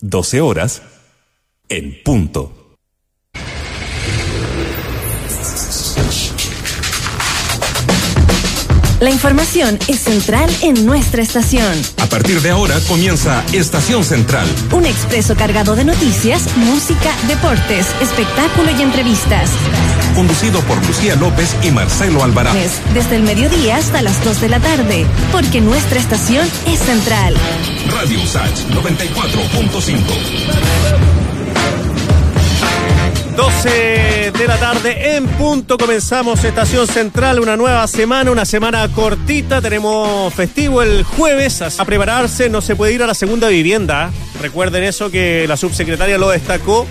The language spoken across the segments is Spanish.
12 horas en punto. La información es central en nuestra estación. A partir de ahora comienza Estación Central. Un expreso cargado de noticias, música, deportes, espectáculo y entrevistas. Conducido por Lucía López y Marcelo Alvarado. Desde el mediodía hasta las 2 de la tarde, porque nuestra estación es central. Radio Sach 94.5. 12 de la tarde en punto comenzamos Estación Central, una nueva semana, una semana cortita, tenemos festivo el jueves, a prepararse, no se puede ir a la segunda vivienda, recuerden eso que la subsecretaria lo destacó,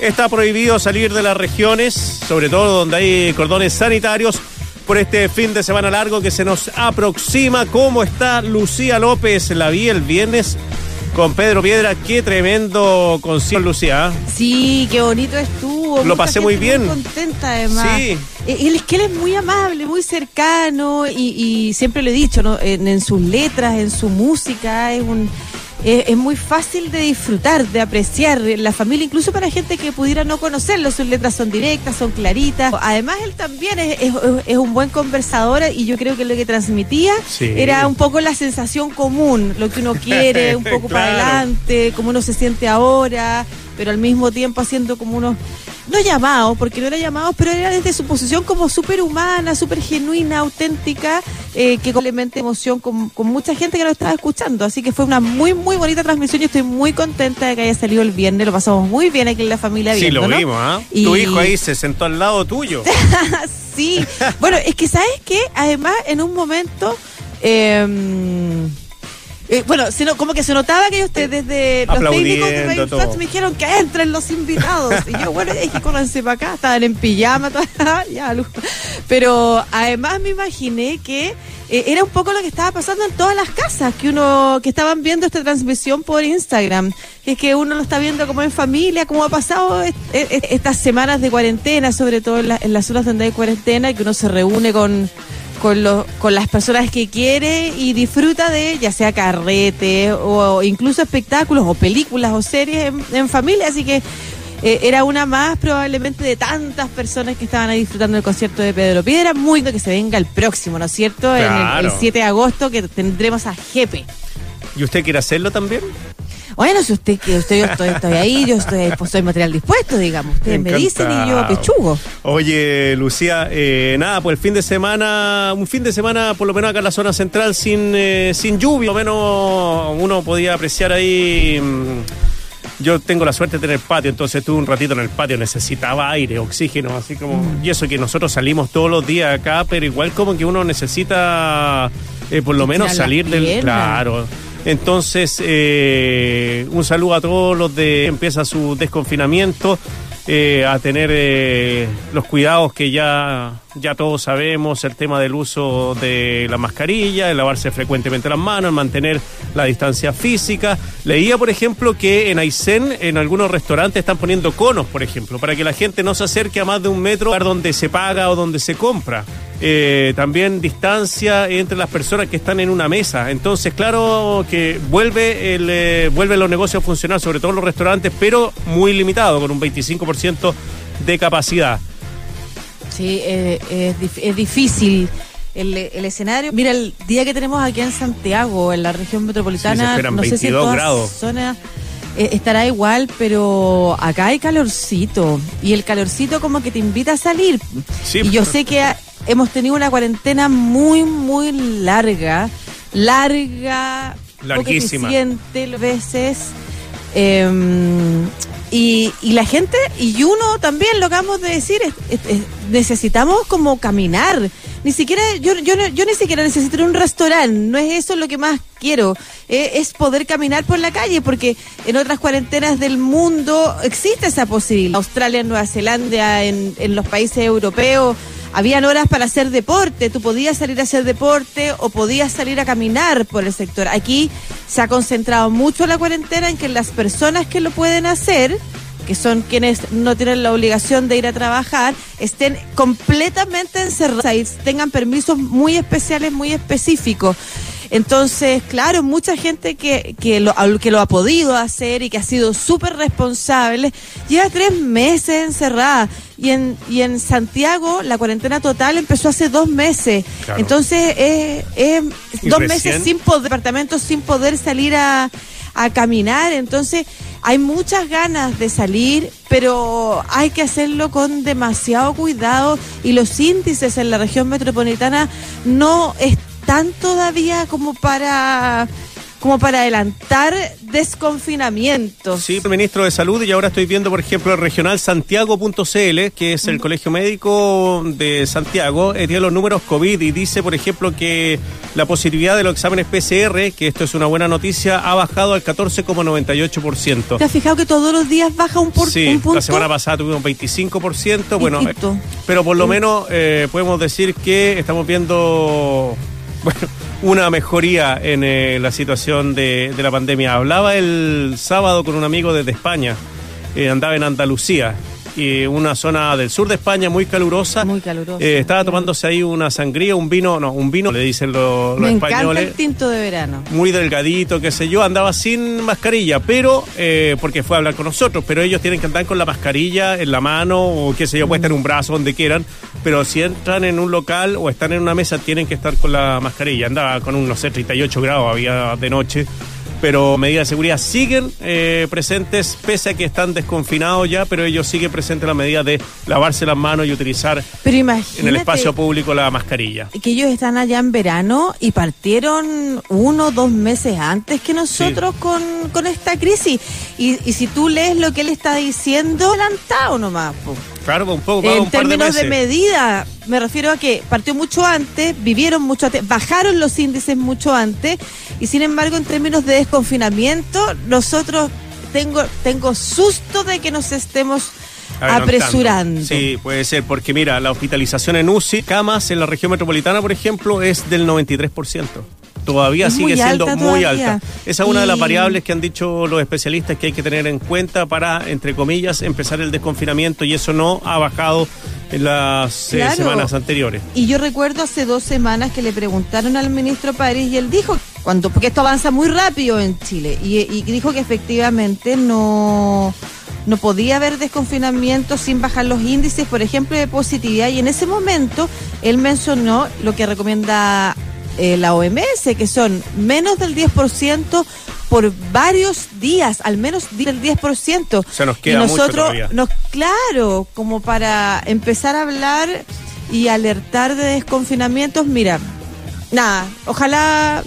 está prohibido salir de las regiones, sobre todo donde hay cordones sanitarios, por este fin de semana largo que se nos aproxima. ¿Cómo está Lucía López? La vi el viernes con Pedro Piedra. Qué tremendo concierto, Lucía. Sí, qué bonito estuvo. Lo pasé muy bien. Muy contenta, además. Sí. Eh, es que él es muy amable, muy cercano y, y siempre lo he dicho, ¿no? en, en sus letras, en su música, es un es, muy fácil de disfrutar, de apreciar la familia, incluso para gente que pudiera no conocerlo. Sus letras son directas, son claritas. Además, él también es, es, un buen conversador y yo creo que lo que transmitía era un poco la sensación común, lo que uno quiere, un poco para adelante, cómo uno se siente ahora, pero al mismo tiempo haciendo como unos no llamados, porque no era llamados, pero era desde su posición como súper humana, súper genuina, auténtica, eh, que complementa emoción con, mucha gente que lo estaba escuchando. Así que fue una muy, muy bonita transmisión y estoy muy contenta de que haya salido el viernes. Lo pasamos muy bien aquí en la familia. Sí, lo vimos, ¿ah? Tu hijo ahí se sentó al lado tuyo. sí. bueno, es que, ¿sabes qué? Además, en un momento... Eh, eh, bueno, como que se notaba que ustedes desde los técnicos de Radio me dijeron que entren los invitados. Y yo, bueno, dije, córranse para acá, estaban en pijama, ya, pero además me imaginé que eh, era un poco lo que estaba pasando en todas las casas que uno que estaban viendo esta transmisión por Instagram que es que uno lo está viendo como en familia como ha pasado estas semanas de cuarentena sobre todo en, en las zonas donde hay cuarentena que uno se reúne con con, lo, con las personas que quiere y disfruta de ya sea carrete o, incluso espectáculos o películas o series en, familia. Así que eh, era una más probablemente de tantas personas que estaban ahí disfrutando del concierto de Pedro Piedra. Muy que se venga el próximo, ¿no es cierto? En el, el, 7 de agosto que tendremos a Jepe. ¿Y usted quiere hacerlo también? Bueno, si usted que usted yo estoy, ahí, yo estoy, pues, soy material dispuesto, digamos. Ustedes me, dicen y yo pechugo. Oye, Lucía, eh, nada, pues el fin de semana, un fin de semana por lo menos acá en la zona central sin, eh, sin lluvia, por lo menos uno podía apreciar ahí. Mm, yo tengo la suerte de tener patio, entonces estuve un ratito en el patio, necesitaba aire, oxígeno, así como. Mm. Y eso que nosotros salimos todos los días acá, pero igual como que uno necesita eh, por lo menos salir del. Claro entonces, eh, un saludo a todos los de empieza su desconfinamiento, eh, a tener eh, los cuidados que ya, ya todos sabemos, el tema del uso de la mascarilla, el lavarse frecuentemente las manos, el mantener la distancia física. Leía, por ejemplo, que en Aysén, en algunos restaurantes están poniendo conos, por ejemplo, para que la gente no se acerque a más de un metro donde se paga o donde se compra. Eh, también distancia entre las personas que están en una mesa. Entonces, claro que vuelve, el, eh, vuelve los negocios a funcionar, sobre todo los restaurantes, pero muy limitado, con un 25% de capacidad. Sí, eh, es, difícil. El, escenario. Mira, el día que tenemos aquí en Santiago, en la región metropolitana, no sé si en todas grados. zonas estará igual, pero acá hay calorcito y el calorcito como que te invita a salir. y yo sé que hemos tenido una cuarentena muy, muy larga, larga, larguísima, poco veces. Em, y, y, la gente, y uno también lo acabamos de decir, necesitamos como caminar. Ni siquiera, yo, yo, yo ni siquiera necesito un restaurante, no es eso lo que más quiero, eh, es poder caminar por la calle, porque en otras cuarentenas del mundo existe esa posibilidad. Australia, Nueva Zelanda, en, en los países europeos habían horas para hacer deporte, tú podías salir a hacer deporte o podías salir a caminar por el sector. Aquí se ha concentrado mucho la cuarentena en que las personas que lo pueden hacer, que son quienes no tienen la obligación de ir a trabajar, estén completamente encerrados y tengan permisos muy especiales, muy específicos. Entonces, claro, mucha gente que, que, lo, que lo ha podido hacer y que ha sido súper responsable, lleva tres meses encerrada. Y en, y en Santiago la cuarentena total empezó hace dos meses. Entonces, es dos meses sin poder, departamentos sin poder salir a, a caminar. Entonces, hay muchas ganas de salir, pero hay que hacerlo con demasiado cuidado y los índices en la región metropolitana no están todavía como para como para adelantar desconfinamientos. Sí, ministro de Salud, y ahora estoy viendo, por ejemplo, el regional santiago.cl, que es el Colegio Médico de Santiago, eh, tiene los números COVID y dice, por ejemplo, que la positividad de los exámenes PCR, que esto es una buena noticia, ha bajado al 14,98%. ¿Te has fijado que todos los días baja un, por, sí, punto? la semana pasada tuvimos un 25%, bueno, eh, pero por lo menos eh, podemos decir que estamos viendo, una mejoría en eh, la situación de, de, la pandemia. Hablaba el sábado con un amigo desde España, eh, andaba en Andalucía y una zona del sur de España muy calurosa. Muy calurosa. Eh, estaba tomándose ahí una sangría, un vino, no, un vino, le dicen los, Me españoles. Encanta el tinto de verano. Muy delgadito, qué sé yo, andaba sin mascarilla, pero, eh, porque fue a hablar con nosotros, pero ellos tienen que andar con la mascarilla en la mano o qué sé yo, puesta en un brazo, donde quieran, pero si entran en un local o están en una mesa, tienen que estar con la mascarilla. Andaba con un, no sé, 38 grados, había de noche pero medidas de seguridad siguen eh, presentes, pese a que están desconfinados ya, pero ellos siguen presentes la medida de lavarse las manos y utilizar en el espacio público la mascarilla. Que ellos están allá en verano y partieron uno o dos meses antes que nosotros con, con, esta crisis. Y, y, si tú lees lo que él está diciendo, adelantado nomás. Claro, un poco En términos de, medida, me refiero a que partió mucho antes, vivieron mucho antes, bajaron los índices mucho antes, y sin embargo, en términos de desconfinamiento, nosotros tengo, tengo susto de que nos estemos apresurando. Sí, puede ser, porque mira, la hospitalización en UCI, camas en la región metropolitana, por ejemplo, es del 93% todavía sigue siendo muy alta. Esa es una de las variables que han dicho los especialistas que hay que tener en cuenta para, entre comillas, empezar el desconfinamiento y eso no ha bajado en las eh, semanas anteriores. Y yo recuerdo hace dos semanas que le preguntaron al ministro París y él dijo, cuando, porque esto avanza muy rápido en Chile, y, y dijo que efectivamente no no podía haber desconfinamiento sin bajar los índices, por ejemplo, de positividad. Y en ese momento él mencionó lo que recomienda eh, la OMS, que son menos del 10% por varios días, al menos del 10%. Se nos queda y nosotros, mucho nos, claro, como para empezar a hablar y alertar de desconfinamientos, mira, nada, ojalá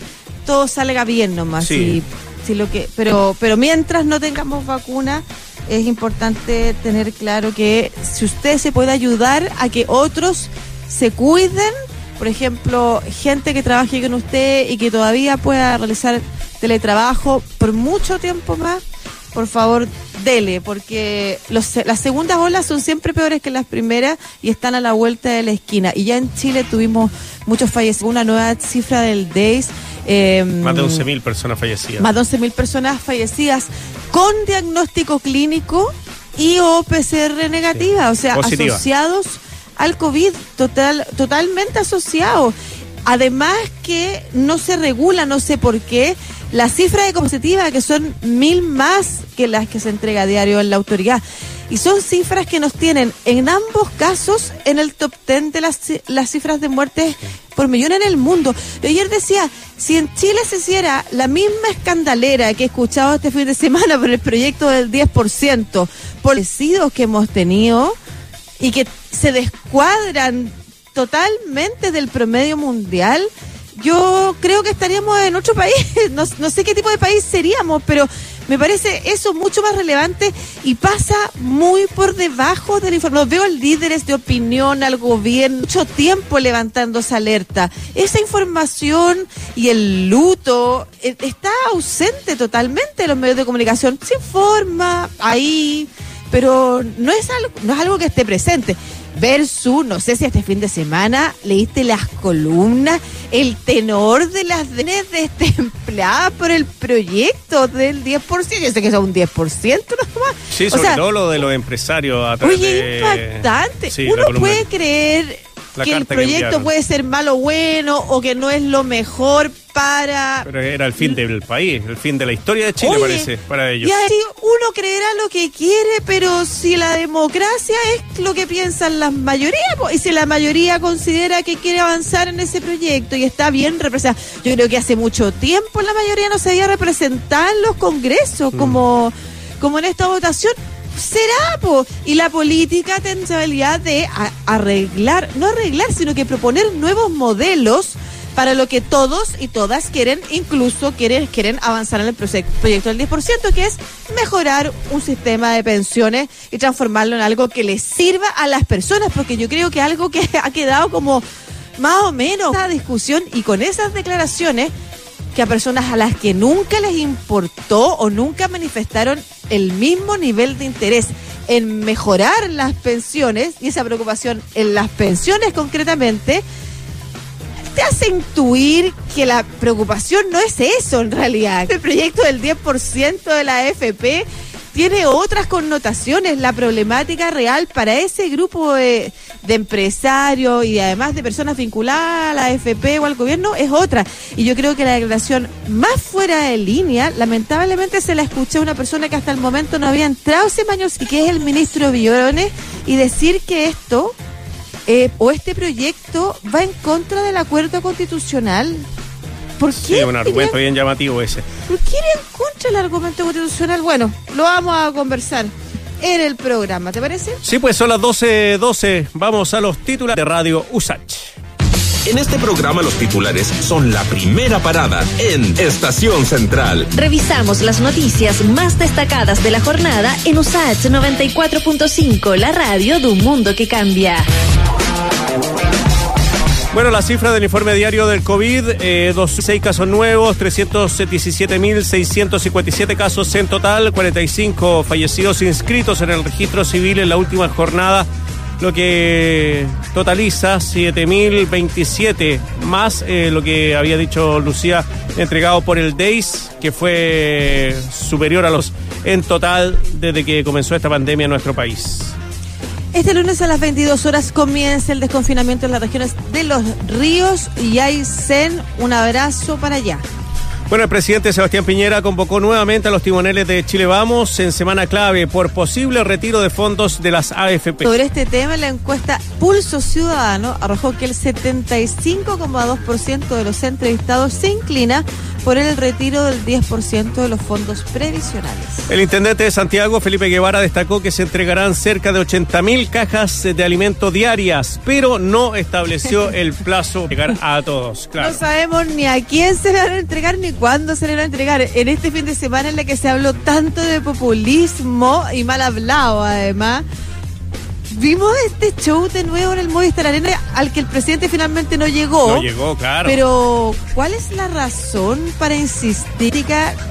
todo salga bien nomás. Sí. Si, lo que, pero, pero mientras no tengamos vacuna, es importante tener claro que si usted se puede ayudar a que otros se cuiden, por ejemplo, gente que trabaje con usted y que todavía pueda realizar teletrabajo por mucho tiempo más, por favor, dele, porque los, las segundas olas son siempre peores que las primeras y están a la vuelta de la esquina. Y ya en Chile tuvimos muchos fallecidos, una nueva cifra del DAIS. Em, más de 11.000 personas fallecidas. Más de 11.000 personas fallecidas con diagnóstico clínico y o PCR negativa, o sea, asociados al COVID, total, totalmente asociado. Además que no se regula, no sé por qué, la cifra de positiva, que son mil más que las que se entrega a diario en la autoridad. Y son cifras que nos tienen en ambos casos en el top ten de las, las cifras de muertes por millón en el mundo. ayer decía, si en Chile se hiciera la misma escandalera que he escuchado este fin de semana por el proyecto del 10%, por que hemos tenido, y que se descuadran totalmente del promedio mundial, yo creo que estaríamos en otro país. No, no, sé qué tipo de país seríamos, pero me parece eso mucho más relevante y pasa muy por debajo del informe. Veo líderes de opinión, al gobierno, mucho tiempo levantando esa alerta. Esa información y el luto eh, está ausente totalmente en los medios de comunicación. Se informa ahí pero no es algo, no es algo que esté presente. Versus, no sé si este fin de semana leíste las columnas, el tenor de las DNs destempladas por el proyecto del 10%. Yo sé que es un 10% nomás. Sí, sobre todo lo de los empresarios a Oye, impactante. Uno puede creer que el proyecto puede ser malo o bueno o que no es lo mejor para... Pero era el fin del país, el fin de la historia de Chile, parece, para ellos. Y uno creerá lo que quiere, pero si la democracia es lo que piensan las mayorías, y si la mayoría considera que quiere avanzar en ese proyecto y está bien representado, yo creo que hace mucho tiempo la mayoría no se había representado en los congresos, mm. como, como en esta votación será. Y la política tiene la de arreglar, no arreglar, sino que proponer nuevos modelos para lo que todos y todas quieren, incluso quieren, quieren avanzar en el proyecto del 10%, que es mejorar un sistema de pensiones y transformarlo en algo que les sirva a las personas, porque yo creo que algo que ha quedado como más o menos esa discusión y con esas declaraciones a personas a las que nunca les importó o nunca manifestaron el mismo nivel de interés en mejorar las pensiones y esa preocupación en las pensiones concretamente, te hace intuir que la preocupación no es eso en realidad. El proyecto del 10% de la AFP tiene otras connotaciones. La problemática real para ese grupo de, empresarios y además de personas vinculadas a la AFP o al gobierno es otra. Y yo creo que la declaración más fuera de línea, lamentablemente se la escuché a una persona que hasta el momento no había entrado ese años y que es el ministro Villones y decir que esto eh, o este proyecto va en contra del acuerdo constitucional. ¿Por qué? Sí, un argumento bien llamativo ese. ¿Por qué en contra el argumento constitucional? Bueno, lo vamos a conversar en el programa, ¿te parece? Sí, pues son las 12.12. 12. Vamos a los títulos de Radio USACH. En este programa los titulares son la primera parada en Estación Central. Revisamos las noticias más destacadas de la jornada en USACH 94.5, la radio de un mundo que cambia. Bueno, la cifra del informe diario del COVID, eh, 26 casos nuevos, 317.657 casos en total, 45 fallecidos inscritos en el registro civil en la última jornada, lo que totaliza 7.027 más eh, lo que había dicho Lucía, entregado por el DEIS, que fue superior a los en total desde que comenzó esta pandemia en nuestro país. Este lunes a las 22 horas comienza el desconfinamiento en las regiones de los ríos y Aysén. Un abrazo para allá. Bueno, el presidente Sebastián Piñera convocó nuevamente a los timoneles de Chile Vamos en semana clave por posible retiro de fondos de las AFP. Sobre este tema, la encuesta Pulso Ciudadano arrojó que el 75,2% de los entrevistados se inclina por el retiro del 10% de los fondos previsionales. El intendente de Santiago, Felipe Guevara, destacó que se entregarán cerca de 80.000 cajas de alimento diarias, pero no estableció el plazo de llegar a todos. No sabemos ni a quién se van a entregar ni cuándo se le van a entregar. En este fin de semana en la que se habló tanto de populismo y mal hablado además vimos este show de nuevo en el Movistar Arena al que el presidente finalmente no llegó. No llegó, claro. Pero, ¿cuál es la razón para insistir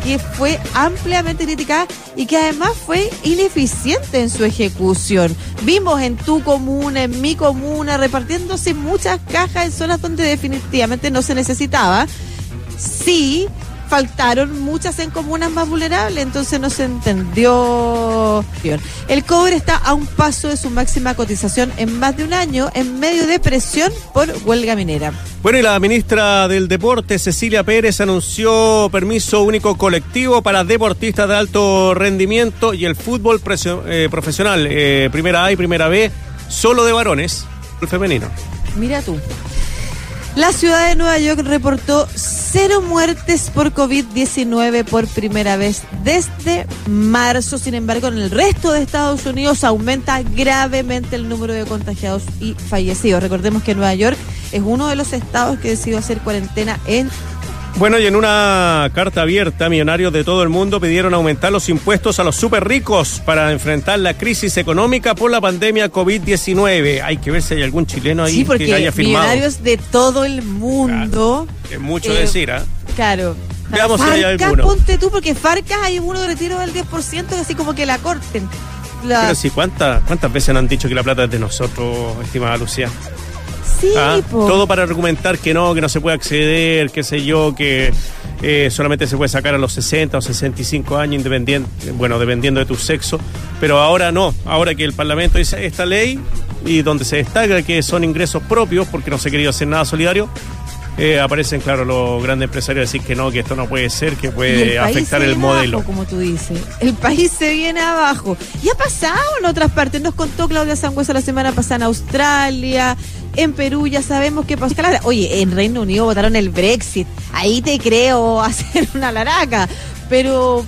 que fue ampliamente criticada y que además fue ineficiente en su ejecución? Vimos en tu comuna, en mi comuna, repartiéndose muchas cajas en zonas donde definitivamente no se necesitaba. Sí, faltaron muchas en comunas más vulnerables, entonces no se entendió bien. El cobre está a un paso de su máxima cotización en más de un año en medio de presión por huelga minera. Bueno, y la ministra del Deporte, Cecilia Pérez, anunció permiso único colectivo para deportistas de alto rendimiento y el fútbol eh, profesional, eh, primera A y primera B, solo de varones, el femenino. Mira tú. La ciudad de Nueva York reportó cero muertes por COVID-19 por primera vez desde marzo. Sin embargo, en el resto de Estados Unidos aumenta gravemente el número de contagiados y fallecidos. Recordemos que Nueva York es uno de los estados que decidió hacer cuarentena en bueno, y en una carta abierta, millonarios de todo el mundo pidieron aumentar los impuestos a los súper ricos para enfrentar la crisis económica por la pandemia COVID-19. Hay que ver si hay algún chileno ahí que haya firmado. Millonarios de todo el mundo. es mucho decir, ¿ah? Claro. Veamos si hay alguno. ponte tú, porque Farcas hay uno de retiro del 10%, así como que la corten. Pero sí, ¿cuántas, ¿cuántas veces han dicho que la plata es de nosotros, estimada Lucía? Ah, todo para argumentar que no, que no se puede acceder, qué sé yo, que eh, solamente se puede sacar a los 60 o 65 años, independiente, bueno, dependiendo de tu sexo. Pero ahora no, ahora que el Parlamento dice esta ley, y donde se destaca que son ingresos propios porque no se ha querido hacer nada solidario, eh, aparecen, claro, los grandes empresarios a decir que no, que esto no puede ser, que puede afectar el modelo. como tú dices. El país se viene abajo. Y ha pasado en otras partes. Nos contó Claudia Sangüesa la semana pasada en Australia. En Perú ya sabemos qué pasó. Oye, en Reino Unido votaron el Brexit. Ahí te creo hacer una laraca. Pero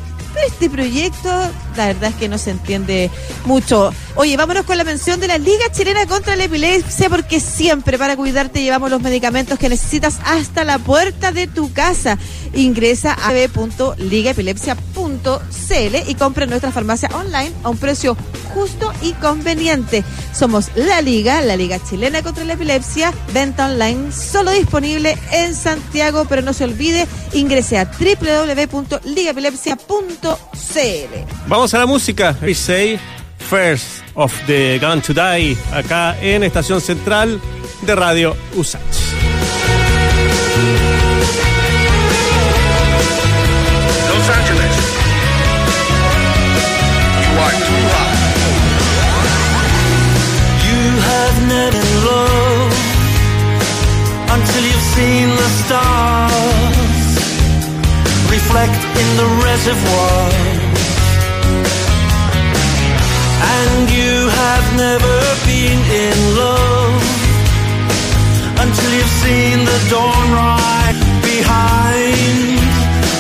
este proyecto, la verdad es que no se entiende mucho. Oye, vámonos con la mención de la Liga Chilena contra la Epilepsia, porque siempre para cuidarte llevamos los medicamentos que necesitas hasta la puerta de tu casa. Ingresa a www.ligaepilepsia.cl y compra nuestra farmacia online a un precio justo y conveniente. Somos la Liga, la Liga Chilena contra la Epilepsia, venta online solo disponible en Santiago, pero no se olvide, ingrese a www.ligaepilepsia.cl. Vamos a la música. We say first of the Gun to Die, acá en Estación Central de Radio USACH. seen the stars reflect in the reservoir. And you have never been in love until you've seen the dawn right behind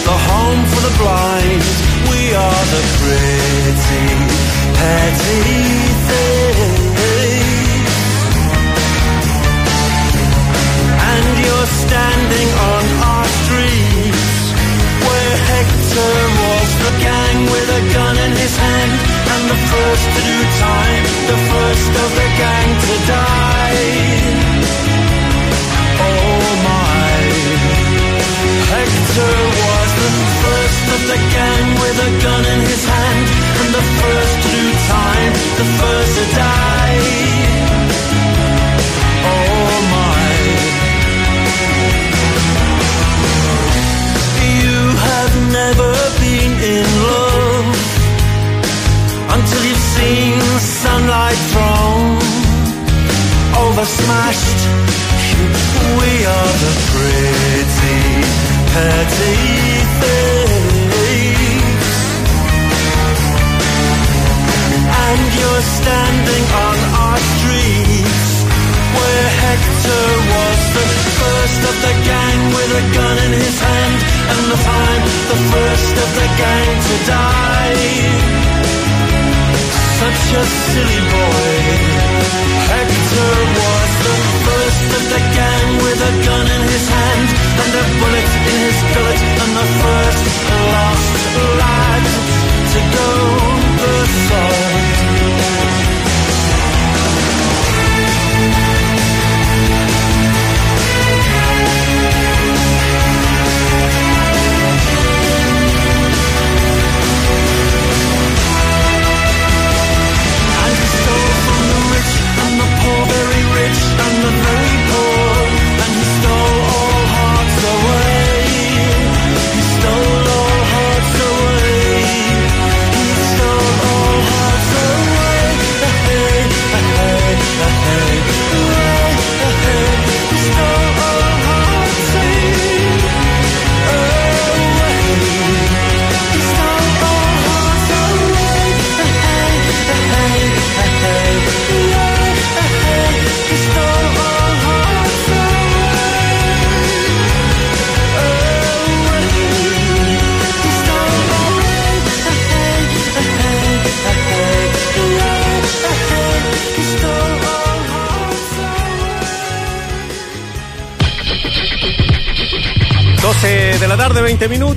the home for the blind. We are the pretty, petty things. And you're standing on our streets Where Hector was the gang with a gun in his hand And the first to do time, the first of the gang to die. Oh my. Hector was the first of the gang with a gun in his hand And the first to do time, the first to die over smashed. We are the pretty, petty things, and you're standing on our streets where Hector was the first of the gang with a gun in his hand and the time the first of the gang to die. Such a silly boy. Hector was the first of the gang with a gun in his hand and a bullet in his gullet and the first lost lad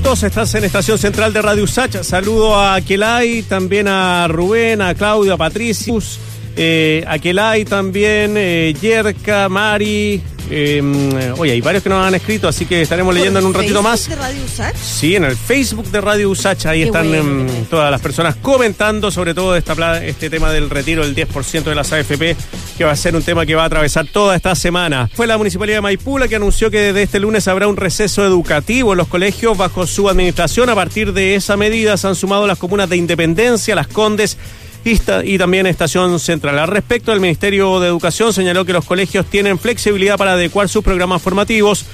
minutos. Estás en Estación Central de Radio Sacha. Saludo a Kelay, también a Rubén, a Claudio, a Patricius, eh, a Kelay también, eh, Yerka, Mari, eh, oye, hay varios que nos han escrito, así que estaremos leyendo en un ratito más. de Radio Usach? Sí, en el Facebook de Radio Usach. Ahí están em, todas las personas comentando sobre todo esta, este tema del retiro del 10% de las AFP, que va a ser un tema que va a atravesar toda esta semana. Fue la Municipalidad de Maipú la que anunció que desde este lunes habrá un receso educativo en los colegios bajo su administración. A partir de esa medida se han sumado las comunas de Independencia, Las Condes y, también Estación Central. Al respecto, el Ministerio de Educación señaló que los colegios tienen flexibilidad para adecuar sus programas formativos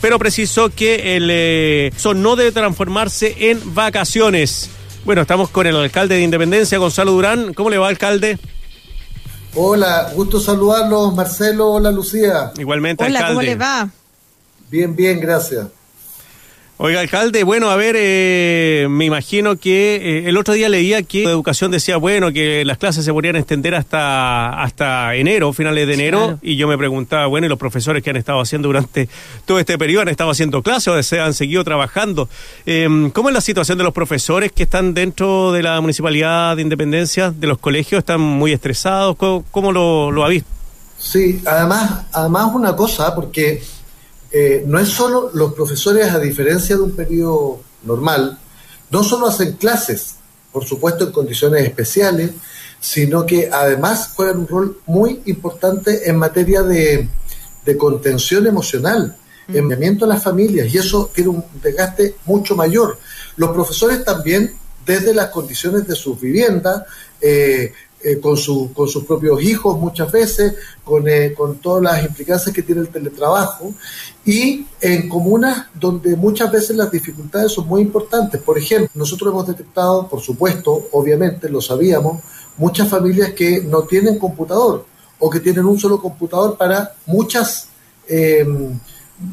pero precisó que el eh, no debe transformarse en vacaciones. Bueno, estamos con el alcalde de Independencia, Gonzalo Durán. ¿Cómo le va, alcalde? Hola, gusto saludarlos, Marcelo. Hola, Lucía. Igualmente, Hola, ¿cómo le va? Bien, bien, gracias. Oiga, alcalde, bueno, a ver, eh, me imagino que eh, el otro día leía que la educación decía, bueno, que las clases se podrían extender hasta, hasta enero, finales de enero, y yo me preguntaba, bueno, ¿y los profesores que han estado haciendo durante todo este periodo han estado haciendo clases o se han seguido trabajando? Em, ¿Cómo es la situación de los profesores que están dentro de la Municipalidad de Independencia, de los colegios? ¿Están muy estresados? ¿Cómo, lo, lo ha visto? Sí, además, además una cosa, porque eh, no es solo los profesores, a diferencia de un periodo normal, no solo hacen clases, por supuesto en condiciones especiales, sino que además juegan un rol muy importante en materia de, contención emocional, mm. enviamiento a las familias, y eso tiene un desgaste mucho mayor. Los profesores también, desde las condiciones de sus viviendas, eh, eh, con, su, con sus propios hijos muchas veces, con, eh, con todas las implicancias que tiene el teletrabajo, y en comunas donde muchas veces las dificultades son muy importantes. Por ejemplo, nosotros hemos detectado, por supuesto, obviamente lo sabíamos, muchas familias que no tienen computador o que tienen un solo computador para muchas, eh,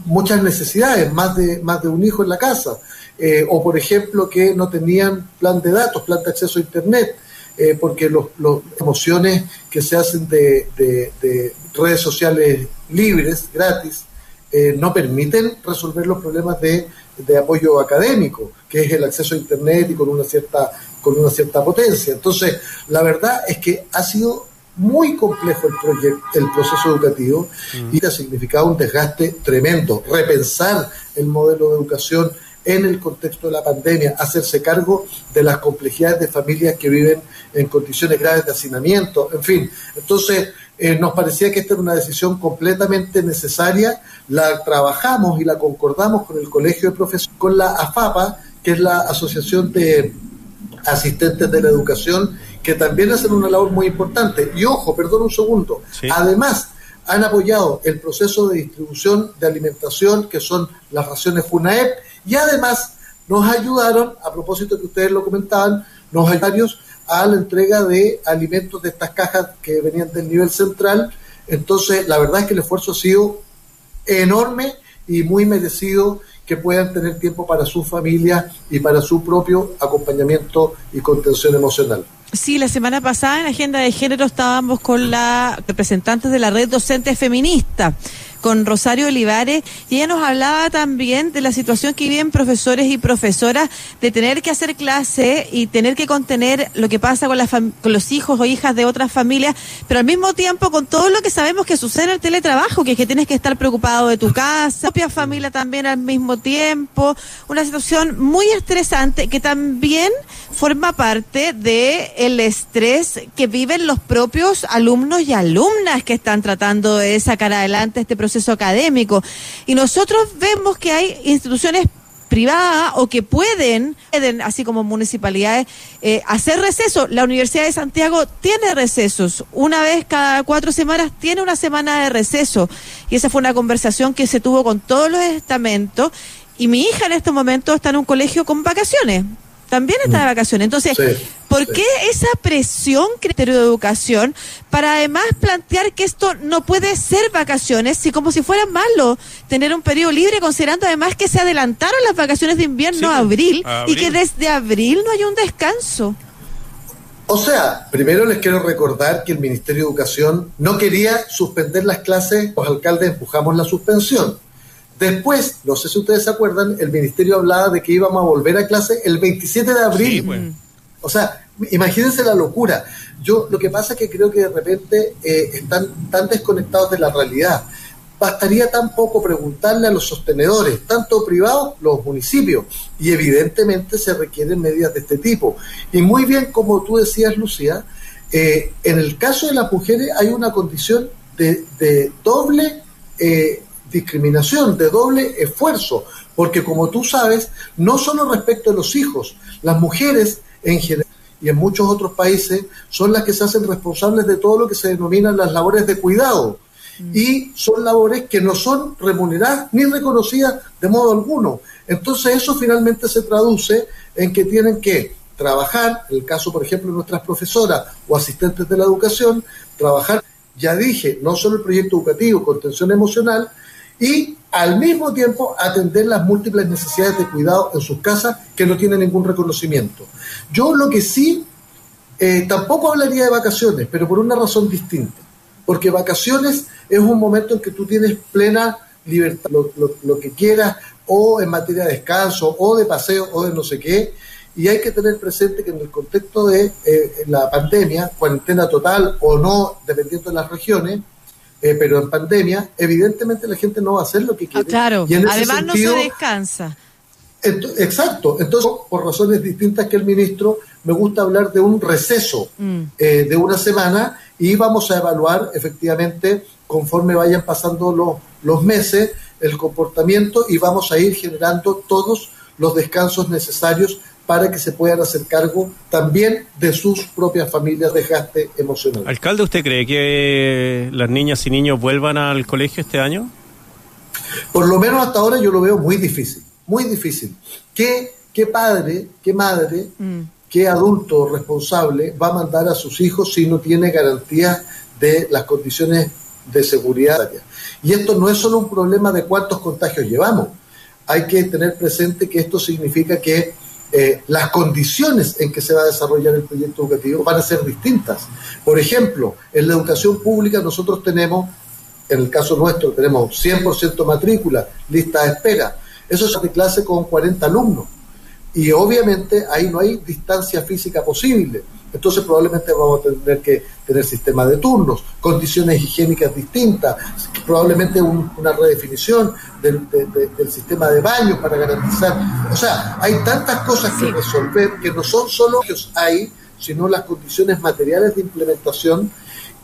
muchas necesidades, más de, más de un hijo en la casa. o por ejemplo que no tenían plan de datos, plan de acceso a Internet, eh, porque las emociones que se hacen de, redes sociales libres, gratis, eh, no permiten resolver los problemas de, apoyo académico, que es el acceso a Internet y con una cierta, con una cierta potencia. Entonces, la verdad es que ha sido muy complejo el, proyecto, el proceso educativo y ha significado un desgaste tremendo. Repensar el modelo de educación en el contexto de la pandemia, hacerse cargo de las complejidades de familias que viven en condiciones graves de hacinamiento, en fin. Entonces, eh, nos parecía que esta era una decisión completamente necesaria, la trabajamos y la concordamos con el Colegio de Profesores, con la AFAPA, que es la Asociación de Asistentes de la Educación, que también hacen una labor muy importante. Y ojo, perdón un segundo, además han apoyado el proceso de distribución de alimentación, que son las raciones FUNAEP, y además nos ayudaron, a propósito que ustedes lo comentaban, nos ayudaron a la entrega de alimentos de estas cajas que venían del nivel central. Entonces, la verdad es que el esfuerzo ha sido enorme y muy merecido que puedan tener tiempo para su familia y para su propio acompañamiento y contención emocional. Sí, la semana pasada en Agenda de Género estábamos con la representantes de la red docente feminista con Rosario Olivares y ella nos hablaba también de la situación que viven profesores y profesoras de tener que hacer clase y tener que contener lo que pasa con, con los hijos o hijas de otras familias, pero al mismo tiempo con todo lo que sabemos que sucede en el teletrabajo, que es que tienes que estar preocupado de tu casa, propia familia también al mismo tiempo, una situación muy estresante que también forma parte de el estrés que viven los propios alumnos y alumnas que están tratando de sacar adelante este proceso académico. Y nosotros vemos que hay instituciones privadas o que pueden, así como municipalidades, eh, hacer receso. La Universidad de Santiago tiene recesos. Una vez cada cuatro semanas tiene una semana de receso. Y esa fue una conversación que se tuvo con todos los estamentos. Y mi hija en este momento está en un colegio con vacaciones también está de mm. vacaciones. Entonces, ¿por qué esa presión criterio de educación para además plantear que esto no puede ser vacaciones, si como si fuera malo tener un periodo libre, considerando además que se adelantaron las vacaciones de invierno a, abril, y que desde abril no hay un descanso? O sea, primero les quiero recordar que el Ministerio de Educación no quería suspender las clases, los alcaldes empujamos la suspensión Después, no sé si ustedes se acuerdan, el ministerio hablaba de que íbamos a volver a clase el 27 de abril. Pues. O sea, imagínense la locura. Yo lo que pasa es que creo que de repente eh, están tan desconectados de la realidad. Bastaría tan poco preguntarle a los sostenedores, tanto privados, los municipios, y evidentemente se requieren medidas de este tipo. Y muy bien, como tú decías, Lucía, eh, en el caso de las mujeres hay una condición de, doble eh, discriminación, de doble esfuerzo, porque como tú sabes, no solo respecto a los hijos, las mujeres en general, y en muchos otros países son las que se hacen responsables de todo lo que se denominan las labores de cuidado. Mm. Y son labores que no son remuneradas ni reconocidas de modo alguno. Entonces eso finalmente se traduce en que tienen que trabajar, en el caso por ejemplo de nuestras profesoras o asistentes de la educación, trabajar, ya dije, no solo el proyecto educativo, contención emocional, y al mismo tiempo atender las múltiples necesidades de cuidado en sus casas que no tienen ningún reconocimiento. Yo lo que sí, eh, tampoco hablaría de vacaciones, pero por una razón distinta, porque vacaciones es un momento en que tú tienes plena libertad, lo, que quieras, o en materia de descanso, o de paseo, o de no sé qué, y hay que tener presente que en el contexto de eh, la pandemia, cuarentena total o no, dependiendo de las regiones, eh, pero en pandemia, evidentemente la gente no va a hacer lo que ah, quiere. claro, y además no se descansa. exacto, entonces por razones distintas que el ministro, me gusta hablar de un receso mm. eh, de una semana y vamos a evaluar efectivamente conforme vayan pasando los, los meses el comportamiento y vamos a ir generando todos los descansos necesarios para que se puedan hacer cargo también de sus propias familias de gaste emocional. Alcalde, ¿usted cree que las niñas y niños vuelvan al colegio este año? Por lo menos hasta ahora yo lo veo muy difícil, muy difícil. ¿Qué, qué padre, qué madre, mm. qué adulto responsable va a mandar a sus hijos si no tiene garantía de las condiciones de seguridad? Y esto no es solo un problema de cuántos contagios llevamos. Hay que tener presente que esto significa que eh, las condiciones en que se va a desarrollar el proyecto educativo van a ser distintas. Por ejemplo, en la educación pública nosotros tenemos, en el caso nuestro, tenemos 100% matrícula, lista de espera. Eso es de clase con 40 alumnos. Y obviamente ahí no hay distancia física posible. Entonces probablemente vamos a tener que tener sistemas de turnos, condiciones higiénicas distintas, probablemente una redefinición del, sistema de baños para garantizar. O sea, hay tantas cosas que resolver que no son solo ellos hay, sino las condiciones materiales de implementación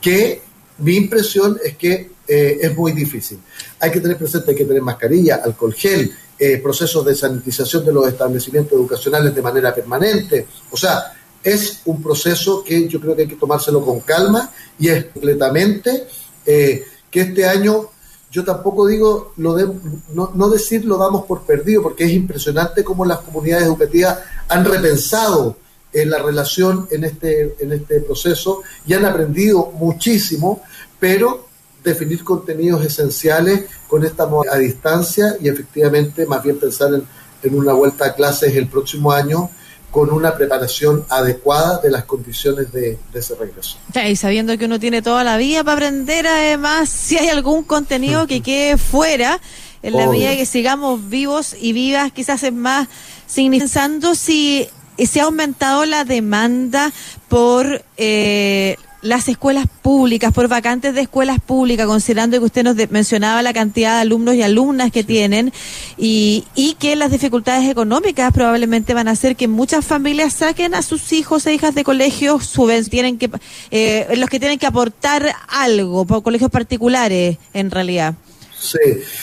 que mi impresión es que eh, es muy difícil. Hay que tener presente, hay que tener mascarilla, alcohol gel, eh, procesos de sanitización de los establecimientos educacionales de manera permanente. O sea, es un proceso que yo creo que hay que tomárselo con calma y es completamente eh, que este año yo tampoco digo lo de, no, no, decir lo damos por perdido porque es impresionante cómo las comunidades educativas han repensado en la relación en este en este proceso y han aprendido muchísimo pero definir contenidos esenciales con esta a distancia y efectivamente más bien pensar en, en una vuelta a clases el próximo año con una preparación adecuada de las condiciones de, ese regreso. y sabiendo que uno tiene toda la vida para aprender, además, si hay algún contenido que quede fuera, en la medida que sigamos vivos y vivas, quizás es más, pensando si se ha aumentado la demanda por eh, las escuelas públicas, por vacantes de escuelas públicas, considerando que usted nos mencionaba la cantidad de alumnos y alumnas que tienen y, y que las dificultades económicas probablemente van a hacer que muchas familias saquen a sus hijos e hijas de colegios, suben, tienen que, eh, los que tienen que aportar algo, por colegios particulares en realidad. Sí,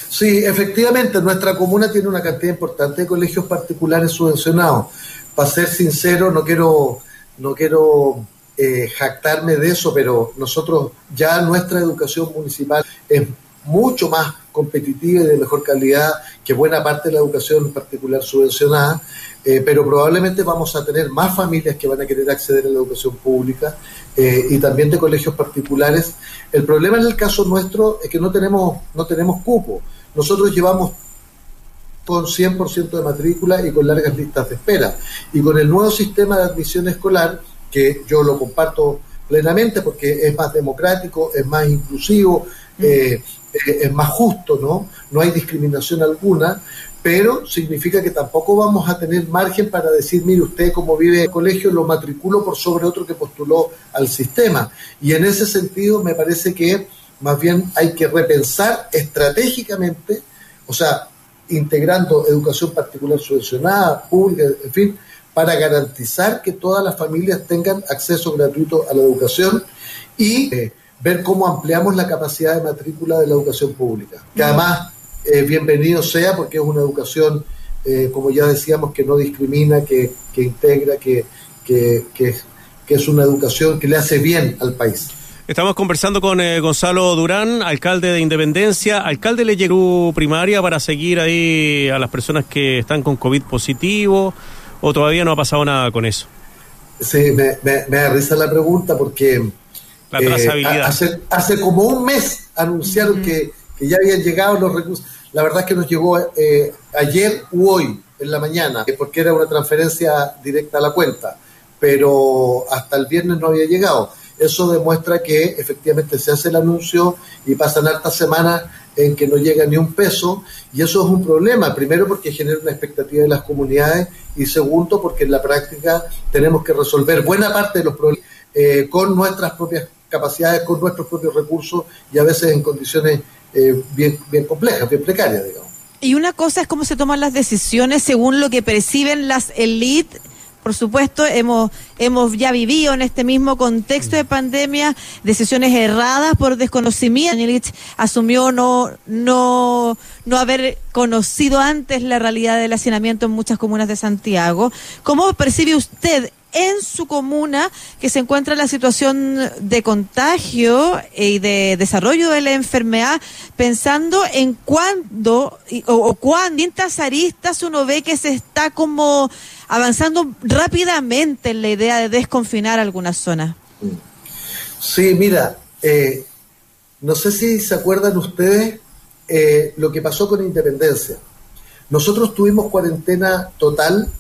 sí, efectivamente, nuestra comuna tiene una cantidad importante de colegios particulares subvencionados. Para ser sincero, no quiero, no quiero eh, jactarme de eso, pero nosotros ya nuestra educación municipal es mucho más competitiva y de mejor calidad que buena parte de la educación particular subvencionada, eh, pero probablemente vamos a tener más familias que van a querer acceder a la educación pública eh, y también de colegios particulares. El problema en el caso nuestro es que no tenemos, no tenemos cupo. Nosotros llevamos con 100% de matrícula y con largas listas de espera. Y con el nuevo sistema de admisión escolar, que yo lo comparto plenamente porque es más democrático, es más inclusivo, mm. eh, eh, es más justo, ¿no? No hay discriminación alguna, pero significa que tampoco vamos a tener margen para decir, mire, usted como vive en el colegio lo matriculo por sobre otro que postuló al sistema. Y en ese sentido me parece que más bien hay que repensar estratégicamente, o sea, integrando educación particular subvencionada, pública, en fin, para garantizar que todas las familias tengan acceso gratuito a la educación y eh, ver cómo ampliamos la capacidad de matrícula de la educación pública. Que además, eh, bienvenido sea porque es una educación, eh, como ya decíamos, que no discrimina, que, integra, que, que, que, es una educación que le hace bien al país. Estamos conversando con eh, Gonzalo Durán, alcalde de Independencia, alcalde de Leyerú Primaria, para seguir ahí a las personas que están con COVID positivo, o todavía no ha pasado nada con eso. Sí, me, me, da risa la pregunta porque la trazabilidad. hace, hace como un mes anunciaron que, que, ya habían llegado los recursos. La verdad es que nos llegó eh, ayer u hoy en la mañana, porque era una transferencia directa a la cuenta, pero hasta el viernes no había llegado. Eso demuestra que efectivamente se hace el anuncio y pasan hartas semanas en que no llega ni un peso y eso es un problema, primero porque genera una expectativa de las comunidades y segundo porque en la práctica tenemos que resolver buena parte de los problemas eh, con nuestras propias capacidades, con nuestros propios recursos y a veces en condiciones eh, bien, bien complejas, bien precarias, digamos. Y una cosa es cómo se toman las decisiones según lo que perciben las élites por supuesto, hemos, hemos ya vivido en este mismo contexto de pandemia decisiones erradas por desconocimiento. asumió no, no, no haber conocido antes la realidad del hacinamiento en muchas comunas de Santiago. ¿Cómo percibe usted en su comuna que se encuentra en la situación de contagio y de desarrollo de la enfermedad, pensando en cuándo o, o cuántas aristas uno ve que se está como avanzando rápidamente en la idea de desconfinar algunas zonas. Sí, mira, eh, no sé si se acuerdan ustedes eh, lo que pasó con Independencia. Nosotros tuvimos cuarentena total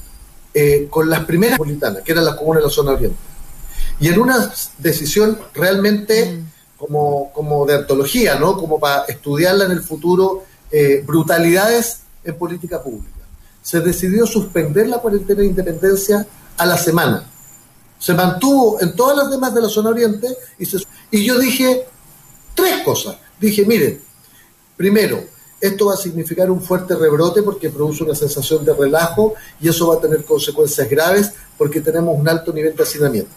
eh, con las primeras metropolitanas, que eran las comunas de la zona oriente. Y en una decisión realmente mm. como, como de antología, ¿no? Como para estudiarla en el futuro, eh, brutalidades en política pública. Se decidió suspender la cuarentena de independencia a la semana. Se mantuvo en todas las demás de la zona oriente y, se, y yo dije tres cosas. Dije, miren, primero, esto va a significar un fuerte rebrote porque produce una sensación de relajo y eso va a tener consecuencias graves porque tenemos un alto nivel de hacinamiento.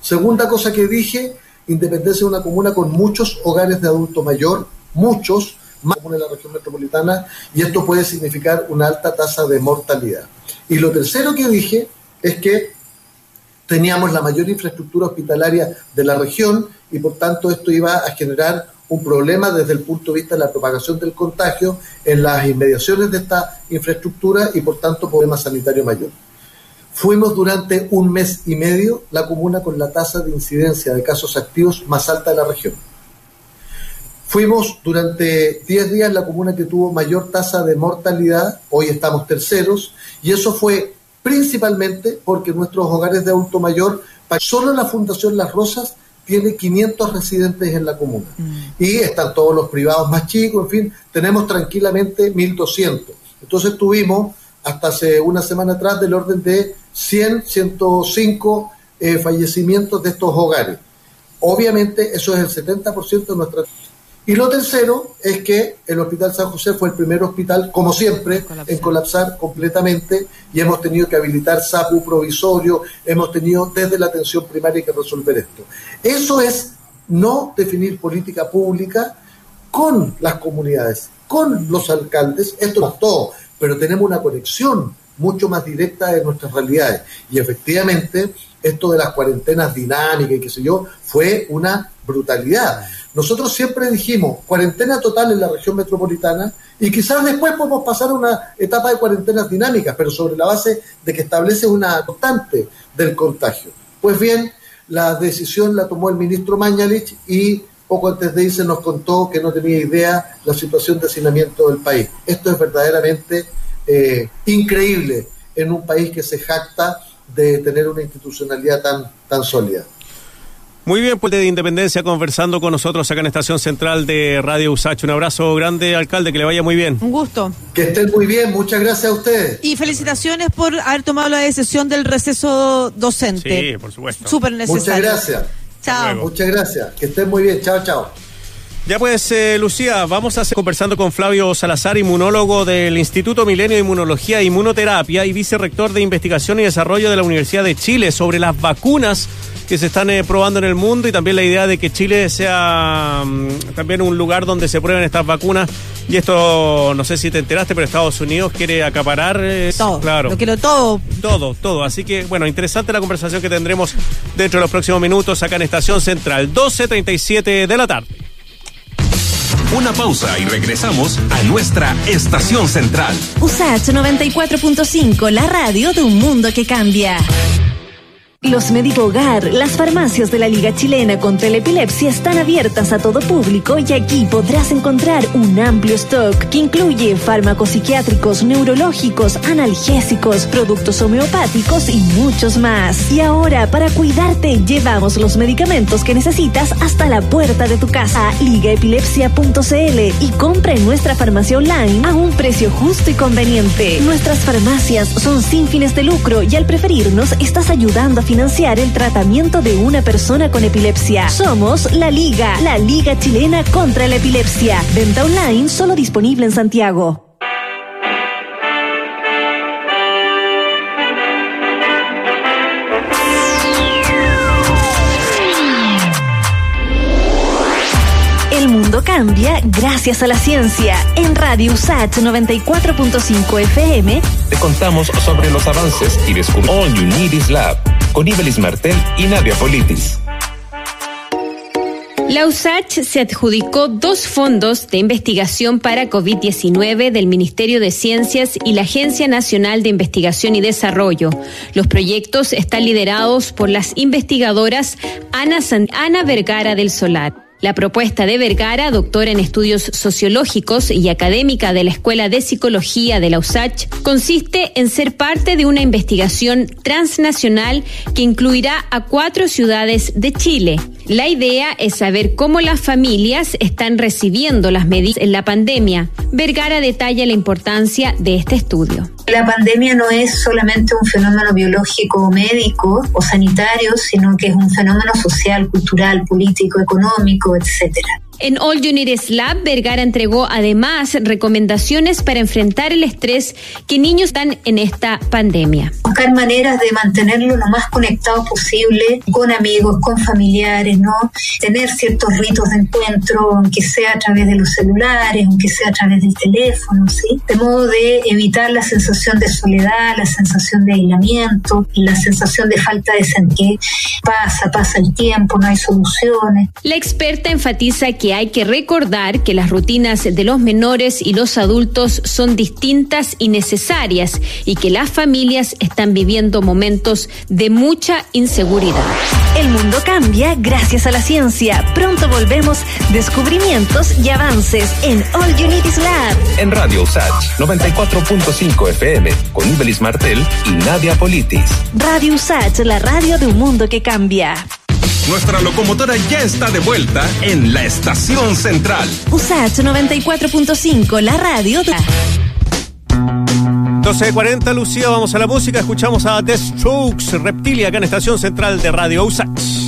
Segunda cosa que dije, Independencia es una comuna con muchos hogares de adulto mayor, muchos, más en la región metropolitana, y esto puede significar una alta tasa de mortalidad. Y lo tercero que dije es que teníamos la mayor infraestructura hospitalaria de la región y por tanto esto iba a generar un problema desde el punto de vista de la propagación del contagio en las inmediaciones de esta infraestructura y por tanto problema sanitario mayor. Fuimos durante un mes y medio la comuna con la tasa de incidencia de casos activos más alta de la región. Fuimos durante 10 días la comuna que tuvo mayor tasa de mortalidad, hoy estamos terceros, y eso fue principalmente porque nuestros hogares de adulto mayor, solo la Fundación Las Rosas tiene 500 residentes en la comuna. Mm. Y están todos los privados más chicos, en fin, tenemos tranquilamente 1.200. Entonces tuvimos hasta hace una semana atrás del orden de 100, 105 eh, fallecimientos de estos hogares. Obviamente eso es el 70% de nuestra y lo tercero es que el Hospital San José fue el primer hospital, como siempre, en colapsar completamente y hemos tenido que habilitar SAPU provisorio, hemos tenido desde la atención primaria que resolver esto. Eso es no definir política pública con las comunidades, con los alcaldes, esto es todo, pero tenemos una conexión mucho más directa de nuestras realidades. Y efectivamente, esto de las cuarentenas dinámicas y qué sé yo, fue una brutalidad. Nosotros siempre dijimos cuarentena total en la región metropolitana y quizás después podemos pasar a una etapa de cuarentenas dinámicas, pero sobre la base de que establece una constante del contagio. Pues bien, la decisión la tomó el ministro Mañalich y poco antes de irse nos contó que no tenía idea la situación de hacinamiento del país. Esto es verdaderamente eh, increíble en un país que se jacta de tener una institucionalidad tan, tan sólida. Muy bien, Puente de Independencia conversando con nosotros acá en Estación Central de Radio Usach. Un abrazo grande, alcalde, que le vaya muy bien. Un gusto. Que estén muy bien, muchas gracias a ustedes. Y felicitaciones por haber tomado la decisión del receso docente. Sí, por supuesto. Súper necesario. Muchas gracias. Chao. Muchas gracias. Que estén muy bien. Chao, chao. Ya pues, eh, Lucía, vamos a estar conversando con Flavio Salazar, inmunólogo del Instituto Milenio de Inmunología e Inmunoterapia y vicerrector de Investigación y Desarrollo de la Universidad de Chile sobre las vacunas que se están eh, probando en el mundo y también la idea de que Chile sea mm, también un lugar donde se prueben estas vacunas. Y esto, no sé si te enteraste, pero Estados Unidos quiere acaparar. Eh, todo. Claro. Lo quiero todo. Todo, todo. Así que, bueno, interesante la conversación que tendremos dentro de los próximos minutos acá en Estación Central. 12.37 de la tarde. Una pausa y regresamos a nuestra estación central. USACH 94.5, la radio de un mundo que cambia. Los Médico Hogar, las farmacias de la Liga Chilena contra la Epilepsia están abiertas a todo público y aquí podrás encontrar un amplio stock que incluye fármacos psiquiátricos, neurológicos, analgésicos, productos homeopáticos y muchos más. Y ahora, para cuidarte, llevamos los medicamentos que necesitas hasta la puerta de tu casa. Ligaepilepsia.cl y compra en nuestra farmacia online a un precio justo y conveniente. Nuestras farmacias son sin fines de lucro y al preferirnos estás ayudando a financiar el tratamiento de una persona con epilepsia. Somos la Liga, la Liga Chilena contra la Epilepsia. Venta online solo disponible en Santiago. El mundo cambia gracias a la ciencia. En Radio USAT 94.5 FM te contamos sobre los avances y descubrimientos. All You Need is Lab con Ibelis Martel y Nadia Politis. La USACH se adjudicó dos fondos de investigación para COVID-19 del Ministerio de Ciencias y la Agencia Nacional de Investigación y Desarrollo. Los proyectos están liderados por las investigadoras Ana, Ana Vergara del Solar. La propuesta de Vergara, doctora en estudios sociológicos y académica de la Escuela de Psicología de la USACH, consiste en ser parte de una investigación transnacional que incluirá a cuatro ciudades de Chile. La idea es saber cómo las familias están recibiendo las medidas en la pandemia. Vergara detalla la importancia de este estudio. La pandemia no es solamente un fenómeno biológico médico o sanitario, sino que es un fenómeno social, cultural, político, económico, etcétera. En All Unities Lab, Vergara entregó además recomendaciones para enfrentar el estrés que niños están en esta pandemia. Buscar maneras de mantenerlo lo más conectado posible con amigos, con familiares, ¿no? Tener ciertos ritos de encuentro, aunque sea a través de los celulares, aunque sea a través del teléfono, ¿sí? De modo de evitar la sensación de soledad, la sensación de aislamiento, la sensación de falta de sentir. Pasa, pasa el tiempo, no hay soluciones. La experta enfatiza que que hay que recordar que las rutinas de los menores y los adultos son distintas y necesarias y que las familias están viviendo momentos de mucha inseguridad. El mundo cambia gracias a la ciencia. Pronto volvemos descubrimientos y avances en All Unities Lab. En Radio USACH 94.5 FM con Ibelis Martel y Nadia Politis. Radio USACH, la radio de un mundo que cambia. Nuestra locomotora ya está de vuelta en la estación central. USACH 94.5, la radio. De... 12.40, Lucía, vamos a la música. Escuchamos a The Strokes, Reptilia, acá en Estación Central de Radio USACH.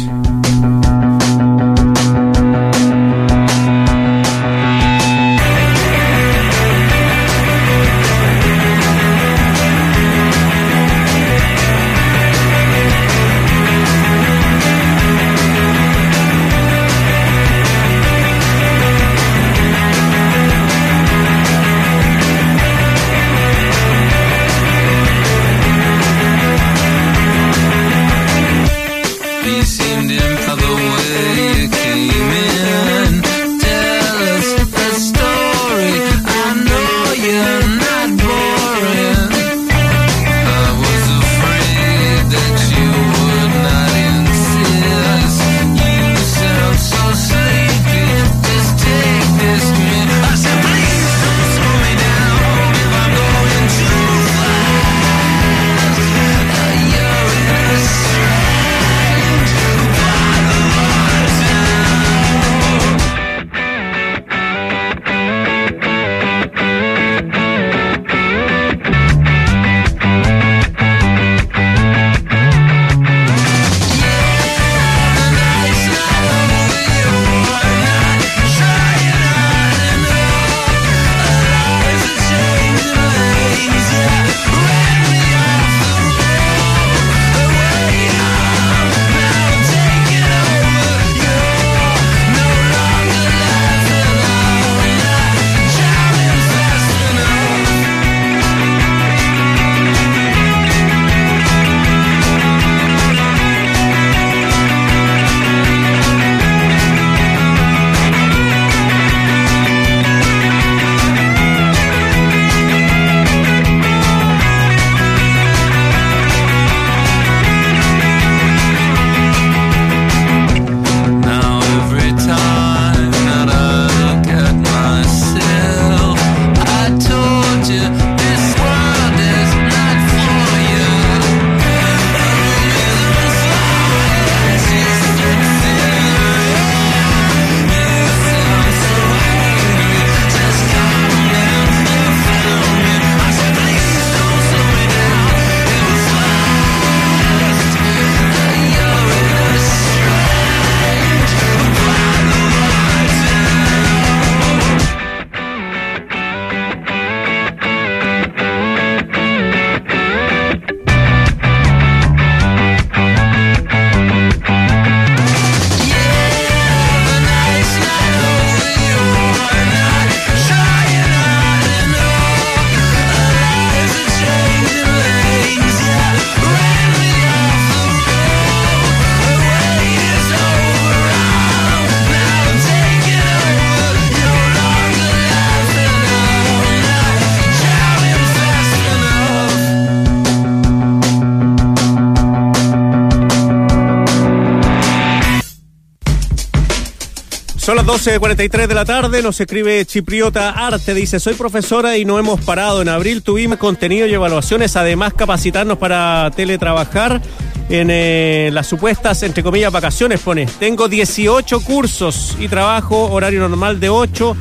12.43 de la tarde, nos escribe Chipriota Arte, dice, soy profesora y no hemos parado. En abril tuvimos contenido y evaluaciones, además capacitarnos para teletrabajar en eh, las supuestas, entre comillas, vacaciones, pone. Tengo 18 cursos y trabajo horario normal de 8,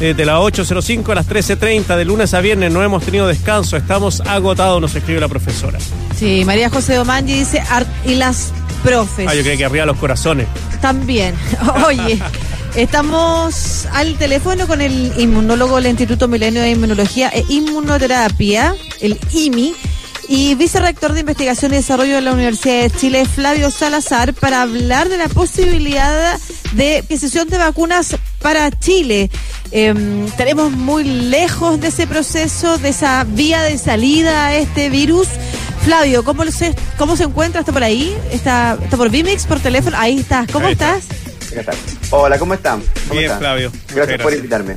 eh, de las 8.05 a las 13.30, de lunes a viernes, no hemos tenido descanso, estamos agotados, nos escribe la profesora. Sí, María José Domangi dice, y las profes. Ah, yo creo que arriba los corazones. También. Oye. Estamos al teléfono con el inmunólogo del Instituto Milenio de Inmunología e Inmunoterapia, el IMI, y vicerrector de Investigación y Desarrollo de la Universidad de Chile, Flavio Salazar, para hablar de la posibilidad de adquisición de vacunas para Chile. Em, tenemos muy lejos de ese proceso, de esa vía de salida a este virus. Flavio, ¿cómo se, cómo se encuentra? ¿Está por ahí? ¿Está, está por Vimix, por teléfono? Ahí estás. ¿Cómo estás? Hola, ¿cómo están? Bien, Flavio. Gracias, por invitarme.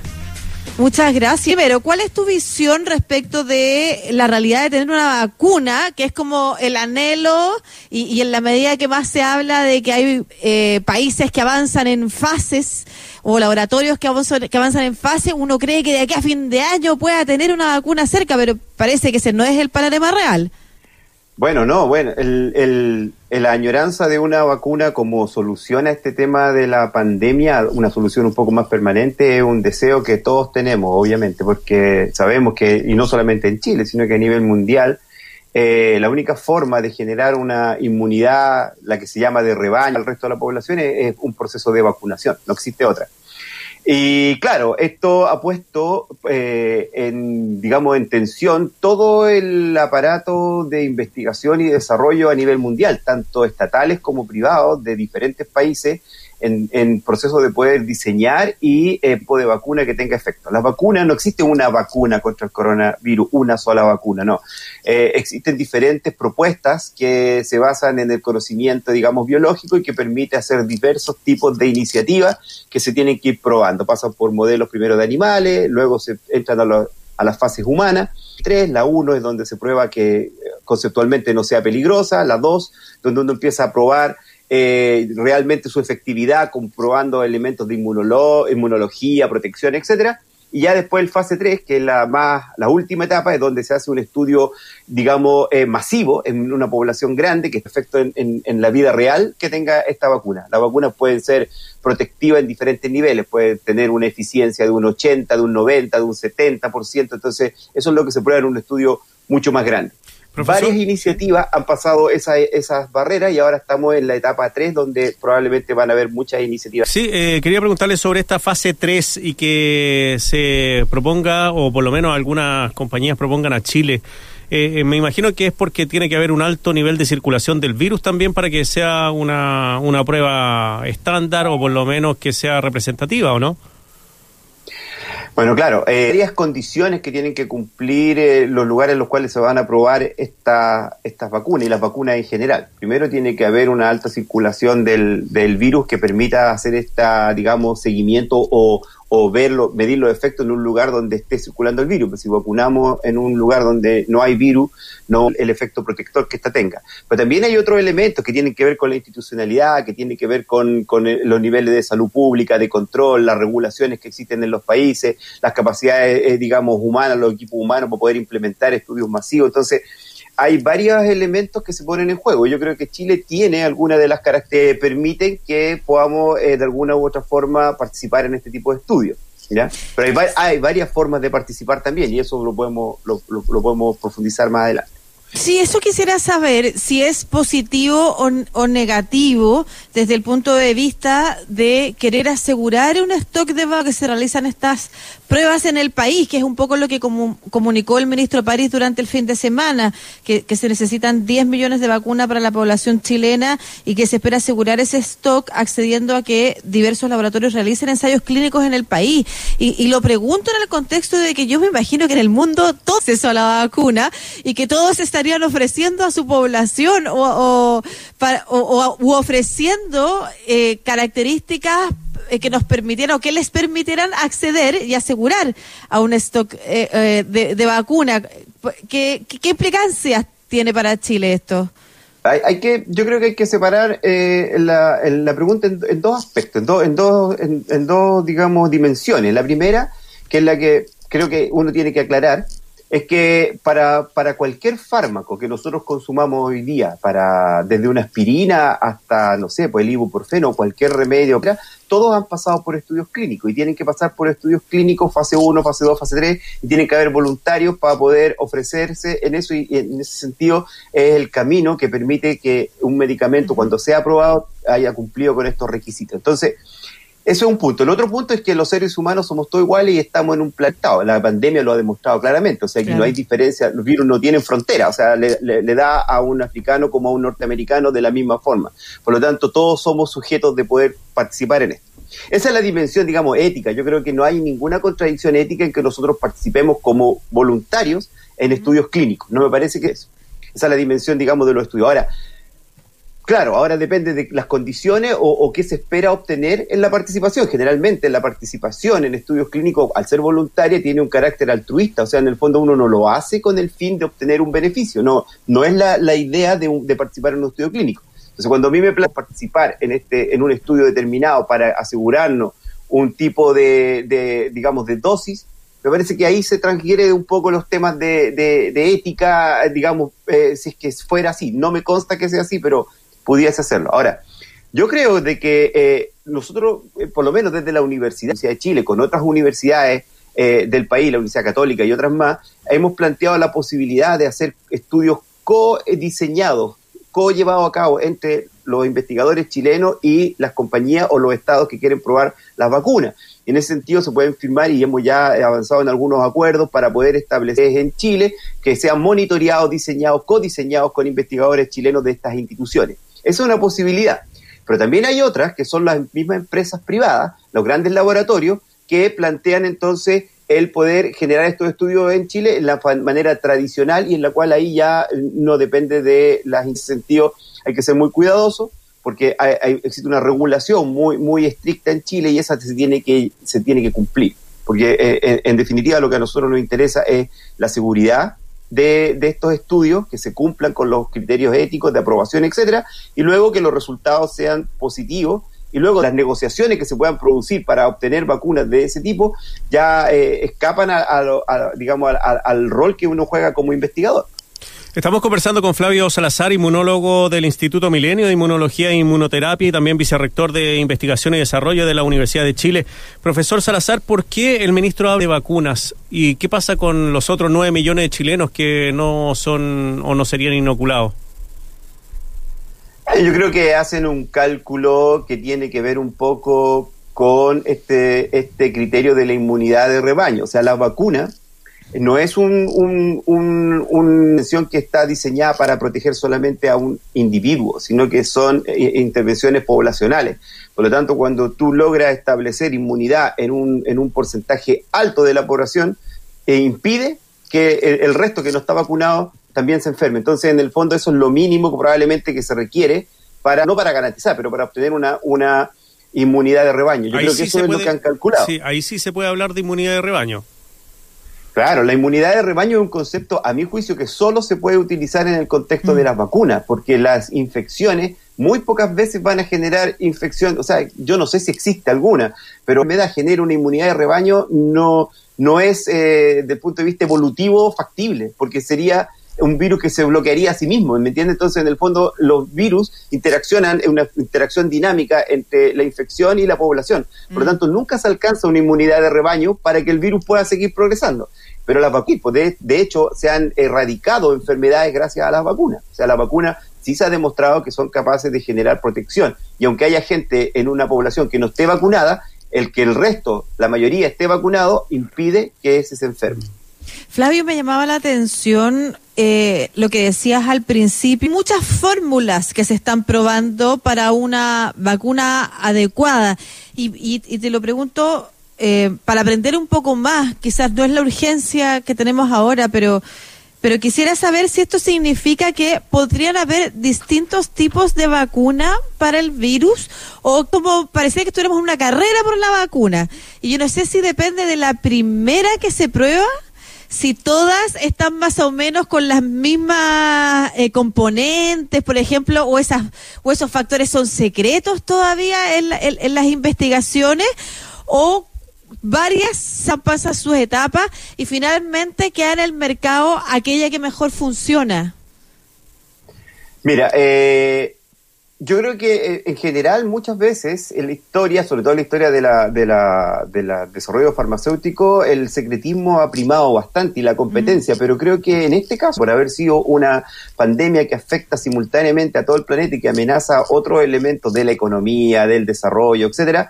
Muchas gracias. Pero, ¿cuál es tu visión respecto de la realidad de tener una vacuna, que es como el anhelo y, en la medida que más se habla de que hay eh, países que avanzan en fases o laboratorios que avanzan, que avanzan en fase, uno cree que de aquí a fin de año pueda tener una vacuna cerca, pero parece que ese no es el panorama real. Bueno, no, bueno, el, la añoranza de una vacuna como solución a este tema de la pandemia, una solución un poco más permanente, es un deseo que todos tenemos, obviamente, porque sabemos que, y no solamente en Chile, sino que a nivel mundial, eh, la única forma de generar una inmunidad, la que se llama de rebaño al resto de la población, es un proceso de vacunación, no existe otra. Y claro, esto ha puesto eh, en, digamos, en tensión todo el aparato de investigación y desarrollo a nivel mundial, tanto estatales como privados de diferentes países, en, proceso de poder diseñar y eh, de vacuna que tenga efecto. Las vacunas, no existe una vacuna contra el coronavirus, una sola vacuna, no. Eh, existen diferentes propuestas que se basan en el conocimiento, digamos, biológico y que permite hacer diversos tipos de iniciativas que se tienen que ir probando. Pasan por modelos primero de animales, luego se entran a, a las fases humanas. Tres, la uno es donde se prueba que eh, conceptualmente no sea peligrosa. La dos, donde uno empieza a probar eh, realmente su efectividad, comprobando elementos de inmunología, protección, etcétera. Y ya después el fase 3, que es la más, la última etapa, es donde se hace un estudio, digamos, eh, masivo en una población grande, que efecto en, en, la vida real que tenga esta vacuna. Las vacunas pueden ser protectivas en diferentes niveles, pueden tener una eficiencia de un 80, de un 90, de un 70%, entonces eso es lo que se prueba en un estudio mucho más grande. Varias iniciativas han pasado esa, esas barreras y ahora estamos en la etapa 3 donde probablemente van a haber muchas iniciativas. Sí, eh, quería preguntarle sobre esta fase 3 y que se proponga, o por lo menos algunas compañías propongan a Chile. Eh, eh, me imagino que es porque tiene que haber un alto nivel de circulación del virus también para que sea una, una prueba estándar o por lo menos que sea representativa, ¿o no? Bueno, claro, eh, varias condiciones que tienen que cumplir eh, los lugares en los cuales se van a probar esta, estas vacunas y las vacunas en general. Primero tiene que haber una alta circulación del, del virus que permita hacer esta, digamos, seguimiento o, o verlo, medir los efectos en un lugar donde esté circulando el virus. Pues si vacunamos en un lugar donde no hay virus, no el efecto protector que ésta tenga. Pero también hay otros elementos que tienen que ver con la institucionalidad, que tienen que ver con, con los niveles de salud pública, de control, las regulaciones que existen en los países, las capacidades, eh, digamos, humanas, los equipos humanos para poder implementar estudios masivos. Entonces, hay varios elementos que se ponen en juego. Yo creo que Chile tiene algunas de las características que permiten que podamos eh, de alguna u otra forma participar en este tipo de estudios. ¿ya? Pero hay, hay, varias formas de participar también y eso lo podemos, lo, lo podemos profundizar más adelante. Sí, eso quisiera saber si es positivo o, negativo desde el punto de vista de querer asegurar un stock de vacunas que se realizan estas pruebas en el país, que es un poco lo que comunicó el ministro París durante el fin de semana, que, se necesitan 10 millones de vacunas para la población chilena y que se espera asegurar ese stock accediendo a que diversos laboratorios realicen ensayos clínicos en el país. Y, lo pregunto en el contexto de que yo me imagino que en el mundo todo se a la vacuna y que todos están estarían ofreciendo a su población o, o, ofreciendo eh, características eh, que nos permitieran o que les permitieran acceder y asegurar a un stock eh, de, de, vacuna. ¿Qué, ¿Qué, implicancias tiene para Chile esto? Hay, que, yo creo que hay que separar eh, la, la, pregunta en, dos aspectos, en, dos en, dos, en, dos, digamos, dimensiones. La primera, que es la que creo que uno tiene que aclarar, es que para, para cualquier fármaco que nosotros consumamos hoy día, para desde una aspirina hasta, no sé, pues el ibuprofeno o cualquier remedio, todos han pasado por estudios clínicos y tienen que pasar por estudios clínicos fase 1, fase 2, fase 3 y tienen que haber voluntarios para poder ofrecerse en eso y en ese sentido es el camino que permite que un medicamento cuando sea aprobado haya cumplido con estos requisitos. Entonces, eso es un punto. El otro punto es que los seres humanos somos todos iguales y estamos en un planetado. La pandemia lo ha demostrado claramente. O sea, que no hay diferencia. Los virus no tienen frontera. O sea, le, da a un africano como a un norteamericano de la misma forma. Por lo tanto, todos somos sujetos de poder participar en esto. Esa es la dimensión, digamos, ética. Yo creo que no hay ninguna contradicción ética en que nosotros participemos como voluntarios en estudios clínicos. No me parece que eso. Esa es la dimensión, digamos, de los estudios. Ahora, Claro, ahora depende de las condiciones o, qué se espera obtener en la participación. Generalmente la participación en estudios clínicos, al ser voluntaria, tiene un carácter altruista, o sea, en el fondo uno no lo hace con el fin de obtener un beneficio, no, no es la, idea de, de, participar en un estudio clínico. Entonces, cuando a mí me plazco participar en, este, en un estudio determinado para asegurarnos un tipo de, de digamos, de dosis, me parece que ahí se transgiere un poco los temas de, de, ética, digamos, eh, si es que fuera así. No me consta que sea así, pero pudiese hacerlo. Ahora, yo creo de que eh, nosotros, eh, por lo menos desde la Universidad de Chile, con otras universidades eh, del país, la Universidad Católica y otras más, hemos planteado la posibilidad de hacer estudios co-diseñados, co-llevados a cabo entre los investigadores chilenos y las compañías o los estados que quieren probar las vacunas. En ese sentido se pueden firmar y hemos ya avanzado en algunos acuerdos para poder establecer en Chile que sean monitoreados, diseñados, codiseñados con investigadores chilenos de estas instituciones. Esa es una posibilidad. Pero también hay otras que son las mismas empresas privadas, los grandes laboratorios, que plantean entonces el poder generar estos estudios en Chile en la manera tradicional y en la cual ahí ya no depende de los incentivos. Hay que ser muy cuidadoso porque existe una regulación muy, muy estricta en Chile y esa se tiene que, se tiene que cumplir. Porque eh, en definitiva lo que a nosotros nos interesa es la seguridad de, estos estudios, que se cumplan con los criterios éticos de aprobación, etcétera, y luego que los resultados sean positivos y luego las negociaciones que se puedan producir para obtener vacunas de ese tipo ya eh, escapan a, digamos al rol que uno juega como investigador. Estamos conversando con Flavio Salazar, inmunólogo del Instituto Milenio de Inmunología e Inmunoterapia y también vicerrector de Investigación y Desarrollo de la Universidad de Chile. Profesor Salazar, ¿por qué el ministro habla de vacunas? ¿Y qué pasa con los otros nueve millones de chilenos que no son o no serían inoculados? Yo creo que hacen un cálculo que tiene que ver un poco con este, este criterio de la inmunidad de rebaño. O sea, las vacunas no es un, una mención que está diseñada para proteger solamente a un individuo, sino que son eh, intervenciones poblacionales. Por lo tanto, cuando tú logras establecer inmunidad en un, en un porcentaje alto de la población, e impide que el, resto que no está vacunado también se enferme. Entonces, en el fondo, eso es lo mínimo probablemente que se requiere para, no para garantizar, pero para obtener una, una inmunidad de rebaño. Yo creo que eso es lo que han calculado. Sí, ahí sí se puede hablar de inmunidad de rebaño. Claro, la inmunidad de rebaño es un concepto, a mi juicio, que solo se puede utilizar en el contexto de mm. las vacunas, porque las infecciones muy pocas veces van a generar infección, o sea, yo no sé si existe alguna, pero en vez de generar una inmunidad de rebaño no, no es, eh, desde el punto de vista evolutivo, factible, porque sería un virus que se bloquearía a sí mismo, ¿me entiendes? Entonces, en el fondo, los virus interaccionan en una interacción dinámica entre la infección y la población. Por lo mm. tanto, nunca se alcanza una inmunidad de rebaño para que el virus pueda seguir progresando. Pero las vacunas, pues, de, hecho, se han erradicado enfermedades gracias a las vacunas. O sea, la vacuna sí se ha demostrado que son capaces de generar protección. Y aunque haya gente en una población que no esté vacunada, el que el resto, la mayoría, esté vacunado, impide que ese se enferme. Flavio, me llamaba la atención eh, lo que decías al principio. Muchas fórmulas que se están probando para una vacuna adecuada. y te lo pregunto eh, para aprender un poco más, quizás no es la urgencia que tenemos ahora, pero, pero quisiera saber si esto significa que podrían haber distintos tipos de vacuna para el virus o como parecía que estuviéramos una carrera por la vacuna. Y yo no sé si depende de la primera que se prueba si todas están más o menos con las mismas eh, componentes, por ejemplo, o esas o esos factores son secretos todavía en, en, las investigaciones o varias pasan sus etapas y finalmente queda en el mercado aquella que mejor funciona. Mira, eh, yo creo que eh, en general muchas veces en la historia, sobre todo en la historia de la, de la, de la desarrollo farmacéutico, el secretismo ha primado bastante y la competencia, mm. pero creo que en este caso, por haber sido una pandemia que afecta simultáneamente a todo el planeta y que amenaza otros elementos de la economía, del desarrollo, etcétera,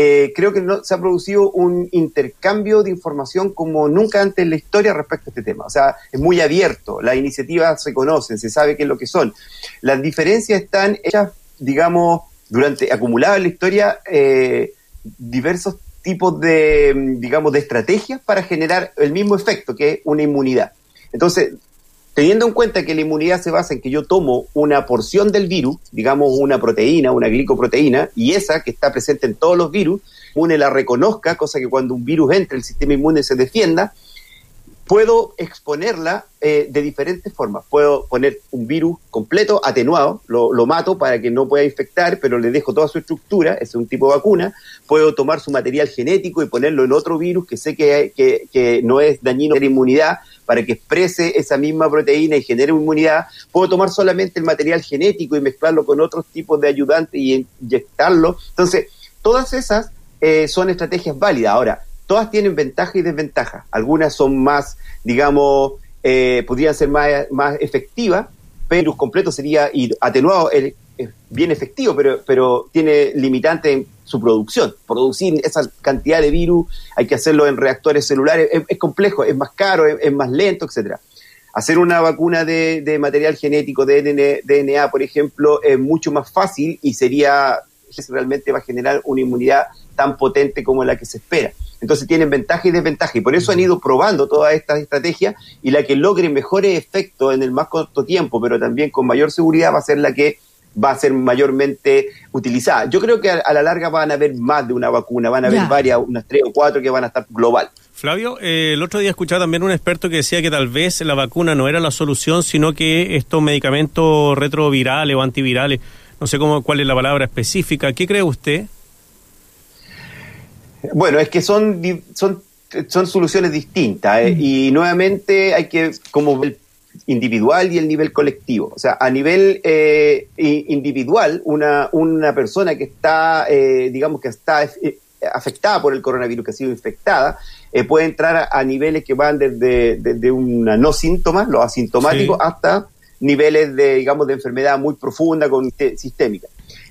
eh, creo que no, se ha producido un intercambio de información como nunca antes en la historia respecto a este tema. O sea, es muy abierto, las iniciativas se conocen, se sabe qué es lo que son. Las diferencias están hechas, digamos, durante acumuladas en la historia, eh, diversos tipos de, digamos, de estrategias para generar el mismo efecto, que es una inmunidad. Entonces, Teniendo en cuenta que la inmunidad se basa en que yo tomo una porción del virus, digamos una proteína, una glicoproteína, y esa que está presente en todos los virus, inmune la reconozca, cosa que cuando un virus entre el sistema inmune se defienda, puedo exponerla eh, de diferentes formas. Puedo poner un virus completo, atenuado, lo, mato para que no pueda infectar, pero le dejo toda su estructura, es un tipo de vacuna. Puedo tomar su material genético y ponerlo en otro virus que sé que, que, que no es dañino para la inmunidad, para que exprese esa misma proteína y genere inmunidad. Puedo tomar solamente el material genético y mezclarlo con otros tipos de ayudantes y inyectarlo. Entonces, todas esas eh, son estrategias válidas. Ahora, todas tienen ventajas y desventajas. Algunas son más, digamos, eh, podrían ser más, más efectivas, pero completo sería ir atenuado, es bien efectivo, pero, pero tiene limitante en su producción. Producir esa cantidad de virus, hay que hacerlo en reactores celulares, es, complejo, es más caro, es, más lento, etcétera. Hacer una vacuna de, material genético, de DNA, por ejemplo, es mucho más fácil y sería, realmente va a generar una inmunidad tan potente como la que se espera. Entonces tienen ventaja y desventaja y por eso han ido probando todas estas estrategias y la que logre mejores efectos en el más corto tiempo, pero también con mayor seguridad va a ser la que va a ser mayormente utilizada. Yo creo que a, la larga van a haber más de una vacuna, van a haber varias, unas tres o cuatro que van a estar global. Flavio, eh, el otro día escuchaba también un experto que decía que tal vez la vacuna no era la solución, sino que estos medicamentos retrovirales o antivirales, no sé cómo cuál es la palabra específica, ¿qué cree usted? Bueno, es que son, son, son soluciones distintas eh, mm. y nuevamente hay que, como el individual y el nivel colectivo. O sea, a nivel eh, individual, una, una persona que está, eh, digamos que está eh, afectada por el coronavirus, que ha sido infectada, puede entrar a, niveles que van desde, desde una no síntomas, los asintomáticos, hasta niveles de, digamos, de enfermedad muy profunda, con sistémica.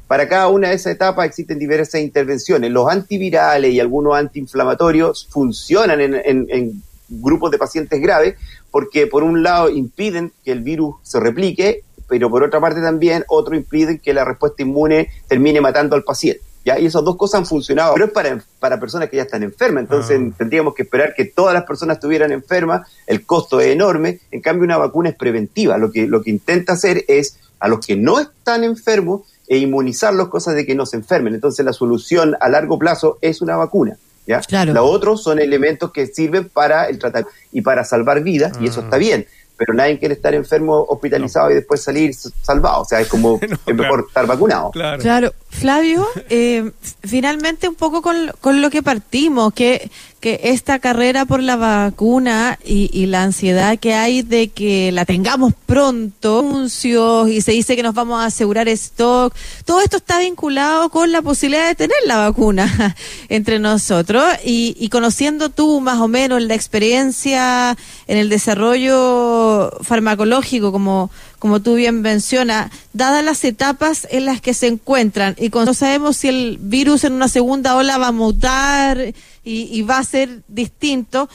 Para cada una de esas etapas existen diversas intervenciones. Los antivirales y algunos antiinflamatorios funcionan en, en grupos de pacientes graves, porque por un lado impiden que el virus se replique, pero por otra parte también otro impiden que la respuesta inmune termine matando al paciente. ¿ya? Y esas dos cosas han funcionado, pero es para, para personas que ya están enfermas, entonces ah. tendríamos que esperar que todas las personas estuvieran enfermas, el costo es enorme, en cambio una vacuna es preventiva, lo que, lo que intenta hacer es a los que no están enfermos e inmunizarlos, cosas de que no se enfermen. Entonces la solución a largo plazo es una vacuna. ¿ya? Los otros son elementos que sirven para el tratamiento y para salvar vidas, y eso está bien pero nadie quiere estar enfermo, hospitalizado y después salir salvado. O sea, es como es mejor estar vacunado. Claro. Flavio, eh, finalmente un poco con, con, lo que partimos, que, que esta carrera por la vacuna y, la ansiedad que hay de que la tengamos pronto, anuncios y se dice que nos vamos a asegurar stock, todo esto está vinculado con la posibilidad de tener la vacuna entre nosotros. Y, y conociendo tú más o menos la experiencia en el desarrollo farmacológico, como, como tú bien mencionas, dadas las etapas en las que se encuentran y cuando sabemos si el virus en una segunda ola va a mutar y, va a ser distinto,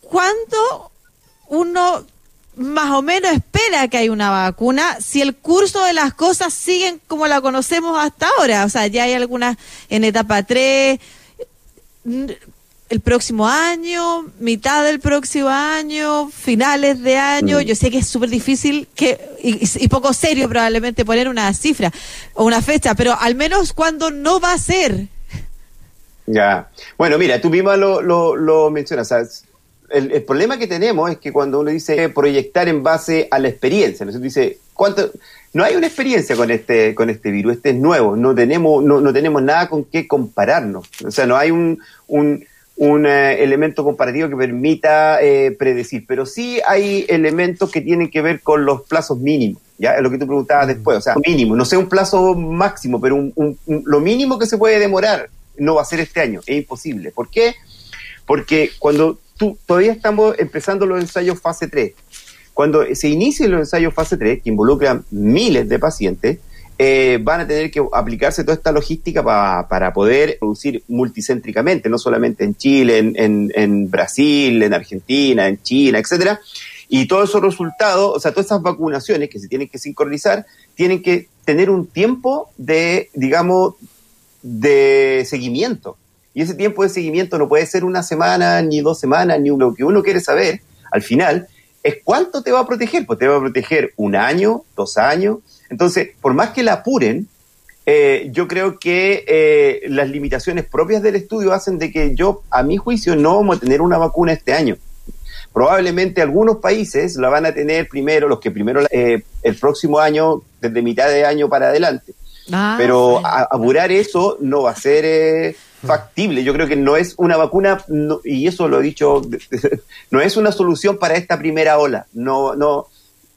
¿cuándo uno más o menos espera que hay una vacuna si el curso de las cosas siguen como la conocemos hasta ahora. O sea, ya hay algunas en etapa 3 el próximo año, mitad del próximo año, finales de año. Mm. Yo sé que es súper difícil que y, poco serio probablemente poner una cifra o una fecha, pero al menos cuando no va a ser. Ya. Bueno, mira, tú misma lo, lo, mencionas. el, problema que tenemos es que cuando uno dice proyectar en base a la experiencia, ¿no? dice, ¿cuánto? No hay una experiencia con este, con este virus, este es nuevo, no tenemos, no, no tenemos nada con qué compararnos. O sea, no hay un, un, un eh, elemento comparativo que permita eh, predecir, pero sí hay elementos que tienen que ver con los plazos mínimos, ya es lo que tú preguntabas mm. después, o sea, mínimo, no sé un plazo máximo, pero un, lo mínimo que se puede demorar no va a ser este año, es imposible. ¿Por qué? Porque cuando tú, todavía estamos empezando los ensayos fase 3, cuando se inicien los ensayos fase 3, que involucran miles de pacientes, eh, van a tener que aplicarse toda esta logística para poder producir multicéntricamente, no solamente en Chile, en, en, Brasil, en Argentina, en China, etcétera. Y todos esos resultados, o sea, todas esas vacunaciones que se tienen que sincronizar, tienen que tener un tiempo de, digamos, de seguimiento. Y ese tiempo de seguimiento no puede ser una semana, ni dos semanas, ni lo que uno quiere saber al final es cuánto te va a proteger. Pues te va a proteger un año, dos años, entonces, por más que la apuren, eh, yo creo que eh, las limitaciones propias del estudio hacen de que yo, a mi juicio, no vamos a tener una vacuna este año. Probablemente algunos países la van a tener primero, los que primero eh, el próximo año, desde mitad de año para adelante. Ah, Pero apurar eso no va a ser factible. Yo creo que no es una vacuna, y eso lo he dicho, no es una solución para esta primera ola. No, no,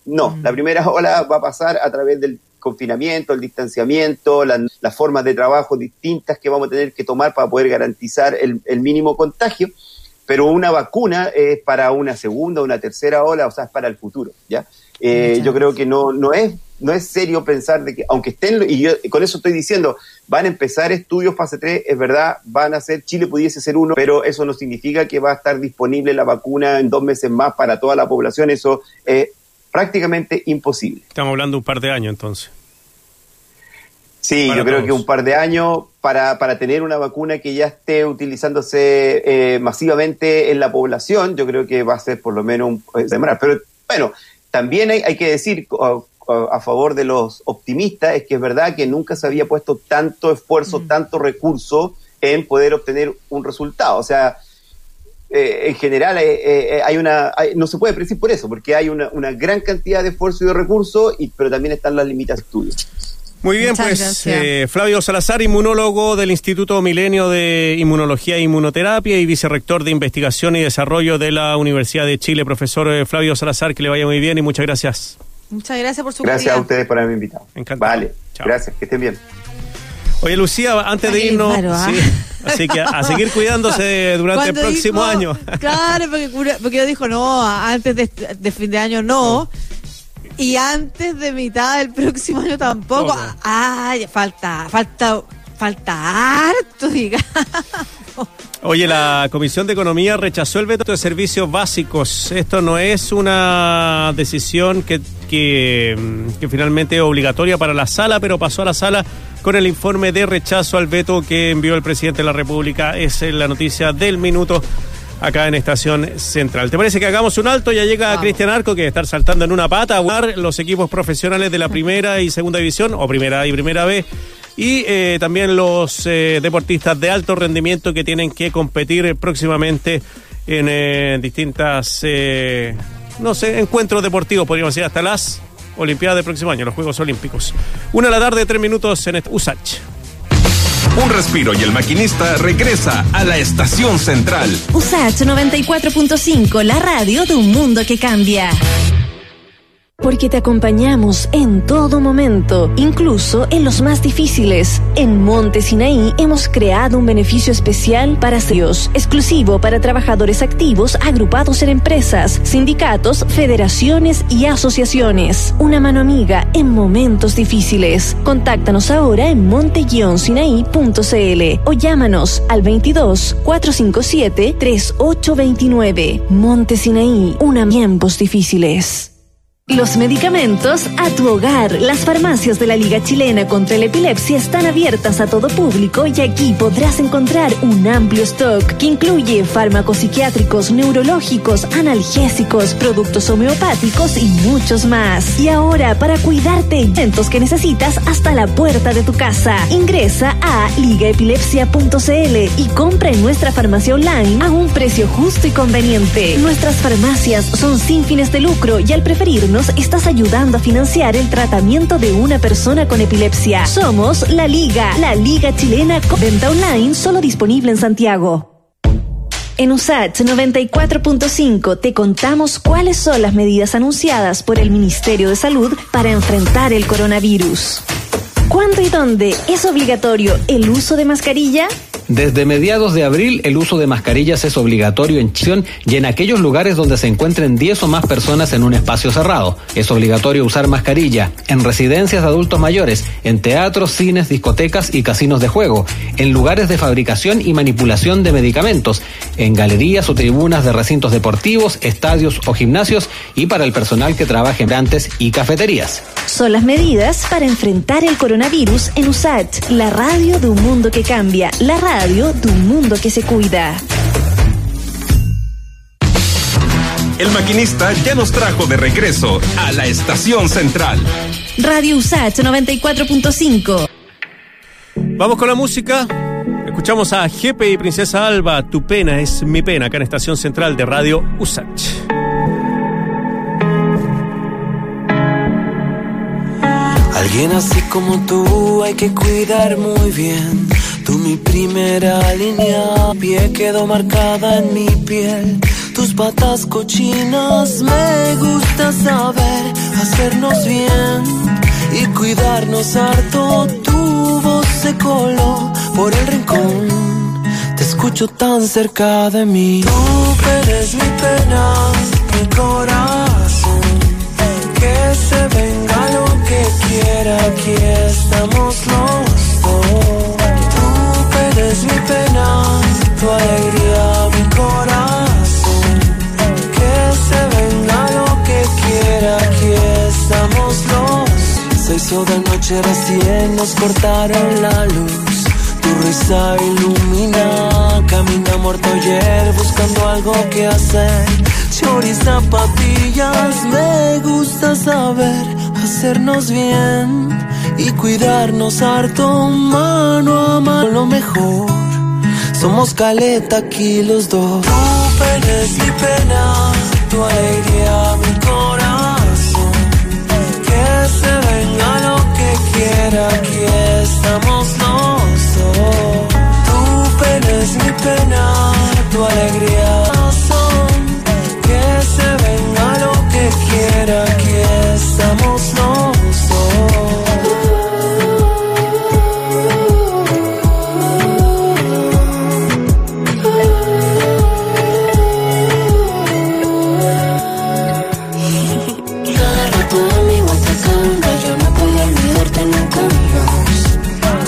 no, mm. la primera ola va a pasar a través del confinamiento, el distanciamiento, las formas de trabajo distintas que vamos a tener que tomar para poder garantizar el, mínimo contagio, pero una vacuna es para una segunda, una tercera ola, o sea, es para el futuro, ¿ya? Eh, yo creo que no, no es no es serio pensar de que, aunque estén, y yo con eso estoy diciendo, van a empezar estudios fase 3, es verdad, van a ser, Chile pudiese ser uno, pero eso no significa que va a estar disponible la vacuna en dos meses más para toda la población, eso es prácticamente imposible. Estamos hablando de un par de años entonces. Sí, yo creo que un par de años para, para tener una vacuna que ya esté utilizándose eh, masivamente en la población, yo creo que va a ser por lo menos un eh, Pero bueno, también hay, hay que decir a, favor de los optimistas, es que es verdad que nunca se había puesto tanto esfuerzo, mm. tanto recurso en poder obtener un resultado. O sea, eh, en general eh, eh, hay una no se puede predecir por eso porque hay una, una, gran cantidad de esfuerzo y de recursos y pero también están las limitaciones de estudio muy bien, pues Flavio Salazar, inmunólogo del Instituto Milenio de Inmunología e Inmunoterapia y vicerrector de Investigación y Desarrollo de la Universidad de Chile. Profesor Flavio Salazar, que le vaya muy bien y muchas gracias. Muchas gracias por su Gracias a ustedes por haberme invitado. Encantado. Vale, gracias, que estén bien. Oye, Lucía, antes de irnos, ¿ah? así que a seguir cuidándose durante el próximo año. Claro, porque, porque dijo, no, antes de, fin de año no. Y antes de mitad del próximo año tampoco. Ay, falta, falta, falta harto, digamos. Oye, la Comisión de Economía rechazó el veto de servicios básicos. Esto no es una decisión que, que, que, finalmente es obligatoria para la sala, pero pasó a la sala con el informe de rechazo al veto que envió el presidente de la República. Es la noticia del minuto acá en Estación Central. ¿Te parece que hagamos un alto? Ya llega Cristian Arco, que estar saltando en una pata a jugar los equipos profesionales de la primera y segunda división, o primera y primera B y eh, también los eh, deportistas de alto rendimiento que tienen que competir próximamente en eh, distintas, no sé, encuentros deportivos, podríamos decir, hasta las Olimpiadas del próximo año, los Juegos Olímpicos. Una a la tarde, tres minutos en USACH. Un respiro y el maquinista regresa a la estación central. USACH 94.5, la radio de un mundo que cambia. Porque te acompañamos en todo momento, incluso en los más difíciles. En Monte Sinaí hemos creado un beneficio especial para ellos, exclusivo para trabajadores activos agrupados en empresas, sindicatos, federaciones y asociaciones. Una mano amiga en momentos difíciles. Contáctanos ahora en monte-sinaí.cl o llámanos al 22 457 3829. Monte Sinaí, una tiempos difíciles. Los medicamentos a tu hogar. Las farmacias de la Liga Chilena contra la Epilepsia están abiertas a todo público y aquí podrás encontrar un amplio stock que incluye fármacos psiquiátricos, neurológicos, analgésicos, productos homeopáticos y muchos más. Y ahora, para cuidarte, eventos que necesitas hasta la puerta de tu casa. Ingresa a ligaepilepsia.cl y compra en nuestra farmacia online a un precio justo y conveniente. Nuestras farmacias son sin fines de lucro y al preferirnos estás ayudando a financiar el tratamiento de una persona con epilepsia. Somos La Liga, la Liga Chilena con venta online solo disponible en Santiago. En USAT 94.5 te contamos cuáles son las medidas anunciadas por el Ministerio de Salud para enfrentar el coronavirus. ¿Cuándo y dónde es obligatorio el uso de mascarilla? Desde mediados de abril, el uso de mascarillas es obligatorio en Chile y en aquellos lugares donde se encuentren 10 o más personas en un espacio cerrado. Es obligatorio usar mascarilla en residencias de adultos mayores, en teatros, cines, discotecas y casinos de juego, en lugares de fabricación y manipulación de medicamentos, en galerías o tribunas de recintos deportivos, estadios o gimnasios y para el personal que trabaje en rantes y cafeterías. Son las medidas para enfrentar el coronavirus en USAT, la radio de un mundo que cambia, la radio radio de un mundo que se cuida. El maquinista ya nos trajo de regreso a la estación central. Radio USAT 94.5. Vamos con la música. Escuchamos a Jepe y Princesa Alba, Tu pena es mi pena, acá en Estación Central de Radio USAT. Alguien así como tú hay que cuidar muy bien. Tú mi primera línea, pie quedó marcada en mi piel. Tus patas cochinas me gusta saber hacernos bien y cuidarnos harto. Tu voz se coló por el rincón. Te escucho tan cerca de mí. Tú eres mi pena, mi corazón. Quiera, aquí estamos los dos. Tú eres mi pena, tu alegría, mi corazón. Que se venga lo que quiera, aquí estamos los. Se hizo de noche recién, nos cortaron la luz. Tu risa ilumina, camina muerto ayer buscando algo que hacer. Chori zapatillas, me gusta saber hacernos bien y cuidarnos harto mano a mano lo mejor. Somos caleta aquí los dos. Tu pena es mi pena, tu alegría mi corazón. Que se venga lo que quiera, aquí estamos los dos. Tu estamos los dos. Agarra toda mi yo no podía olvidarte nunca más.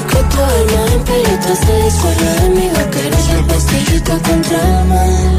Que tu alma en pelotas te descuadra, amigo, que eres la pastillita contra el.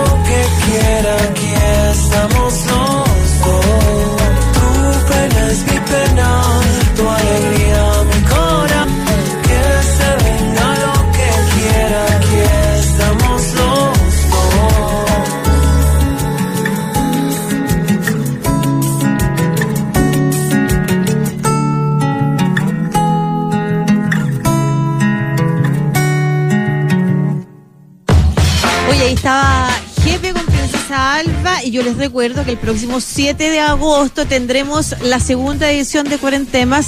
recuerdo que el próximo 7 de agosto tendremos la segunda edición de Cuarentemas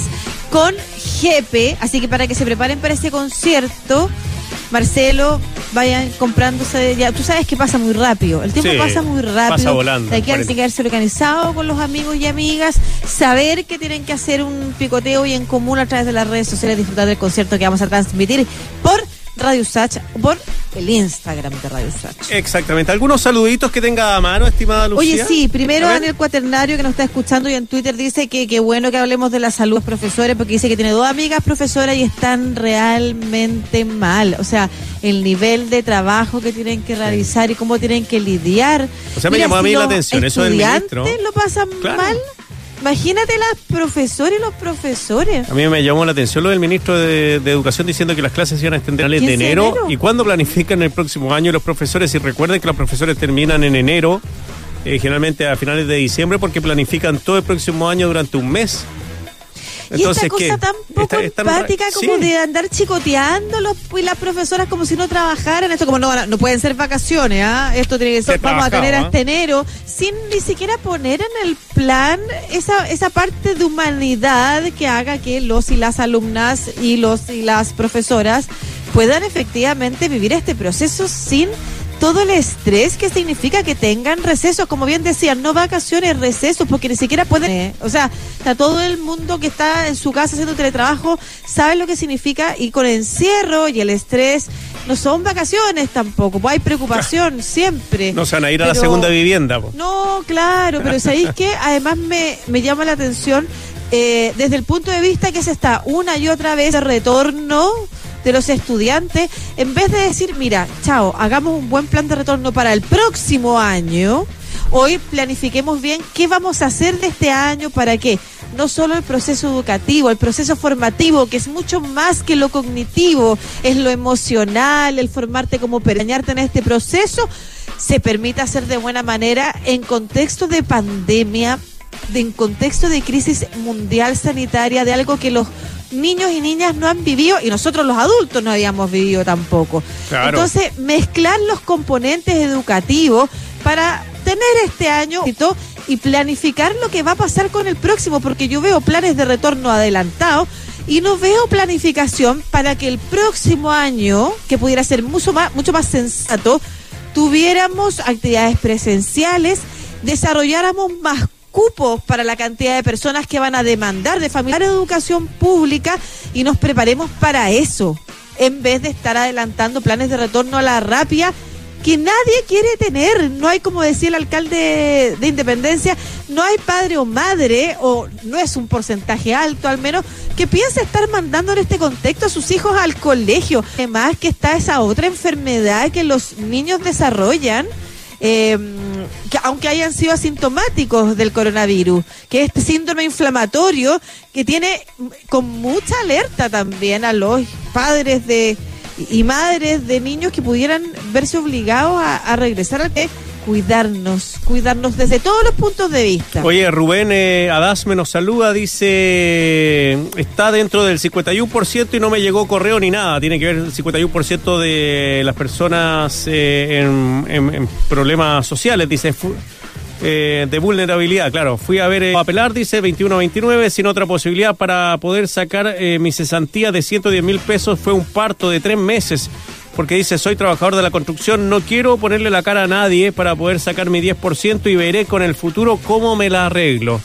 con Jepe, así que para que se preparen para ese concierto, Marcelo, vayan comprándose ya. Tú sabes que pasa muy rápido. El tiempo pasa muy rápido. Pasa volando. Hay que quedarse organizado con los amigos y amigas, saber que tienen que hacer un picoteo y en común a través de las redes sociales disfrutar del concierto que vamos a transmitir por Radio Usach por el Instagram de Radio Usach. Exactamente. ¿Algunos saluditos que tenga a mano, estimada Lucía? Oye, sí, primero en el cuaternario que nos está escuchando y en Twitter dice que qué bueno que hablemos de la salud de los profesores porque dice que tiene dos amigas profesoras y están realmente mal. O sea, el nivel de trabajo que tienen que realizar y cómo tienen que lidiar. O sea, me llamó a mí la atención eso del ministro. lo pasan mal? Imagínate las profesores y los profesores. A mí me llamó la atención lo del ministro de, Educación diciendo que las clases iban a extender de enero. ¿Y cuándo planifican el próximo año los profesores? Y recuerden que los profesores terminan en enero, eh, generalmente a finales de diciembre, porque planifican todo el próximo año durante un mes. Entonces, y esta cosa tan poco empática como de andar chicoteando los, y las profesoras como si no trabajaran. Esto como no, no pueden ser vacaciones, ¿ah? Esto tiene que ser, vamos a tener hasta ¿ah? enero, sin ni siquiera poner en el plan esa, esa parte de humanidad que haga que los y las alumnas y los y las profesoras puedan efectivamente vivir este proceso sin todo el estrés que significa que tengan recesos, como bien decían, no vacaciones, recesos, porque ni siquiera pueden, eh, o sea, está todo el mundo que está en su casa haciendo teletrabajo sabe lo que significa y con el encierro y el estrés no son vacaciones tampoco, pues hay preocupación siempre. No se van a ir a la segunda vivienda. No, claro, pero sabéis que además me, me llama la atención eh, desde el punto de vista que se está una y otra vez de retorno de los estudiantes, en vez de decir, mira, chao, hagamos un buen plan de retorno para el próximo año, hoy planifiquemos bien qué vamos a hacer de este año para que no solo el proceso educativo, el proceso formativo, que es mucho más que lo cognitivo, es lo emocional, el formarte como perañarte en este proceso, se permita hacer de buena manera en contexto de pandemia, en contexto de crisis mundial sanitaria, de algo que los niños y niñas no han vivido y nosotros los adultos no habíamos vivido tampoco. Entonces, mezclar los componentes educativos para tener este año y planificar lo que va a pasar con el próximo, porque yo veo planes de retorno adelantados y no veo planificación para que el próximo año, que pudiera ser mucho más, mucho más sensato, tuviéramos actividades presenciales, desarrolláramos más cupos para la cantidad de personas que van a demandar de familiar educación pública y nos preparemos para eso, en vez de estar adelantando planes de retorno a la rápida que nadie quiere tener. No hay, como decía el alcalde de Independencia, no hay padre o madre, o no es un porcentaje alto al menos, que piense estar mandando en este contexto a sus hijos al colegio. Además que está esa otra enfermedad que los niños desarrollan eh, que aunque hayan sido asintomáticos del coronavirus, que es este síndrome inflamatorio que tiene con mucha alerta también a los padres de y madres de niños que pudieran verse obligados a, regresar al cuidarnos, cuidarnos desde todos los puntos de vista. Oye, Rubén eh, Adasme nos saluda, dice, está dentro del 51% y no me llegó correo ni nada, tiene que ver el 51% de las personas eh, en, problemas sociales, dice. Eh, de vulnerabilidad, claro. Fui a ver eh, apelar, dice 21-29, sin otra posibilidad para poder sacar mi cesantía de 110 mil pesos. Fue un parto de tres meses porque dice, soy trabajador de la construcción, no quiero ponerle la cara a nadie para poder sacar mi 10% y veré con el futuro cómo me la arreglo.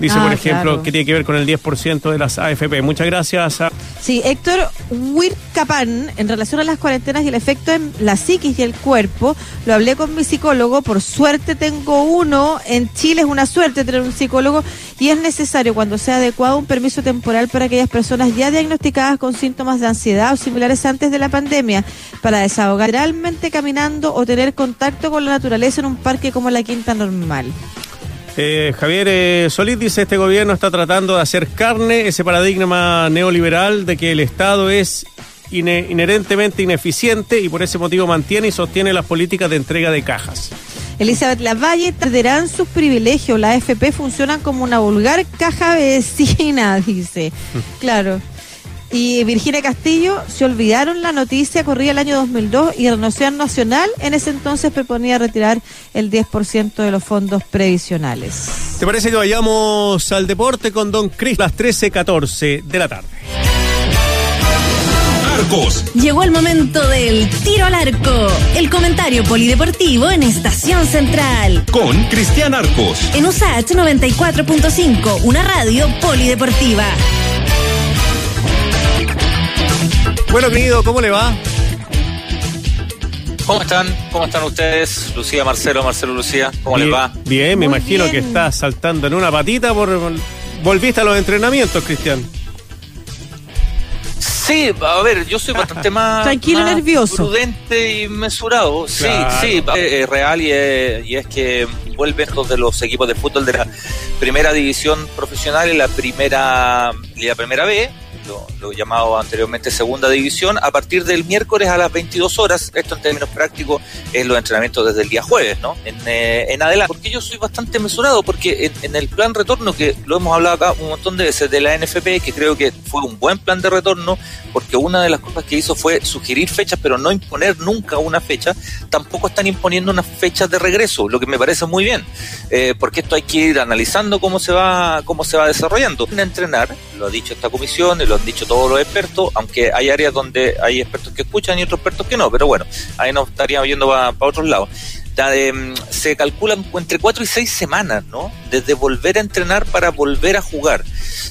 Dice, por ah, ejemplo, que tiene que ver con el 10% de las AFP. Muchas gracias. A... Sí, Héctor Wirkapan, en relación a las cuarentenas y el efecto en la psiquis y el cuerpo, lo hablé con mi psicólogo. Por suerte tengo uno. En Chile es una suerte tener un psicólogo y es necesario, cuando sea adecuado, un permiso temporal para aquellas personas ya diagnosticadas con síntomas de ansiedad o similares antes de la pandemia, para desahogar realmente caminando o tener contacto con la naturaleza en un parque como la Quinta Normal. Eh, Javier eh, Solís dice, este gobierno está tratando de hacer carne ese paradigma neoliberal de que el Estado es inherentemente ineficiente y por ese motivo mantiene y sostiene las políticas de entrega de cajas. Elizabeth Lavalle perderán sus privilegios. La AFP funcionan como una vulgar caja vecina, dice. Claro y Virginia Castillo se olvidaron la noticia, corría el año 2002 y Renovación Nacional en ese entonces proponía retirar el 10% de los fondos previsionales. ¿Te parece que vayamos al deporte con Don Cris las 13.14 de la tarde? Arcos. Llegó el momento del tiro al arco, el comentario polideportivo en Estación Central. Con Cristian Arcos. En USAH 94.5, una radio polideportiva. Bueno, querido, ¿cómo le va? ¿Cómo están? ¿Cómo están ustedes? Lucía, Marcelo, Marcelo, Lucía, ¿cómo les va? Bien, me imagino que estás saltando en una patita por... Volviste a los entrenamientos, Cristian. Sí, a ver, yo soy bastante más, Tranquilo, nervioso. prudente y mesurado. Sí, sí, es real y es, que vuelven los de los equipos de fútbol de la primera división profesional y la primera y la primera B lo, llamado anteriormente segunda división, a partir del miércoles a las 22 horas, esto en términos prácticos es los entrenamientos desde el día jueves, ¿no? En, eh, en adelante, porque yo soy bastante mesurado, porque en, el plan retorno, que lo hemos hablado acá un montón de veces de la NFP, que creo que fue un buen plan de retorno, porque una de las cosas que hizo fue sugerir fechas, pero no imponer nunca una fecha, tampoco están imponiendo unas fechas de regreso, lo que me parece muy bien, eh, porque esto hay que ir analizando cómo se va, cómo se va desarrollando. Entrenar, lo ha dicho esta comisión, lo dicho todos los expertos, aunque hay áreas donde hay expertos que escuchan y otros expertos que no, pero bueno, ahí nos estaríamos yendo para, otros lados. Mm, se calculan entre cuatro y seis semanas, ¿no? Desde volver a entrenar para volver a jugar.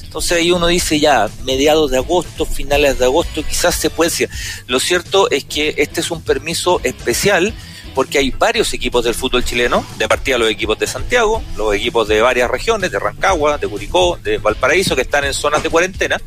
Entonces ahí uno dice ya, mediados de agosto, finales de agosto, quizás se puede decir. Lo cierto es que este es un permiso especial porque hay varios equipos del fútbol chileno, de partida los equipos de Santiago, los equipos de varias regiones, de Rancagua, de Curicó, de Valparaíso, que están en zonas de cuarentena,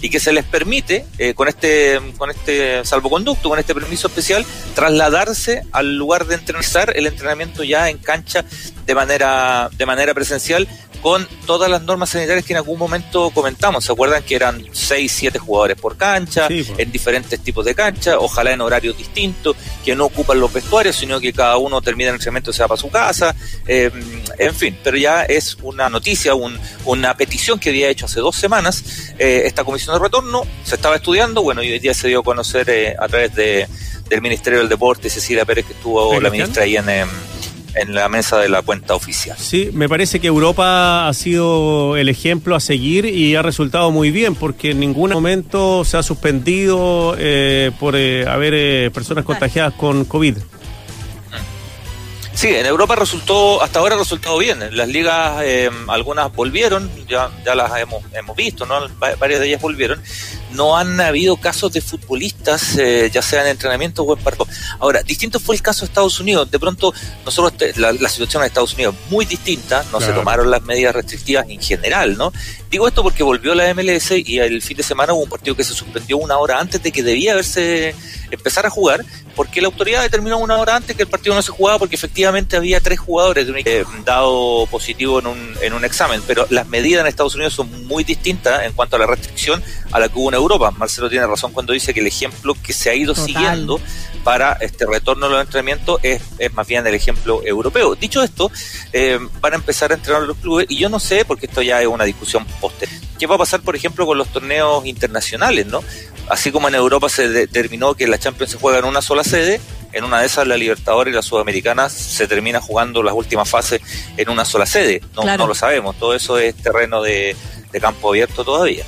y que se les permite, eh, con este con este salvoconducto, con este permiso especial, trasladarse al lugar de entrenar el entrenamiento ya en cancha de manera, de manera presencial, con todas las normas sanitarias que en algún momento comentamos. ¿Se acuerdan que eran 6, 7 jugadores por cancha, pues. en diferentes tipos de cancha, ojalá en horarios distintos, que no ocupan los vestuarios, sino que cada uno termina el entrenamiento y se va para su casa, eh, en fin, pero ya es una noticia, una petición que había hecho hace dos semanas eh, esta comisión de retorno, se estaba estudiando, bueno, y hoy día se dio a conocer eh, a través de, del Ministerio del Deporte, Cecilia Pérez, que estuvo la ministra ahí en en la mesa de la cuenta oficial. Sí, me parece que Europa ha sido el ejemplo a seguir y ha resultado muy bien porque en ningún momento se ha suspendido eh, por eh, haber eh, personas contagiadas con COVID. Sí, en Europa resultó, hasta ahora ha resultado bien. Las ligas, algunas volvieron, ya, ya las hemos, hemos visto, ¿no? Varias de ellas volvieron no han habido casos de futbolistas, eh, ya sea en entrenamiento o en partido. Ahora, distinto fue el caso de Estados Unidos. De pronto, nosotros, la, situación en Estados Unidos muy distinta, no se tomaron las medidas restrictivas en general, ¿no? Digo esto porque volvió la MLS y el fin de semana hubo un partido que se suspendió una hora antes de que debía haberse empezar a jugar, porque la autoridad determinó una hora antes que el partido no se jugaba porque efectivamente había tres jugadores de un, eh, dado positivo en un, en un examen, pero las medidas en Estados Unidos son muy distintas en cuanto a la restricción a la que hubo en Europa. Marcelo tiene razón cuando dice que el ejemplo que se ha ido siguiendo para este retorno a los entrenamientos es, es más bien el ejemplo europeo. Dicho esto, eh, van a empezar a entrenar los clubes y yo no sé, porque esto ya es una discusión posterior, qué va a pasar, por ejemplo, con los torneos internacionales, ¿no? Así como en Europa se determinó que la Champions se juega en una sola sede, en una de esas la Libertadores y la Sudamericana se termina jugando las últimas fases en una sola sede. No, no lo sabemos, todo eso es terreno de campo abierto todavía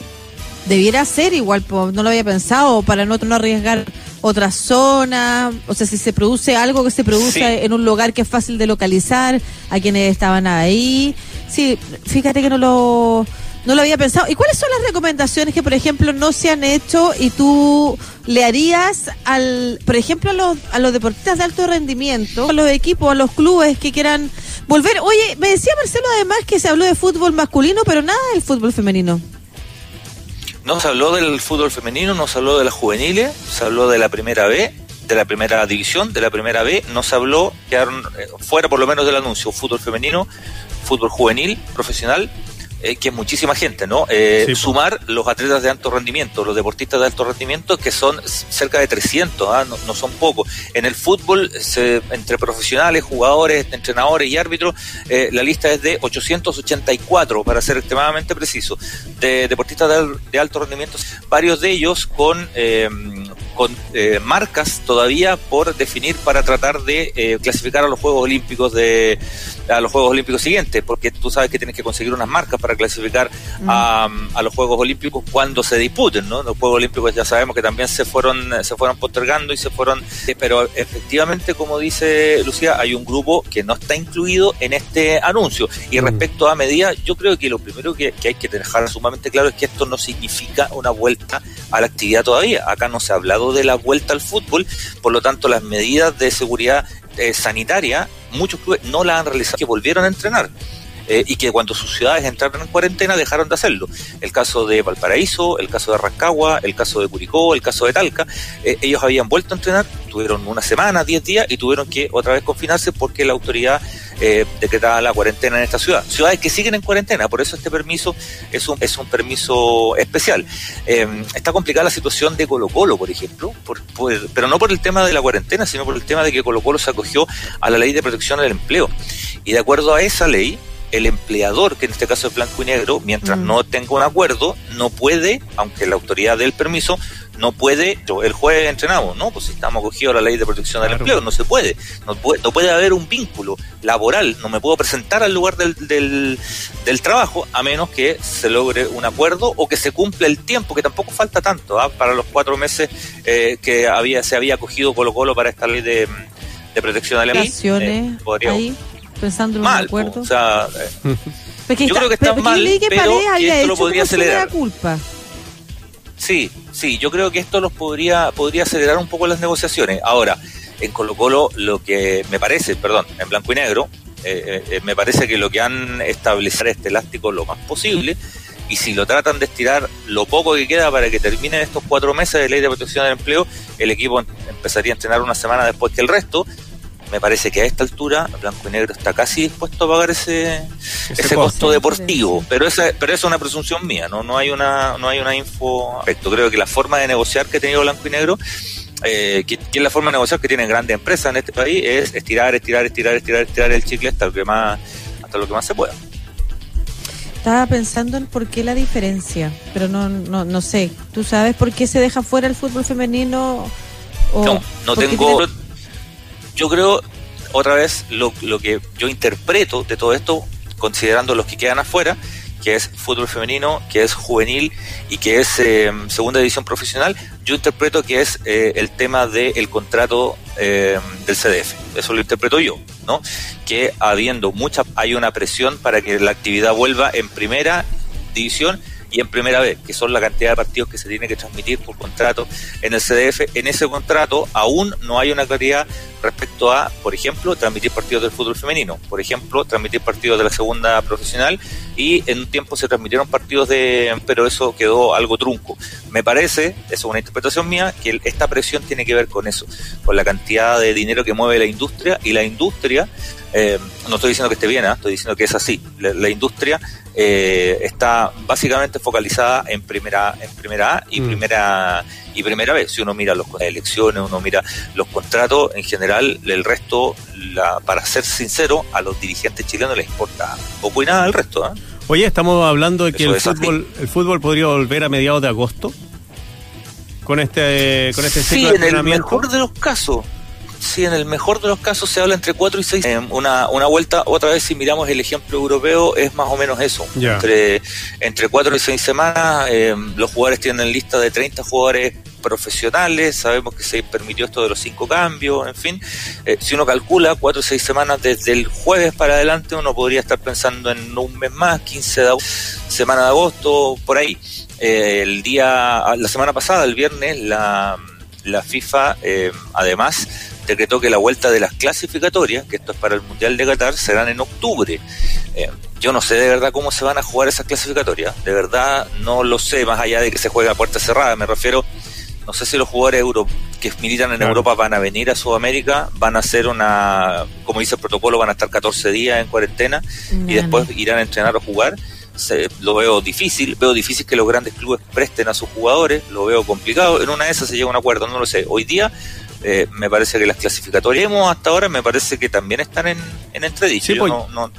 debiera ser igual, no lo había pensado, para no, no arriesgar otra zona, o sea, si se produce algo que se produce en un lugar que es fácil de localizar, a quienes estaban ahí. Sí, fíjate que no lo, no lo había pensado. ¿Y cuáles son las recomendaciones que, por ejemplo, no se han hecho y tú le harías, al, por ejemplo, a los, a los deportistas de alto rendimiento, a los equipos, a los clubes que quieran volver? Oye, me decía Marcelo además que se habló de fútbol masculino, pero nada del fútbol femenino. No se habló del fútbol femenino, no se habló de las juveniles, se habló de la primera B, de la primera división, de la primera B, no se habló, quedaron eh, fuera por lo menos del anuncio, fútbol femenino, fútbol juvenil, profesional eh, que muchísima gente, ¿no? Eh, sumar los atletas de alto rendimiento, los deportistas de alto rendimiento, que son cerca de 300, ¿ah? no, son pocos. En el fútbol, entre profesionales, jugadores, entrenadores y árbitros, eh, la lista es de 884, para ser extremadamente preciso, de deportistas de, alto rendimiento, varios de ellos con con marcas todavía por definir para tratar de clasificar a los Juegos Olímpicos de a los Juegos Olímpicos siguientes, porque tú sabes que tienes que conseguir unas marcas para clasificar mm. a, a, los Juegos Olímpicos cuando se disputen, ¿no? Los Juegos Olímpicos ya sabemos que también se fueron se fueron postergando y se fueron, eh, pero efectivamente, como dice Lucía, hay un grupo que no está incluido en este anuncio. Y mm. respecto a medidas, yo creo que lo primero que, hay que dejar sumamente claro es que esto no significa una vuelta a la actividad todavía. Acá no se ha hablado de la vuelta al fútbol, por lo tanto las medidas de seguridad eh, sanitaria, muchos clubes no la han realizado, que volvieron a entrenar. Eh, y que cuando sus ciudades entraron en cuarentena dejaron de hacerlo. El caso de Valparaíso, el caso de Rancagua, el caso de Curicó, el caso de Talca, eh, ellos habían vuelto a entrenar, tuvieron una semana, diez días y tuvieron que otra vez confinarse porque la autoridad eh, decretaba la cuarentena en esta ciudad. Ciudades que siguen en cuarentena, por eso este permiso es un, es un permiso especial. está complicada la situación de Colo Colo, por ejemplo, pero no por el tema de la cuarentena, sino por el tema de que Colo Colo se acogió a la ley de protección del empleo. Y de acuerdo a esa ley, el empleador, que en este caso es blanco y negro, mientras mm. no tenga un acuerdo, no puede, aunque la autoridad dé el permiso, no puede, el juez entrenado, no, pues si estamos cogidos a la ley de protección del empleo, no se puede, no puede, no puede haber un vínculo laboral, no me puedo presentar al lugar del, del, trabajo a menos que se logre un acuerdo o que se cumpla el tiempo, que tampoco falta tanto, ¿ah? para los cuatro meses eh, que había se había cogido Colo Colo para esta ley de, protección del empleo. Eh, pensando en un acuerdo. O sea, yo creo que está mal, pero esto lo podría acelerar. culpa. Sí, sí, yo creo que esto los podría podría acelerar un poco las negociaciones. Ahora, en Colo Colo lo que me parece, perdón, en blanco y negro, eh, eh, me parece que lo que han establecido este elástico lo más posible y si lo tratan de estirar lo poco que queda para que terminen estos cuatro meses de ley de protección del empleo, el equipo empezaría a entrenar una semana después que el resto me parece que a esta altura Blanco y Negro está casi dispuesto a pagar ese, ese, costo, deportivo, pero esa, pero es una presunción mía, no no hay una no hay una info respecto. Creo que la forma de negociar que ha tenido Blanco y Negro eh, que, es la forma de negociar que tienen grandes empresas en este país es estirar, estirar, estirar, estirar, estirar el chicle hasta lo que más hasta lo que más se pueda. Estaba pensando en por qué la diferencia, pero no no no sé. ¿Tú sabes por qué se deja fuera el fútbol femenino? no, no tengo yo creo, otra vez, lo, lo que yo interpreto de todo esto, considerando los que quedan afuera, que es fútbol femenino, que es juvenil y que es eh, segunda división profesional, yo interpreto que es eh, el tema del contrato eh, del CDF. Eso lo interpreto yo, ¿no? Que habiendo mucha, hay una presión para que la actividad vuelva en primera división y en primera vez, que son la cantidad de partidos que se tiene que transmitir por contrato en el CDF. En ese contrato aún no hay una claridad respecto a, por ejemplo, transmitir partidos del fútbol femenino, por ejemplo, transmitir partidos de la segunda profesional y en un tiempo se transmitieron partidos de, pero eso quedó algo trunco. Me parece, eso es una interpretación mía, que esta presión tiene que ver con eso, con la cantidad de dinero que mueve la industria y la industria eh, no estoy diciendo que esté bien, ¿eh? estoy diciendo que es así. La, industria eh, está básicamente focalizada en primera, en primera A y mm. primera y primera vez. Si uno mira las elecciones, uno mira los contratos, en general, el resto, la, para ser sincero, a los dirigentes chilenos les importa poco y nada el resto. ¿eh? Oye, estamos hablando de que el fútbol, el fútbol podría volver a mediados de agosto con este con este ciclo en el mejor de los casos Sí, en el mejor de los casos se habla entre 4 y 6. Eh, una, una vuelta, otra vez si miramos el ejemplo europeo, es más o menos eso. Entre, entre 4 y 6 semanas, eh, los jugadores tienen lista de 30 jugadores profesionales, sabemos que se permitió esto de los cinco cambios, en fin, eh, si uno calcula 4 o 6 semanas desde el jueves para adelante, uno podría estar pensando en un mes más, 15 de semana de agosto, por ahí. el día, la semana pasada, el viernes, la, la FIFA, además, decretó que la vuelta de las clasificatorias, que esto es para el Mundial de Qatar, serán en octubre. Eh, yo no sé de verdad cómo se van a jugar esas clasificatorias, de verdad no lo sé, más allá de que se juegue a puerta cerrada, me refiero, no sé si los jugadores euro que militan en Europa van a venir a Sudamérica, van a hacer una, como dice el protocolo, van a estar 14 días en cuarentena y después irán a entrenar o jugar. lo veo difícil, veo difícil que los grandes clubes presten a sus jugadores, lo veo complicado, en una de esas se llega a un acuerdo, no lo sé. Hoy día eh, me parece que las clasificatorias hasta ahora me parece que también están en, en entredicho. Pues, no, no,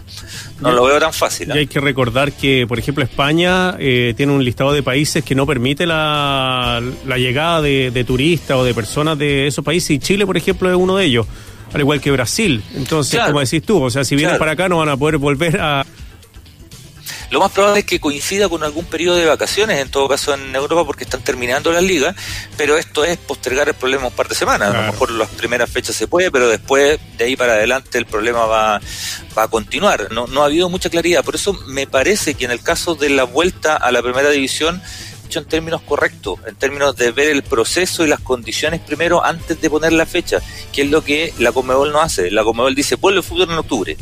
no lo veo tan fácil. Y ¿eh? hay que recordar que, por ejemplo, España eh, tiene un listado de países que no permite la, la llegada de, de, turistas o de personas de esos países y Chile, por ejemplo, es uno de ellos. Al igual que Brasil. Entonces, como decís tú, o sea, si vienen para acá no van a poder volver a, lo más probable es que coincida con algún periodo de vacaciones, en todo caso en Europa, porque están terminando las ligas, pero esto es postergar el problema un par de semanas. A lo mejor las primeras fechas se puede, pero después de ahí para adelante el problema va, va a continuar. No, no ha habido mucha claridad. Por eso me parece que en el caso de la vuelta a la primera división, en términos correctos, en términos de ver el proceso y las condiciones primero antes de poner la fecha, que es lo que la Comebol no hace. La Comebol dice, vuelve el fútbol en octubre.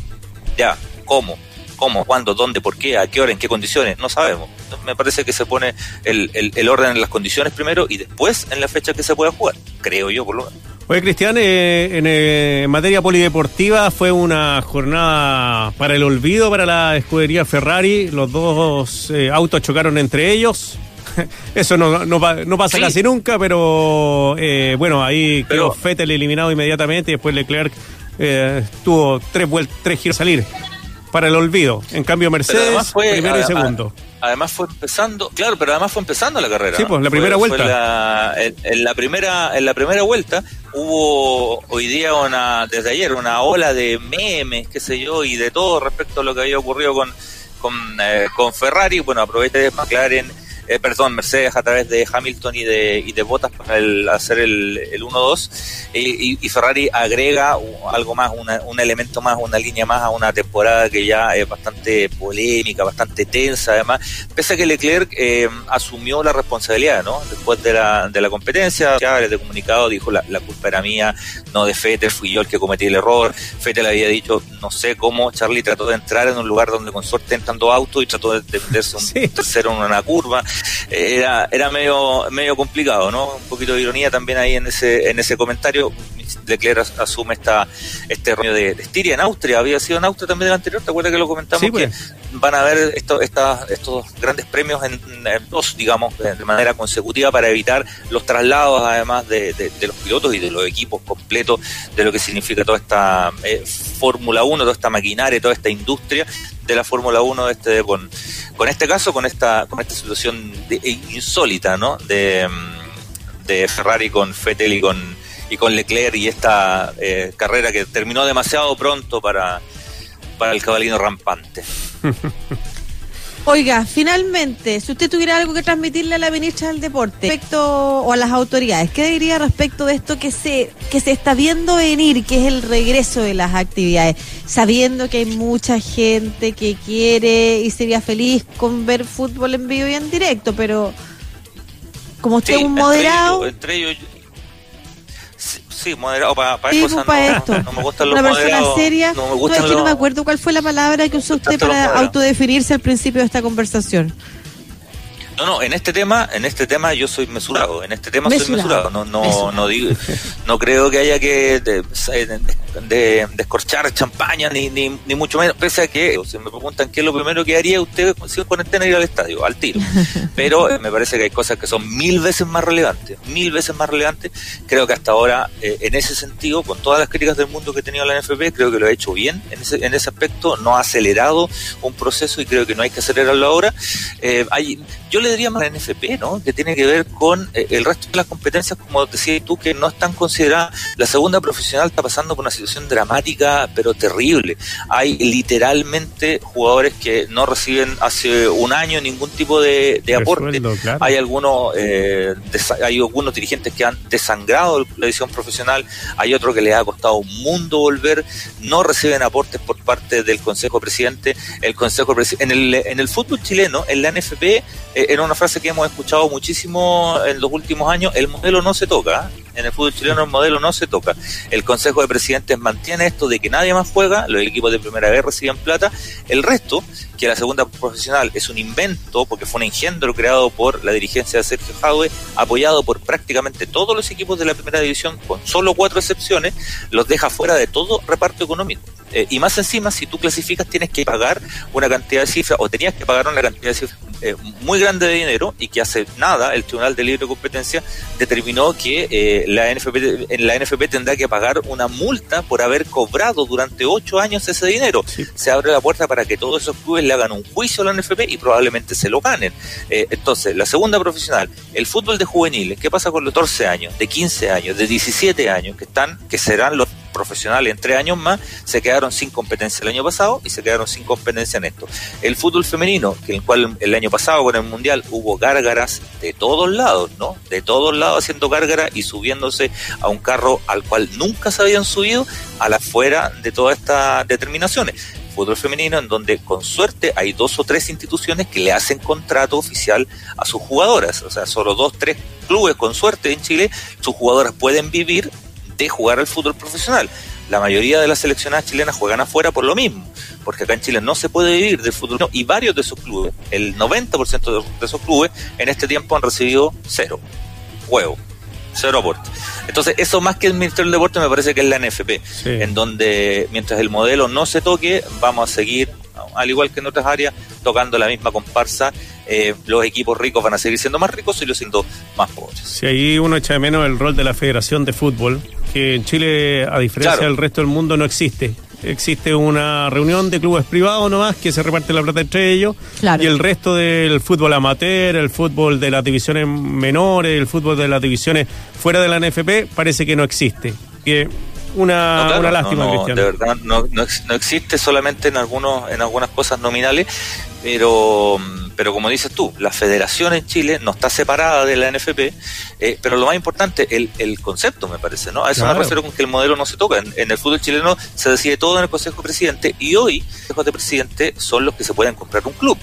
Ya, ¿cómo? ¿Cómo? ¿Cuándo? ¿Dónde? ¿Por qué? ¿A qué hora? ¿En qué condiciones? No sabemos. me parece que se pone el, el, orden en las condiciones primero y después en la fecha que se pueda jugar. Creo yo, por lo menos. Oye, Cristian, eh, eh, en, materia polideportiva fue una jornada para el olvido para la escudería Ferrari. Los dos eh, autos chocaron entre ellos. Eso no, no, pasa casi nunca, pero bueno, ahí quedó Fettel eliminado inmediatamente y después Leclerc tuvo tres, tres giros a salir para el olvido. En cambio, Mercedes, primero y segundo. Además fue empezando, claro, pero además fue empezando la carrera. Sí, pues la primera vuelta. en, la primera, en la primera vuelta hubo hoy día una, desde ayer, una ola de memes, qué sé yo, y de todo respecto a lo que había ocurrido con, con, eh, con Ferrari. Bueno, aproveché de McLaren eh, perdón, Mercedes a través de Hamilton y de, y de Bottas para el, hacer el, el 1-2 y, y, Ferrari agrega algo más, un elemento más, una línea más a una temporada que ya es bastante polémica, bastante tensa además, pese a que Leclerc eh, asumió la responsabilidad, ¿no? Después de la, de la competencia, ya de comunicado dijo la, la culpa era mía, no de Fettel, fui yo el que cometí el error, Fettel había dicho, no sé cómo, Charlie trató de entrar en un lugar donde con suerte entran dos autos y trató de venderse un tercero en una curva, era, era medio, medio complicado, ¿no? Un poquito de ironía también ahí en ese, en ese comentario. Leclerc asume esta, este rollo de, Estiria en Austria, había sido en Austria también el anterior, ¿te acuerdas que lo comentamos? que pues. van a haber esto, estos grandes premios en, dos, digamos, de, manera consecutiva para evitar los traslados, además de, los pilotos y de los equipos completos, de lo que significa toda esta eh, Fórmula 1, toda esta maquinaria, toda esta industria de la Fórmula 1 este, con, con este caso, con esta, con esta situación insólita, ¿no? De, de Ferrari con Fettel y con, y con Leclerc y esta eh, carrera que terminó demasiado pronto para, para el cabalino rampante. Oiga, finalmente, si usted tuviera algo que transmitirle a la ministra del Deporte respecto o a las autoridades, ¿qué diría respecto de esto que se que se está viendo venir, que es el regreso de las actividades, sabiendo que hay mucha gente que quiere y sería feliz con ver fútbol en vivo y en directo, pero como usted es un moderado, entre ellos, sí, moderado para, para, pues, esto. No, me gustan los Una persona seria. No, me gustan no, es que no me acuerdo cuál fue la palabra que usó usted para autodefinirse al principio de esta conversación. No, no, en este tema, en este tema yo soy mesurado, en este tema soy mesurado, no, no, no digo, no creo que haya que de, descorchar champaña ni, ni, ni, mucho menos, pese a que, si me preguntan qué es lo primero que haría usted si cuarentena ir al estadio, al tiro. Pero eh, me parece que hay cosas que son mil veces más relevantes, mil veces más relevantes. Creo que hasta ahora, eh, en ese sentido, con todas las críticas del mundo que ha tenido la NFP, creo que lo ha hecho bien en ese, en ese aspecto, no ha acelerado un proceso y creo que no hay que acelerarlo ahora. Eh, hay, yo le diría más la NFP, ¿no? Que tiene que ver con eh, el resto de las competencias, como decías tú, que no están consideradas. La segunda profesional está pasando por una situación dramática, pero terrible. Hay literalmente jugadores que no reciben hace un año ningún tipo de, aporte. Hay algunos, eh, hay algunos dirigentes que han desangrado la edición profesional. Hay otro que les ha costado un mundo volver. No reciben aportes por parte del Consejo Presidente. El Consejo en el, en el fútbol chileno, en la NFP, eh, era una frase que hemos escuchado muchísimo en los últimos años, el modelo no se toca. En el fútbol chileno el modelo no se toca. El Consejo de Presidentes mantiene esto de que nadie más juega, los equipos de primera vez reciben plata, el resto, que la segunda profesional es un invento, porque fue un engendro creado por la dirigencia de Sergio Jadwe, apoyado por prácticamente todos los equipos de la primera división, con solo cuatro excepciones, los deja fuera de todo reparto económico. Eh, y más encima, si tú clasificas, tienes que pagar una cantidad de cifras, o tenías que pagar una cantidad de cifras eh, muy grande de dinero, y que hace nada el Tribunal de Libre Competencia determinó que eh, la, NFP, la NFP tendrá que pagar una multa por haber cobrado durante ocho años ese dinero. Se abre la puerta para que todos esos clubes le hagan un juicio a la NFP y probablemente se lo ganen. entonces, la segunda profesional, el fútbol de juveniles, ¿qué pasa con los 14 años, de 15 años, de 17 años, que están, que serán los profesionales en tres años más, se quedaron sin competencia el año pasado y se quedaron sin competencia en esto. El fútbol femenino, que el cual el año pasado con el Mundial hubo gárgaras de todos lados, ¿no? De todos lados haciendo gárgaras y subiéndose a un carro al cual nunca se habían subido a la fuera de todas estas determinaciones fútbol femenino, en donde con suerte hay dos o tres instituciones que le hacen contrato oficial a sus jugadoras. O sea, solo dos, tres clubes con suerte en Chile, sus jugadoras pueden vivir de jugar al fútbol profesional. La mayoría de las seleccionadas chilenas juegan afuera por lo mismo, porque acá en Chile no se puede vivir del fútbol y varios de esos clubes, el 90% de esos clubes en este tiempo han recibido cero, huevo, cero aporte. Entonces, eso más que el Ministerio del Deporte me parece que es la NFP, en donde mientras el modelo no se toque, vamos a seguir, al igual que en otras áreas, tocando la misma comparsa. Eh, los equipos ricos van a seguir siendo más ricos y los siendo más pobres. Si ahí uno echa de menos el rol de la Federación de Fútbol, que en Chile, a diferencia del resto del mundo, no existe. Existe una reunión de clubes privados nomás que se reparte la plata entre ellos y el resto del fútbol amateur, el fútbol de las divisiones menores, el fútbol de las divisiones fuera de la NFP parece que no existe. Que una, una lástima, no, De verdad, no, no, existe solamente en algunos en algunas cosas nominales, pero pero como dices tú, la federación en Chile no está separada de la NFP, eh, pero lo más importante, el, el concepto me parece, ¿no? A eso me refiero con que el modelo no se toca. En, el fútbol chileno se decide todo en el Consejo de Presidente y hoy los consejos de presidente son los que se pueden comprar un club.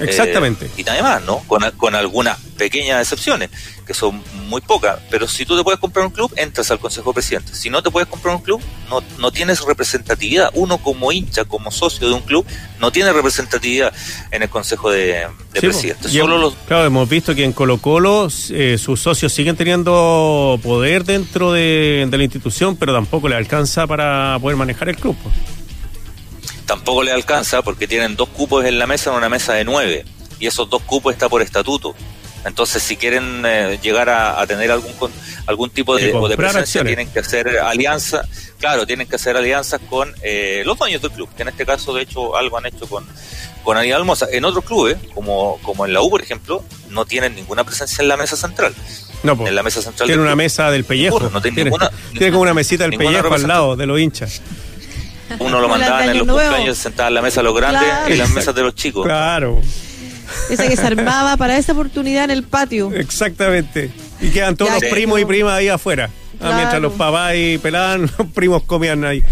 Exactamente. Eh, y nada más, ¿no? Con, con algunas pequeñas excepciones, que son muy pocas. Pero si tú te puedes comprar un club, entras al Consejo de Presidentes. Si no te puedes comprar un club, no, no tienes representatividad. Uno como hincha, como socio de un club, no tiene representatividad en el Consejo de, Presidentes. Solo los... Claro, hemos visto que en Colo Colo eh, sus socios siguen teniendo poder dentro de, de la institución, pero tampoco le alcanza para poder manejar el club. Pues tampoco le alcanza porque tienen dos cupos en la mesa en una mesa de nueve y esos dos cupos está por estatuto. Entonces, si quieren eh, llegar a, tener algún algún tipo de, de presencia, tienen que hacer alianza, claro, tienen que hacer alianzas con eh, los dueños del club, que en este caso, de hecho, algo han hecho con, con Aníbal Mosa. En otros clubes, como, como en la U, por ejemplo, no tienen ninguna presencia en la mesa central. No, en la mesa central. Tiene una mesa del pellejo. No tiene, ninguna, tiene como una mesita del pellejo al lado de los hinchas. Uno lo mandaba en los cumpleaños, sentaba en la mesa de los grandes y las mesas de los chicos. Claro. Esa que se armaba para esa oportunidad en el patio. Exactamente. Y quedan todos los primos y primas ahí afuera. Ah, mientras los papás y pelaban, los primos comían ahí.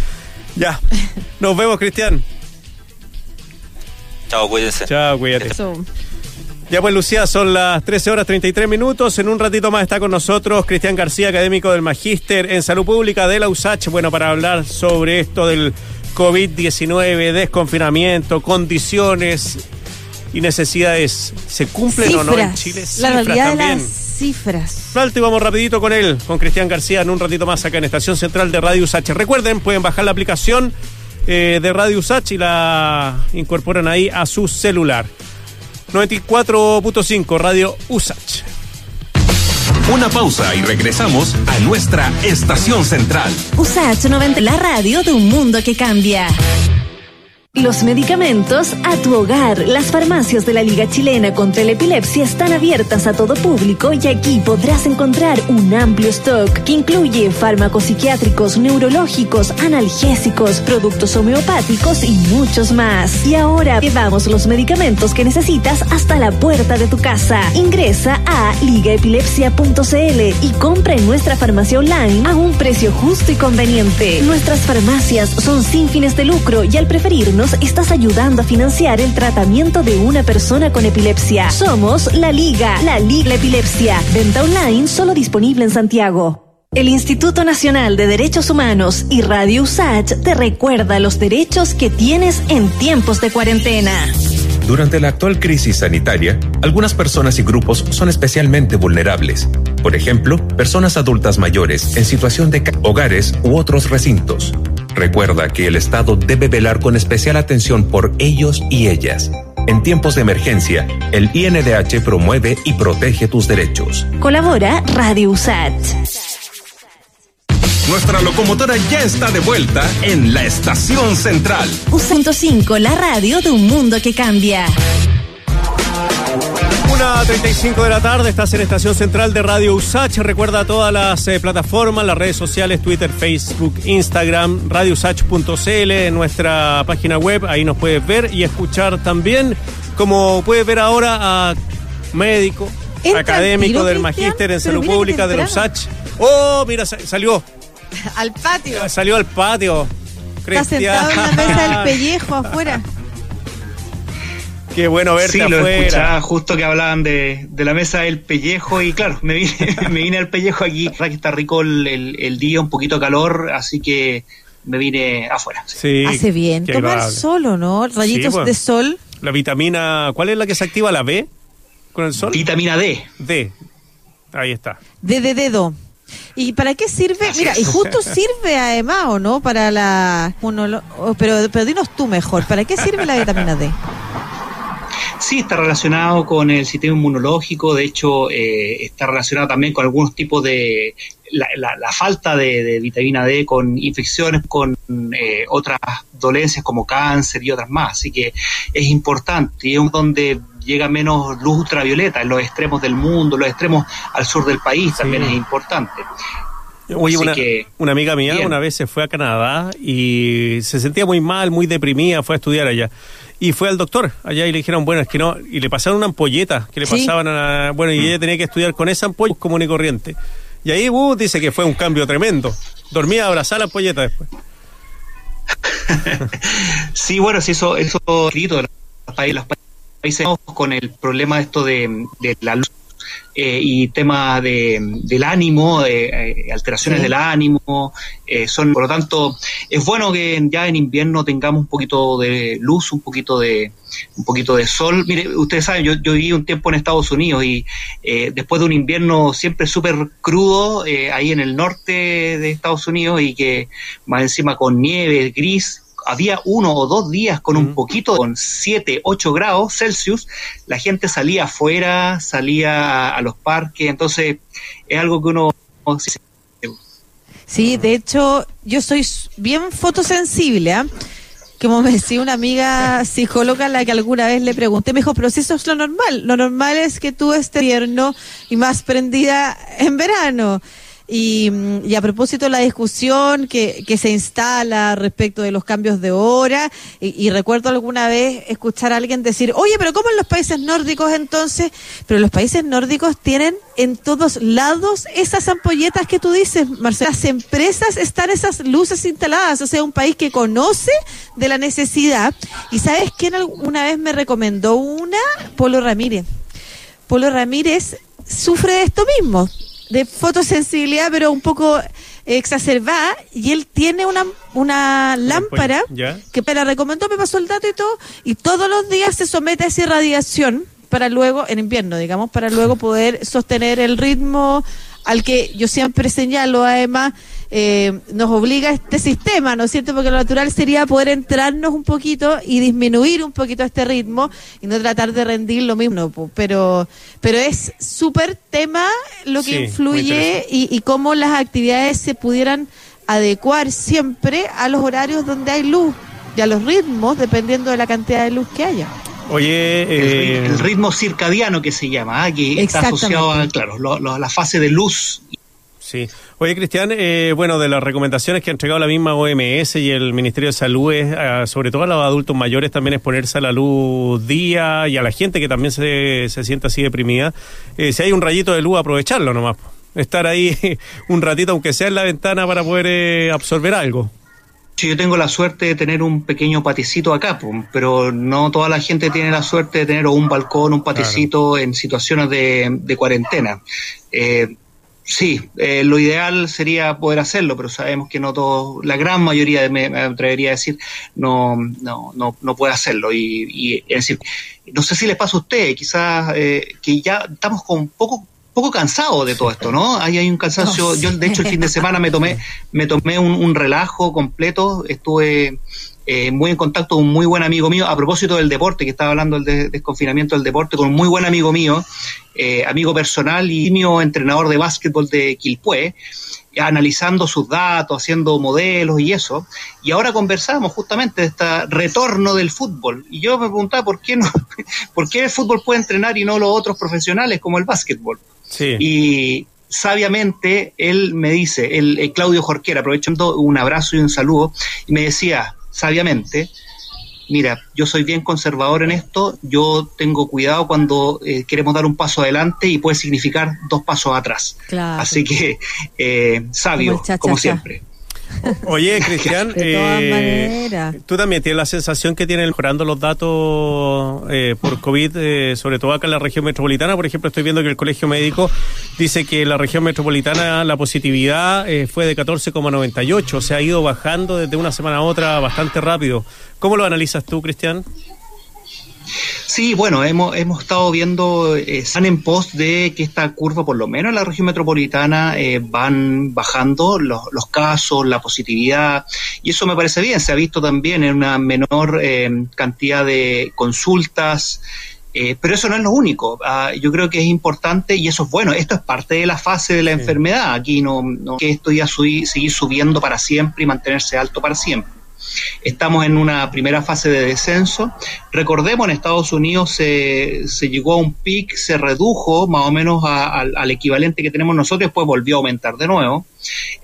Ya. Nos vemos, Cristian. Chao, cuídense. Chao, cuídate. Ya pues Lucía, son las 13 horas 33 minutos. En un ratito más está con nosotros Cristian García, académico del Magíster en Salud Pública de la USACH. Bueno, para hablar sobre esto del COVID-19, desconfinamiento, condiciones y necesidades. ¿Se cumplen o no en Chile? la realidad de las cifras. y vamos rapidito con él, con Cristian García, en un ratito más acá en Estación Central de Radio USACH. Recuerden, pueden bajar la aplicación eh, de Radio USACH y la incorporan ahí a su celular. 94.5 Radio Usach. Una pausa y regresamos a nuestra estación central. Usach 90, la radio de un mundo que cambia. Los medicamentos a tu hogar. Las farmacias de la Liga Chilena contra la Epilepsia están abiertas a todo público y aquí podrás encontrar un amplio stock que incluye fármacos psiquiátricos, neurológicos, analgésicos, productos homeopáticos y muchos más. Y ahora llevamos los medicamentos que necesitas hasta la puerta de tu casa. Ingresa a ligaepilepsia.cl y compra en nuestra farmacia online a un precio justo y conveniente. Nuestras farmacias son sin fines de lucro y al preferirnos estás ayudando a financiar el tratamiento de una persona con epilepsia. Somos La Liga, La Liga Epilepsia. Venta online solo disponible en Santiago. El Instituto Nacional de Derechos Humanos y Radio USACH te recuerda los derechos que tienes en tiempos de cuarentena. Durante la actual crisis sanitaria, algunas personas y grupos son especialmente vulnerables. Por ejemplo, personas adultas mayores en situación de hogares u otros recintos. Recuerda que el Estado debe velar con especial atención por ellos y ellas. En tiempos de emergencia, el INDH promueve y protege tus derechos. Colabora Radio USAT. Nuestra locomotora ya está de vuelta en la estación central. U105, la radio de un mundo que cambia. Una 35 de la tarde, estás en Estación Central de Radio Usach. Recuerda todas las eh, plataformas, las redes sociales, Twitter, Facebook, Instagram, radiousach.cl, en nuestra página web. Ahí nos puedes ver y escuchar también. Como puedes ver ahora a médico, académico del Magíster en Salud Pública de Usach. Oh, mira, salió. al patio. Salió al patio. Está sentado en la mesa del pellejo afuera. Qué bueno verte sí, lo escuchaba justo que hablaban de, la mesa del pellejo y claro, me vine, me vine al pellejo aquí. que está rico el, día, un poquito calor, así que me vine afuera. Sí. Hace bien tomar solo, ¿no? Rayitos de sol. La vitamina, ¿cuál es la que se activa? ¿La B? ¿Con el sol? Vitamina D. D. Ahí está. D de dedo. ¿Y para qué sirve? Mira, y justo sirve además, ¿o no? Para la... pero, pero dinos tú mejor, ¿para qué sirve la vitamina D? Sí, está relacionado con el sistema inmunológico, de hecho eh, está relacionado también con algunos tipos de... La, la, falta de, vitamina D con infecciones, con eh, otras dolencias como cáncer y otras más. Así que es importante y es donde llega menos luz ultravioleta en los extremos del mundo, los extremos al sur del país también es importante. Oye, una, una, amiga mía una vez se fue a Canadá y se sentía muy mal, muy deprimida, fue a estudiar allá. Y fue al doctor allá y le dijeron, bueno, es que no, y le pasaron una ampolleta que le pasaban a, bueno, y ella tenía que estudiar con esa ampolla común y corriente. Y ahí uh, dice que fue un cambio tremendo. Dormía abrazada la ampolleta después. sí, bueno, sí, eso, eso escrito los países con el problema esto de, de la luz eh, y temas de, del ánimo, eh, alteraciones del ánimo, eh, son, por lo tanto, es bueno que ya en invierno tengamos un poquito de luz, un poquito de un poquito de sol. Mire, ustedes saben, yo, yo viví un tiempo en Estados Unidos y después de un invierno siempre súper crudo, ahí en el norte de Estados Unidos y que más encima con nieve, gris, había uno o dos días con un poquito, con 7, 8 grados Celsius, la gente salía afuera, salía a, los parques, entonces es algo que uno... Sí, de hecho, yo soy bien fotosensible, ¿ah? Como me decía una amiga psicóloga a la que alguna vez le pregunté, me dijo, pero si eso es lo normal, lo normal es que tú estés tierno y más prendida en verano. Y, a propósito de la discusión que, que, se instala respecto de los cambios de hora, y, recuerdo alguna vez escuchar a alguien decir, oye, pero ¿cómo en los países nórdicos entonces? Pero los países nórdicos tienen en todos lados esas ampolletas que tú dices, Marcela. Las empresas están esas luces instaladas, o sea, un país que conoce de la necesidad. ¿Y sabes quién alguna vez me recomendó una? Polo Ramírez. Polo Ramírez sufre de esto mismo de fotosensibilidad, pero un poco exacerbada, y él tiene una, una lámpara que me la recomendó, me pasó el dato y todo, y todos los días se somete a esa irradiación para luego, en invierno, digamos, para luego poder sostener el ritmo al que yo siempre señalo, además, eh, nos obliga este sistema, ¿no es cierto? Porque lo natural sería poder entrarnos un poquito y disminuir un poquito este ritmo y no tratar de rendir lo mismo, pero, pero es súper tema lo que influye y, y cómo las actividades se pudieran adecuar siempre a los horarios donde hay luz y a los ritmos dependiendo de la cantidad de luz que haya. Oye, el, eh, ritmo circadiano que se llama, ¿ah? que está asociado a, claro, la fase de luz. Sí. Oye, Cristian, eh, bueno, de las recomendaciones que ha entregado la misma OMS y el Ministerio de Salud, es, ah, sobre todo a los adultos mayores, también es ponerse a la luz día y a la gente que también se, se siente así deprimida. Eh, si hay un rayito de luz, aprovecharlo nomás. Estar ahí un ratito, aunque sea en la ventana, para poder absorber algo. Yo tengo la suerte de tener un pequeño paticito acá, pero no toda la gente tiene la suerte de tener un balcón, un paticito en situaciones de, cuarentena. Eh, sí, eh, lo ideal sería poder hacerlo, pero sabemos que no todo, la gran mayoría, me, me atrevería a decir, no, no, no, no puede hacerlo. Y, y es decir, no sé si les pasa a ustedes, quizás eh, que ya estamos con poco poco cansado de todo esto, ¿no? Ahí hay un cansancio. Yo, de hecho, el fin de semana me tomé, me tomé un, relajo completo. Estuve eh, muy en contacto con un muy buen amigo mío, a propósito del deporte, que estaba hablando del desconfinamiento del deporte, con un muy buen amigo mío, eh, amigo personal y mío entrenador de básquetbol de Quilpué, analizando sus datos, haciendo modelos y eso. Y ahora conversamos justamente de este retorno del fútbol. Y yo me preguntaba por qué no, por qué el fútbol puede entrenar y no los otros profesionales como el básquetbol. Y sabiamente él me dice, el, Claudio Jorquera, aprovechando un abrazo y un saludo, y me decía, sabiamente, mira, yo soy bien conservador en esto, yo tengo cuidado cuando eh, queremos dar un paso adelante y puede significar dos pasos atrás. Así que, eh, sabio, como siempre. Oye, Cristian, eh, tú también tienes la sensación que tienen mejorando los datos eh, por COVID, eh, sobre todo acá en la región metropolitana. Por ejemplo, estoy viendo que el Colegio Médico dice que en la región metropolitana la positividad fue de 14,98, o sea, ha ido bajando desde una semana a otra bastante rápido. ¿Cómo lo analizas tú, Cristian? Sí, bueno, hemos, hemos estado viendo, eh, están en pos de que esta curva, por lo menos en la región metropolitana, eh, van bajando los, los, casos, la positividad, y eso me parece bien. Se ha visto también en una menor eh, cantidad de consultas. Eh, pero eso no es lo único. Ah, yo creo que es importante y eso es bueno. Esto es parte de la fase de la enfermedad. Aquí no, no que esto ya subir, seguir subiendo para siempre y mantenerse alto para siempre. Estamos en una primera fase de descenso. Recordemos, en Estados Unidos se, llegó a un pic, se redujo más o menos al equivalente que tenemos nosotros, después volvió a aumentar de nuevo.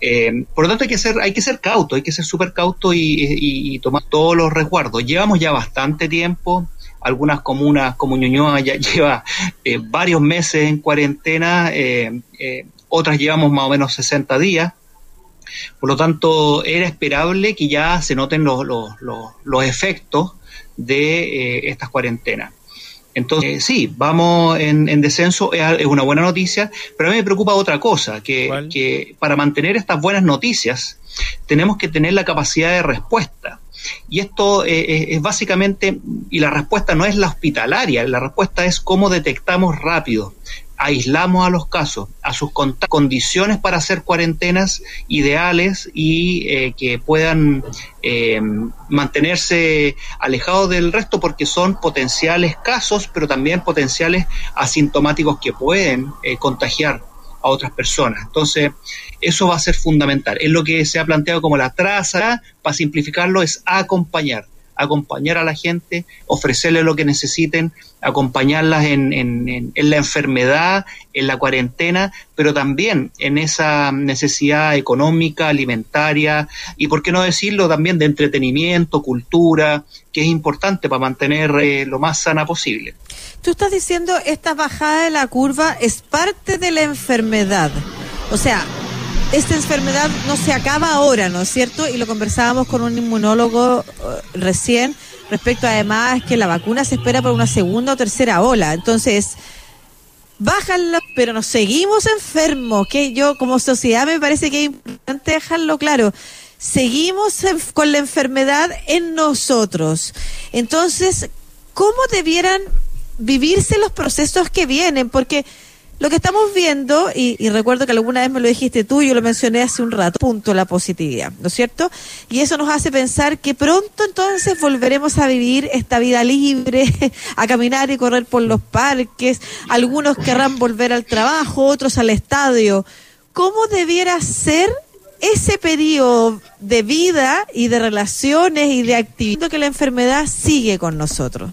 Eh, por lo tanto, hay que ser, hay que ser cauto, hay que ser súper cauto y, tomar todos los resguardos. Llevamos ya bastante tiempo algunas comunas como Ñuñoa ya lleva eh, varios meses en cuarentena, eh, otras llevamos más o menos 60 días. Por lo tanto, era esperable que ya se noten los, los, efectos de eh, estas cuarentenas. Entonces, sí, vamos en, descenso, es, una buena noticia, pero a mí me preocupa otra cosa, que, que para mantener estas buenas noticias tenemos que tener la capacidad de respuesta. Y esto eh, eh, es básicamente, y la respuesta no es la hospitalaria, la respuesta es cómo detectamos rápido, aislamos a los casos, a sus condiciones para hacer cuarentenas ideales y eh, que puedan eh, mantenerse alejados del resto porque son potenciales casos, pero también potenciales asintomáticos que pueden eh, contagiar a otras personas. Entonces, eso va a ser fundamental. Es lo que se ha planteado como la traza, para simplificarlo, es acompañar acompañar a la gente, ofrecerle lo que necesiten, acompañarlas en, en, la enfermedad, en la cuarentena, pero también en esa necesidad económica, alimentaria y, por qué no decirlo, también de entretenimiento, cultura, que es importante para mantener eh, lo más sana posible. Tú estás diciendo esta bajada de la curva es parte de la enfermedad. O sea, esta enfermedad no se acaba ahora, ¿no es cierto? Y lo conversábamos con un inmunólogo eh, recién respecto además que la vacuna se espera por una segunda o tercera ola. Entonces, bájalo, pero nos seguimos enfermos, que yo como sociedad me parece que es importante dejarlo claro. Seguimos con la enfermedad en nosotros. Entonces, ¿cómo debieran vivirse los procesos que vienen? Porque lo que estamos viendo, y, recuerdo que alguna vez me lo dijiste tú, yo lo mencioné hace un rato, punto la positividad, ¿no es cierto? Y eso nos hace pensar que pronto entonces volveremos a vivir esta vida libre, a caminar y correr por los parques, algunos querrán volver al trabajo, otros al estadio. ¿Cómo debiera ser ese periodo de vida y de relaciones y de actividad que la enfermedad sigue con nosotros?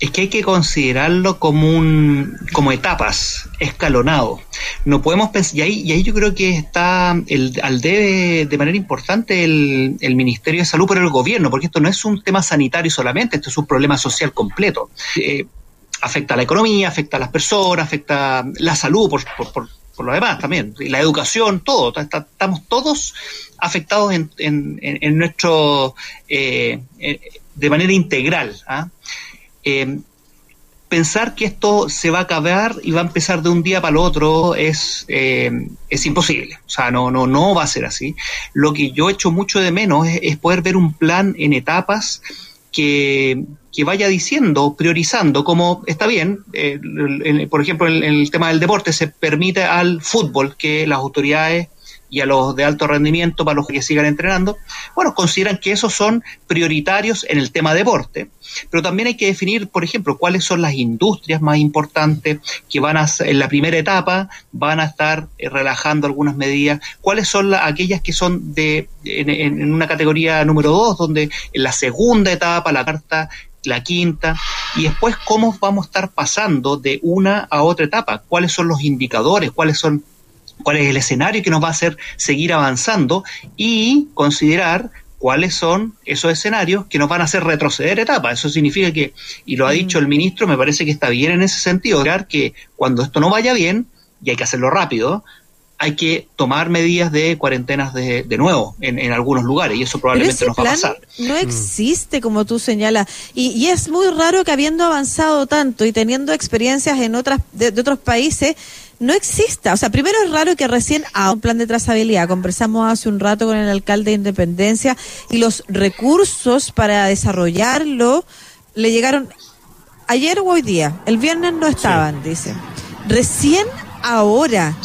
Es que hay que considerarlo como un como etapas, escalonado. No podemos pensar, y ahí, y ahí yo creo que está el, al debe de manera importante el, el, Ministerio de Salud por el gobierno, porque esto no es un tema sanitario solamente, esto es un problema social completo. Eh, afecta a la economía, afecta a las personas, afecta la salud por, por, por, por lo demás también, la educación, todo. Estamos todos afectados en, en, en nuestro eh, eh, de manera integral. ¿ah? Pensar que esto se va a acabar y va a empezar de un día para el otro es, eh, es imposible. O sea, no, no, no va a ser así. Lo que yo echo mucho de menos es, poder ver un plan en etapas que, vaya diciendo, priorizando, como está bien, eh, por ejemplo, en, el tema del deporte se permite al fútbol que las autoridades y a los de alto rendimiento para los que sigan entrenando, bueno, consideran que esos son prioritarios en el tema deporte. Pero también hay que definir, por ejemplo, cuáles son las industrias más importantes que van a, en la primera etapa, van a estar eh, relajando algunas medidas, cuáles son aquellas que son de, en, una categoría número dos, donde en la segunda etapa, la carta la quinta, y después cómo vamos a estar pasando de una a otra etapa, cuáles son los indicadores, cuáles son cuál es el escenario que nos va a hacer seguir avanzando y considerar cuáles son esos escenarios que nos van a hacer retroceder etapas. Eso significa que, y lo ha dicho el ministro, me parece que está bien en ese sentido, que cuando esto no vaya bien, y hay que hacerlo rápido, hay que tomar medidas de cuarentenas de, de nuevo en, en, algunos lugares y eso probablemente nos va a pasar. No mm. existe, como tú señalas, y, y, es muy raro que habiendo avanzado tanto y teniendo experiencias en otras de, de otros países, no exista. O sea, primero es raro que recién a un plan de trazabilidad. Conversamos hace un rato con el alcalde de Independencia y los recursos para desarrollarlo le llegaron ayer o hoy día. El viernes no estaban, dice. Recién ahora.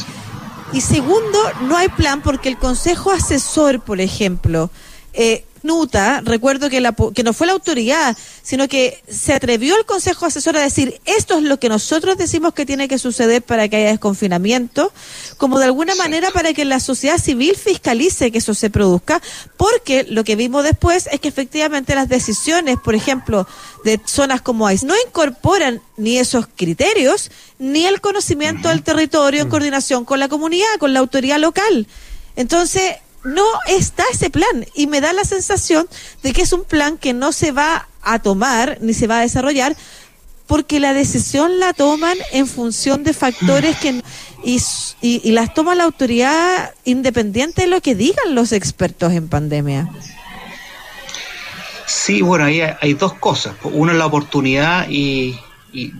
Y segundo, no hay plan porque el Consejo Asesor, por ejemplo, eh, Nuta, recuerdo que, la, que no fue la autoridad, sino que se atrevió el Consejo Asesor a decir, esto es lo que nosotros decimos que tiene que suceder para que haya desconfinamiento, como de alguna manera para que la sociedad civil fiscalice que eso se produzca, porque lo que vimos después es que efectivamente las decisiones, por ejemplo, de zonas como ICE, no incorporan ni esos criterios, ni el conocimiento del territorio en coordinación con la comunidad, con la autoridad local. Entonces, no está ese plan y me da la sensación de que es un plan que no se va a tomar ni se va a desarrollar porque la decisión la toman en función de factores que y, y, las toma la autoridad independiente de lo que digan los expertos en pandemia. Sí, bueno, ahí hay, dos cosas. Una es la oportunidad y, y,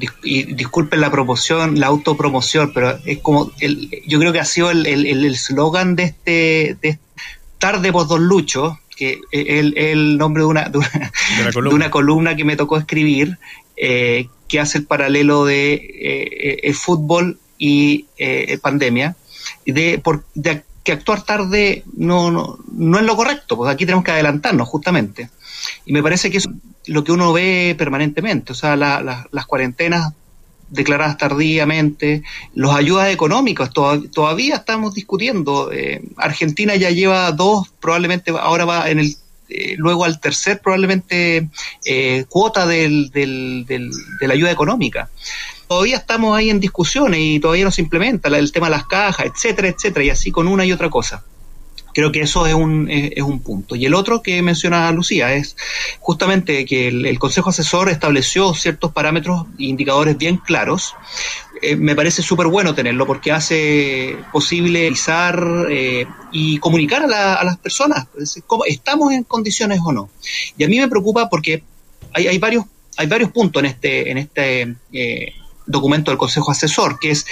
disculpen la promoción, la autopromoción, pero es como, el, yo creo que ha sido el eslogan el, de, este, de, Tarde por Don Lucho, que es el, nombre de una, de una, columna. que me tocó escribir, eh, que hace el paralelo de eh, el fútbol y eh, pandemia, de, por, de que actuar tarde no, no, no es lo correcto, pues aquí tenemos que adelantarnos justamente. Y me parece que es lo que uno ve permanentemente, o sea, las cuarentenas declaradas tardíamente, los ayudas económicas, todavía estamos discutiendo. Eh, Argentina ya lleva dos, probablemente ahora va en el eh, luego al tercer probablemente eh, cuota del, del, de la ayuda económica. Todavía estamos ahí en discusiones y todavía no se implementa el tema de las cajas, etcétera, etcétera, y así con una y otra cosa. Creo que eso es un, es, un punto. Y el otro que menciona Lucía es justamente que el, Consejo Asesor estableció ciertos parámetros e indicadores bien claros. Eh, me parece súper bueno tenerlo porque hace posible realizar eh, y comunicar a, las personas cómo estamos en condiciones o no. Y a mí me preocupa porque hay, hay varios hay varios puntos en este en este eh, documento del Consejo Asesor, que es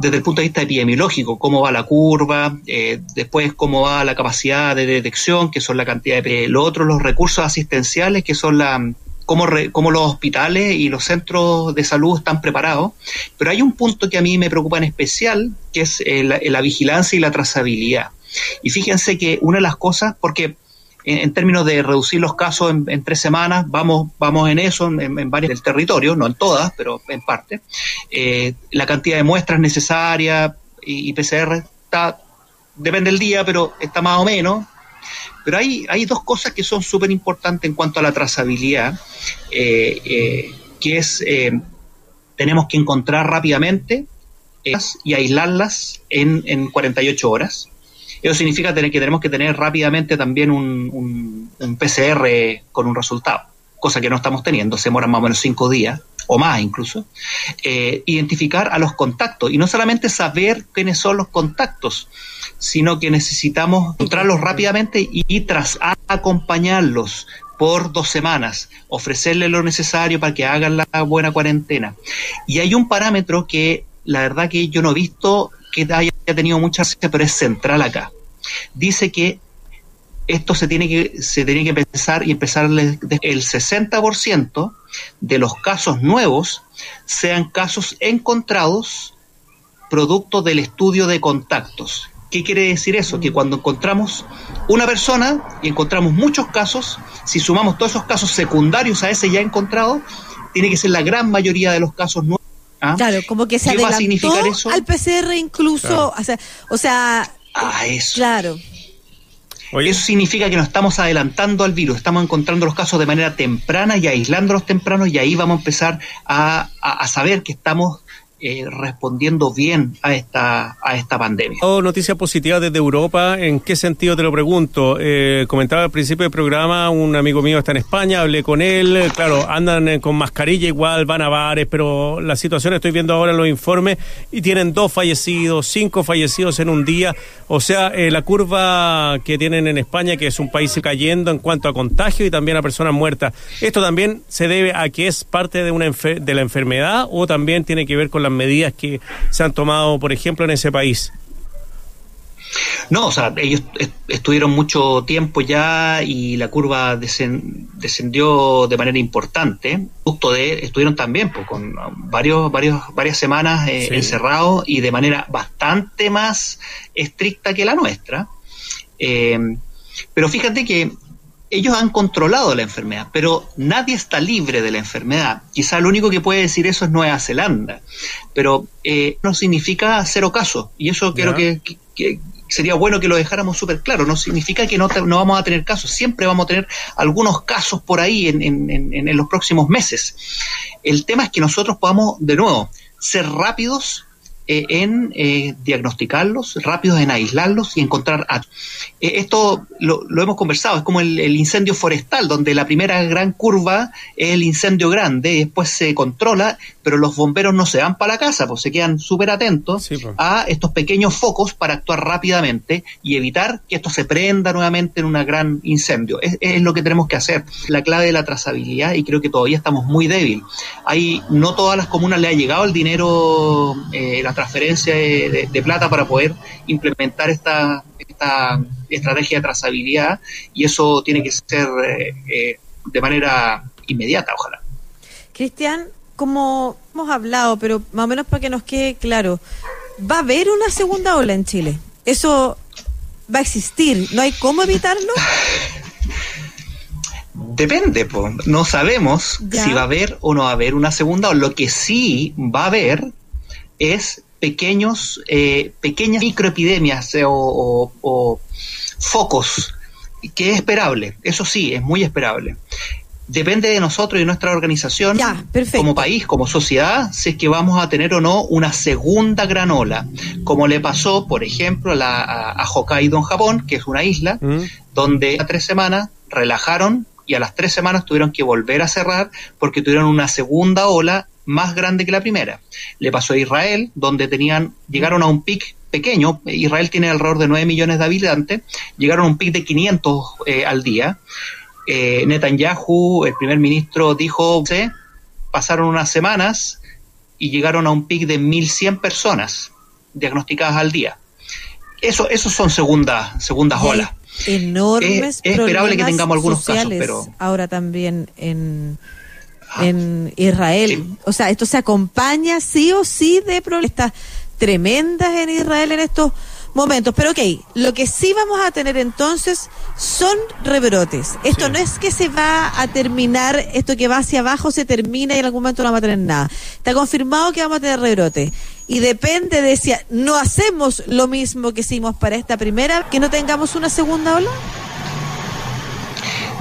desde el punto de vista epidemiológico, cómo va la curva, eh, después cómo va la capacidad de detección, que son la cantidad de... Lo otro, los recursos asistenciales, que son la cómo, cómo los hospitales y los centros de salud están preparados. Pero hay un punto que a mí me preocupa en especial, que es eh, la vigilancia y la trazabilidad. Y fíjense que una de las cosas, porque en, términos de reducir los casos en, tres semanas, vamos, vamos en eso en, varias del territorio, no en todas, pero en parte. Eh, la cantidad de muestras necesarias y, PCR está, depende del día, pero está más o menos. Pero hay, hay dos cosas que son súper importantes en cuanto a la trazabilidad, eh, eh, que es, tenemos que encontrar rápidamente y aislarlas en, en 48 horas. Eso significa que tenemos que tener rápidamente también un, PCR con un resultado, cosa que no estamos teniendo, se demoran más o menos cinco días o más incluso, eh, identificar a los contactos y no solamente saber quiénes son los contactos, sino que necesitamos encontrarlos rápidamente y, tras acompañarlos por dos semanas, ofrecerles lo necesario para que hagan la buena cuarentena. Y hay un parámetro que la verdad que yo no he visto que haya tenido muchas pero es central acá. Dice que esto se tiene que, se tiene que pensar y empezar el 60% de los casos nuevos sean casos encontrados producto del estudio de contactos. ¿Qué quiere decir eso? Que cuando encontramos una persona y encontramos muchos casos, si sumamos todos esos casos secundarios a ese ya encontrado, tiene que ser la gran mayoría de los casos nuevos ¿Ah? Claro, como que se adelantó al PCR incluso, o sea, o sea ah, eso. Claro. Eso significa que nos estamos adelantando al virus, estamos encontrando los casos de manera temprana y aislándolos tempranos y ahí vamos a empezar a, a, saber que estamos eh, respondiendo bien a esta, a esta pandemia. Oh, noticias positivas desde Europa, ¿en qué sentido te lo pregunto? Eh, comentaba al principio del programa, un amigo mío está en España, hablé con él, claro, andan eh, con mascarilla igual, van a bares, pero la situación estoy viendo ahora en los informes y tienen dos fallecidos, cinco fallecidos en un día, o sea, la curva que tienen en España, que es un país cayendo en cuanto a contagio y también a personas muertas, ¿esto también se debe a que es parte de, una de la enfermedad o también tiene que ver con la las medidas que se han tomado, por ejemplo, en ese país? No, o sea, ellos estuvieron mucho tiempo ya y la curva descendió de manera importante. Justo de, estuvieron también pues, con varios, varios, varias semanas eh, encerrados y de manera bastante más estricta que la nuestra. Eh, pero fíjate que ellos han controlado la enfermedad, pero nadie está libre de la enfermedad. Quizá lo único que puede decir eso es Nueva Zelanda, pero eh, no significa cero casos. Y eso creo que, sería bueno que lo dejáramos súper claro. No significa que no, no, vamos a tener casos, siempre vamos a tener algunos casos por ahí en, en, en los próximos meses. El tema es que nosotros podamos, de nuevo, ser rápidos eh, en eh, diagnosticarlos, rápidos en aislarlos y encontrar a... Eh, esto lo, hemos conversado, es como el, incendio forestal, donde la primera gran curva es el incendio grande y después se controla, pero los bomberos no se van para la casa, pues se quedan súper atentos pues. a estos pequeños focos para actuar rápidamente y evitar que esto se prenda nuevamente en un gran incendio. Es, es lo que tenemos que hacer. La clave de la trazabilidad y creo que todavía estamos muy débil. Hay, no todas las comunas le ha llegado el dinero, la transferencia de, plata para poder implementar esta, esta estrategia de trazabilidad y eso tiene que ser eh, eh, de manera inmediata, ojalá. Cristian, como hemos hablado, pero más o menos para que nos quede claro, ¿va a haber una segunda ola en Chile? ¿Eso va a existir? ¿No hay cómo evitarlo? Depende, no sabemos si va a haber o no va a haber una segunda ola. Lo que sí va a haber es pequeños, eh, pequeñas microepidemias eh, o, focos, que es esperable, eso sí, es muy esperable. Depende de nosotros y de nuestra organización, como país, como sociedad, si es que vamos a tener o no una segunda gran ola, como le pasó, por ejemplo, a, Hokkaido en Japón, que es una isla, mm. donde a tres semanas relajaron y a las tres semanas tuvieron que volver a cerrar porque tuvieron una segunda ola más grande que la primera. Le pasó a Israel, donde tenían, llegaron a un pic pequeño, Israel tiene alrededor de 9 millones de habitantes, llegaron a un pic de 500 eh, al día. Eh, Netanyahu, el primer ministro, dijo, pasaron unas semanas y llegaron a un pic de 1.100 personas diagnosticadas al día. Eso, esos son segundas, segundas olas. Enormes es, esperable que tengamos algunos casos, pero ahora también en en Israel. O sea, esto se acompaña sí o sí de protestas tremendas en Israel en estos momentos. Pero ok, lo que sí vamos a tener entonces son rebrotes. Esto no es que se va a terminar, esto que va hacia abajo se termina y en algún momento no vamos a tener nada. Está confirmado que vamos a tener rebrotes. Y depende de si no hacemos lo mismo que hicimos para esta primera, que no tengamos una segunda ola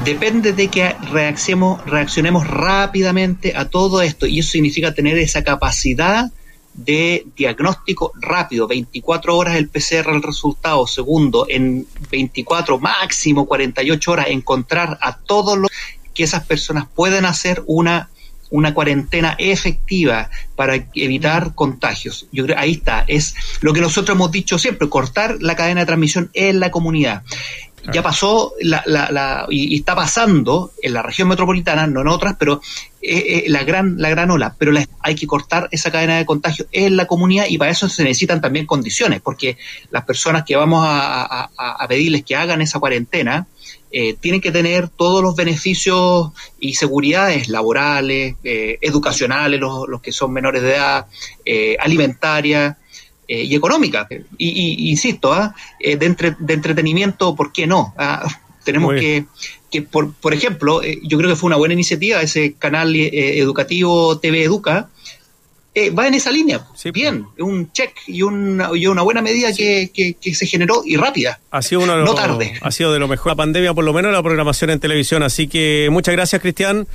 depende de que reaccionemos, reaccionemos rápidamente a todo esto y eso significa tener esa capacidad de diagnóstico rápido, 24 horas el PCR el resultado, segundo, en 24, máximo 48 horas, encontrar a todos los que esas personas pueden hacer una una cuarentena efectiva para evitar contagios. Yo creo ahí está, es lo que nosotros hemos dicho siempre, cortar la cadena de transmisión en la comunidad. Ya pasó la, la, y, está pasando en la región metropolitana, no en otras, pero eh, eh, la gran la gran ola. Pero hay que cortar esa cadena de contagio en la comunidad y para eso se necesitan también condiciones, porque las personas que vamos a, pedirles que hagan esa cuarentena eh, tienen que tener todos los beneficios y seguridades laborales, educacionales, los, los, que son menores de edad, alimentarias eh, y económica. Y, insisto, ¿ah? eh, de, de, entretenimiento, ¿por qué no? ¿Ah? tenemos que, que por, por ejemplo, eh, yo creo que fue una buena iniciativa ese canal educativo TV Educa. va en esa línea. Bien, es un check y una, y una buena medida que, que, se generó y rápida. Ha sido uno de no tarde. Ha sido de lo mejor la pandemia, por lo menos la programación en televisión. Así que muchas gracias, Cristian.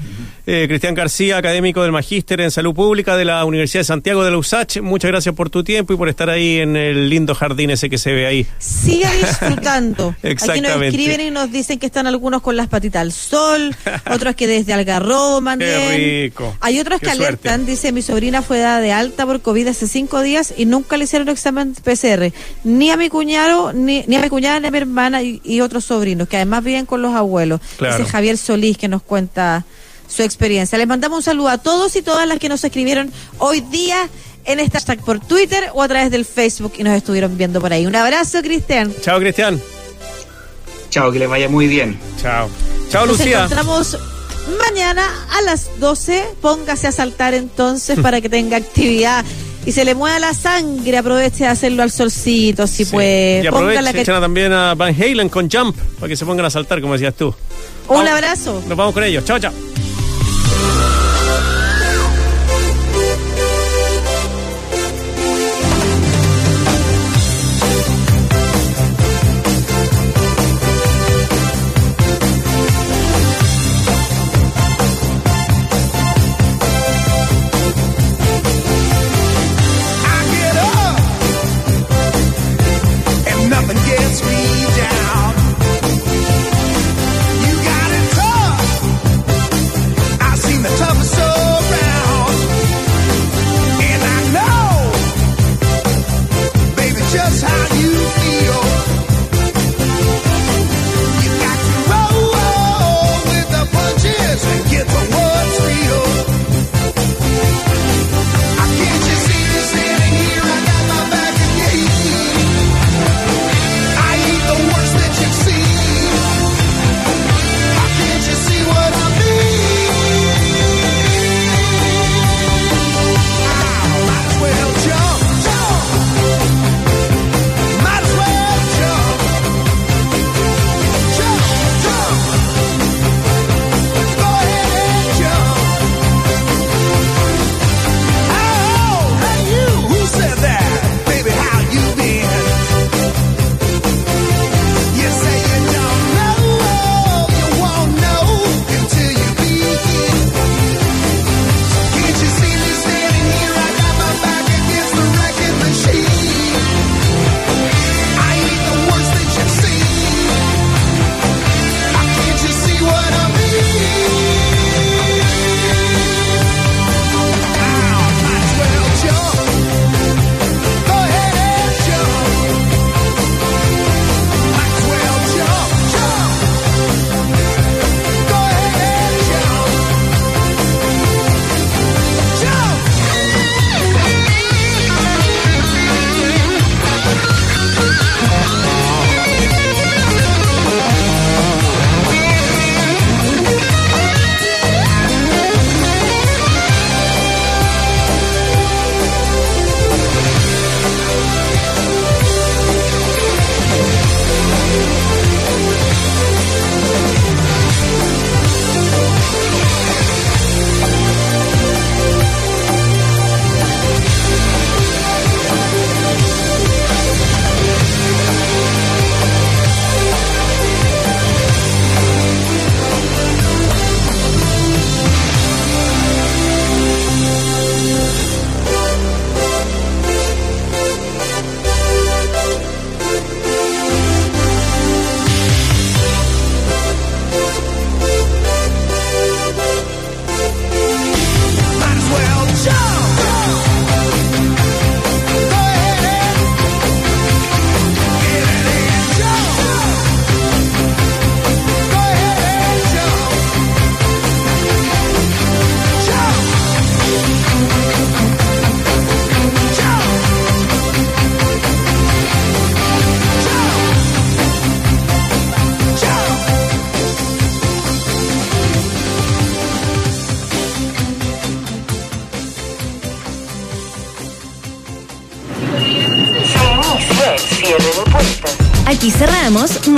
Eh, Cristian García, académico del Magíster en Salud Pública de la Universidad de Santiago de la USACH. Muchas gracias por tu tiempo y por estar ahí en el lindo jardín ese que se ve ahí. Siga disfrutando. Aquí nos escriben y nos dicen que están algunos con las patitas al sol, otros que desde Algarrobo Qué rico. Hay otros que alertan, dice mi sobrina fue dada de alta por COVID hace cinco días y nunca le hicieron examen PCR, ni a mi cuñado, ni, ni a mi cuñada, ni a mi hermana y, otros sobrinos, que además viven con los abuelos. Dice Javier Solís que nos cuenta su experiencia. Les mandamos un saludo a todos y todas las que nos escribieron hoy día en esta hashtag por Twitter o a través del Facebook y nos estuvieron viendo por ahí. Un abrazo, Cristian. Chao, Cristian. Chao, que le vaya muy bien. Chao. Chao, Lucía. Nos encontramos mañana a las 12. Póngase a saltar entonces para que tenga actividad y se le mueva la sangre, aproveche de hacerlo al solcito, si puede. Y aproveche también a Van Halen con Jump, para que se pongan a saltar, como decías tú. Un abrazo. Nos vamos con ellos. Chao, chao.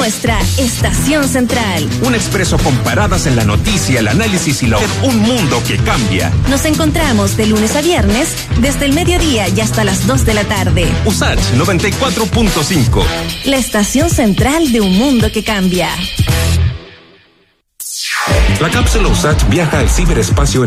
Nuestra estación central. Un expreso con paradas en la noticia, el análisis y la... Un mundo que cambia. Nos encontramos de lunes a viernes, desde el mediodía y hasta las 2 de la tarde. USACH 94.5. La estación central de un mundo que cambia. La cápsula USACH viaja al ciberespacio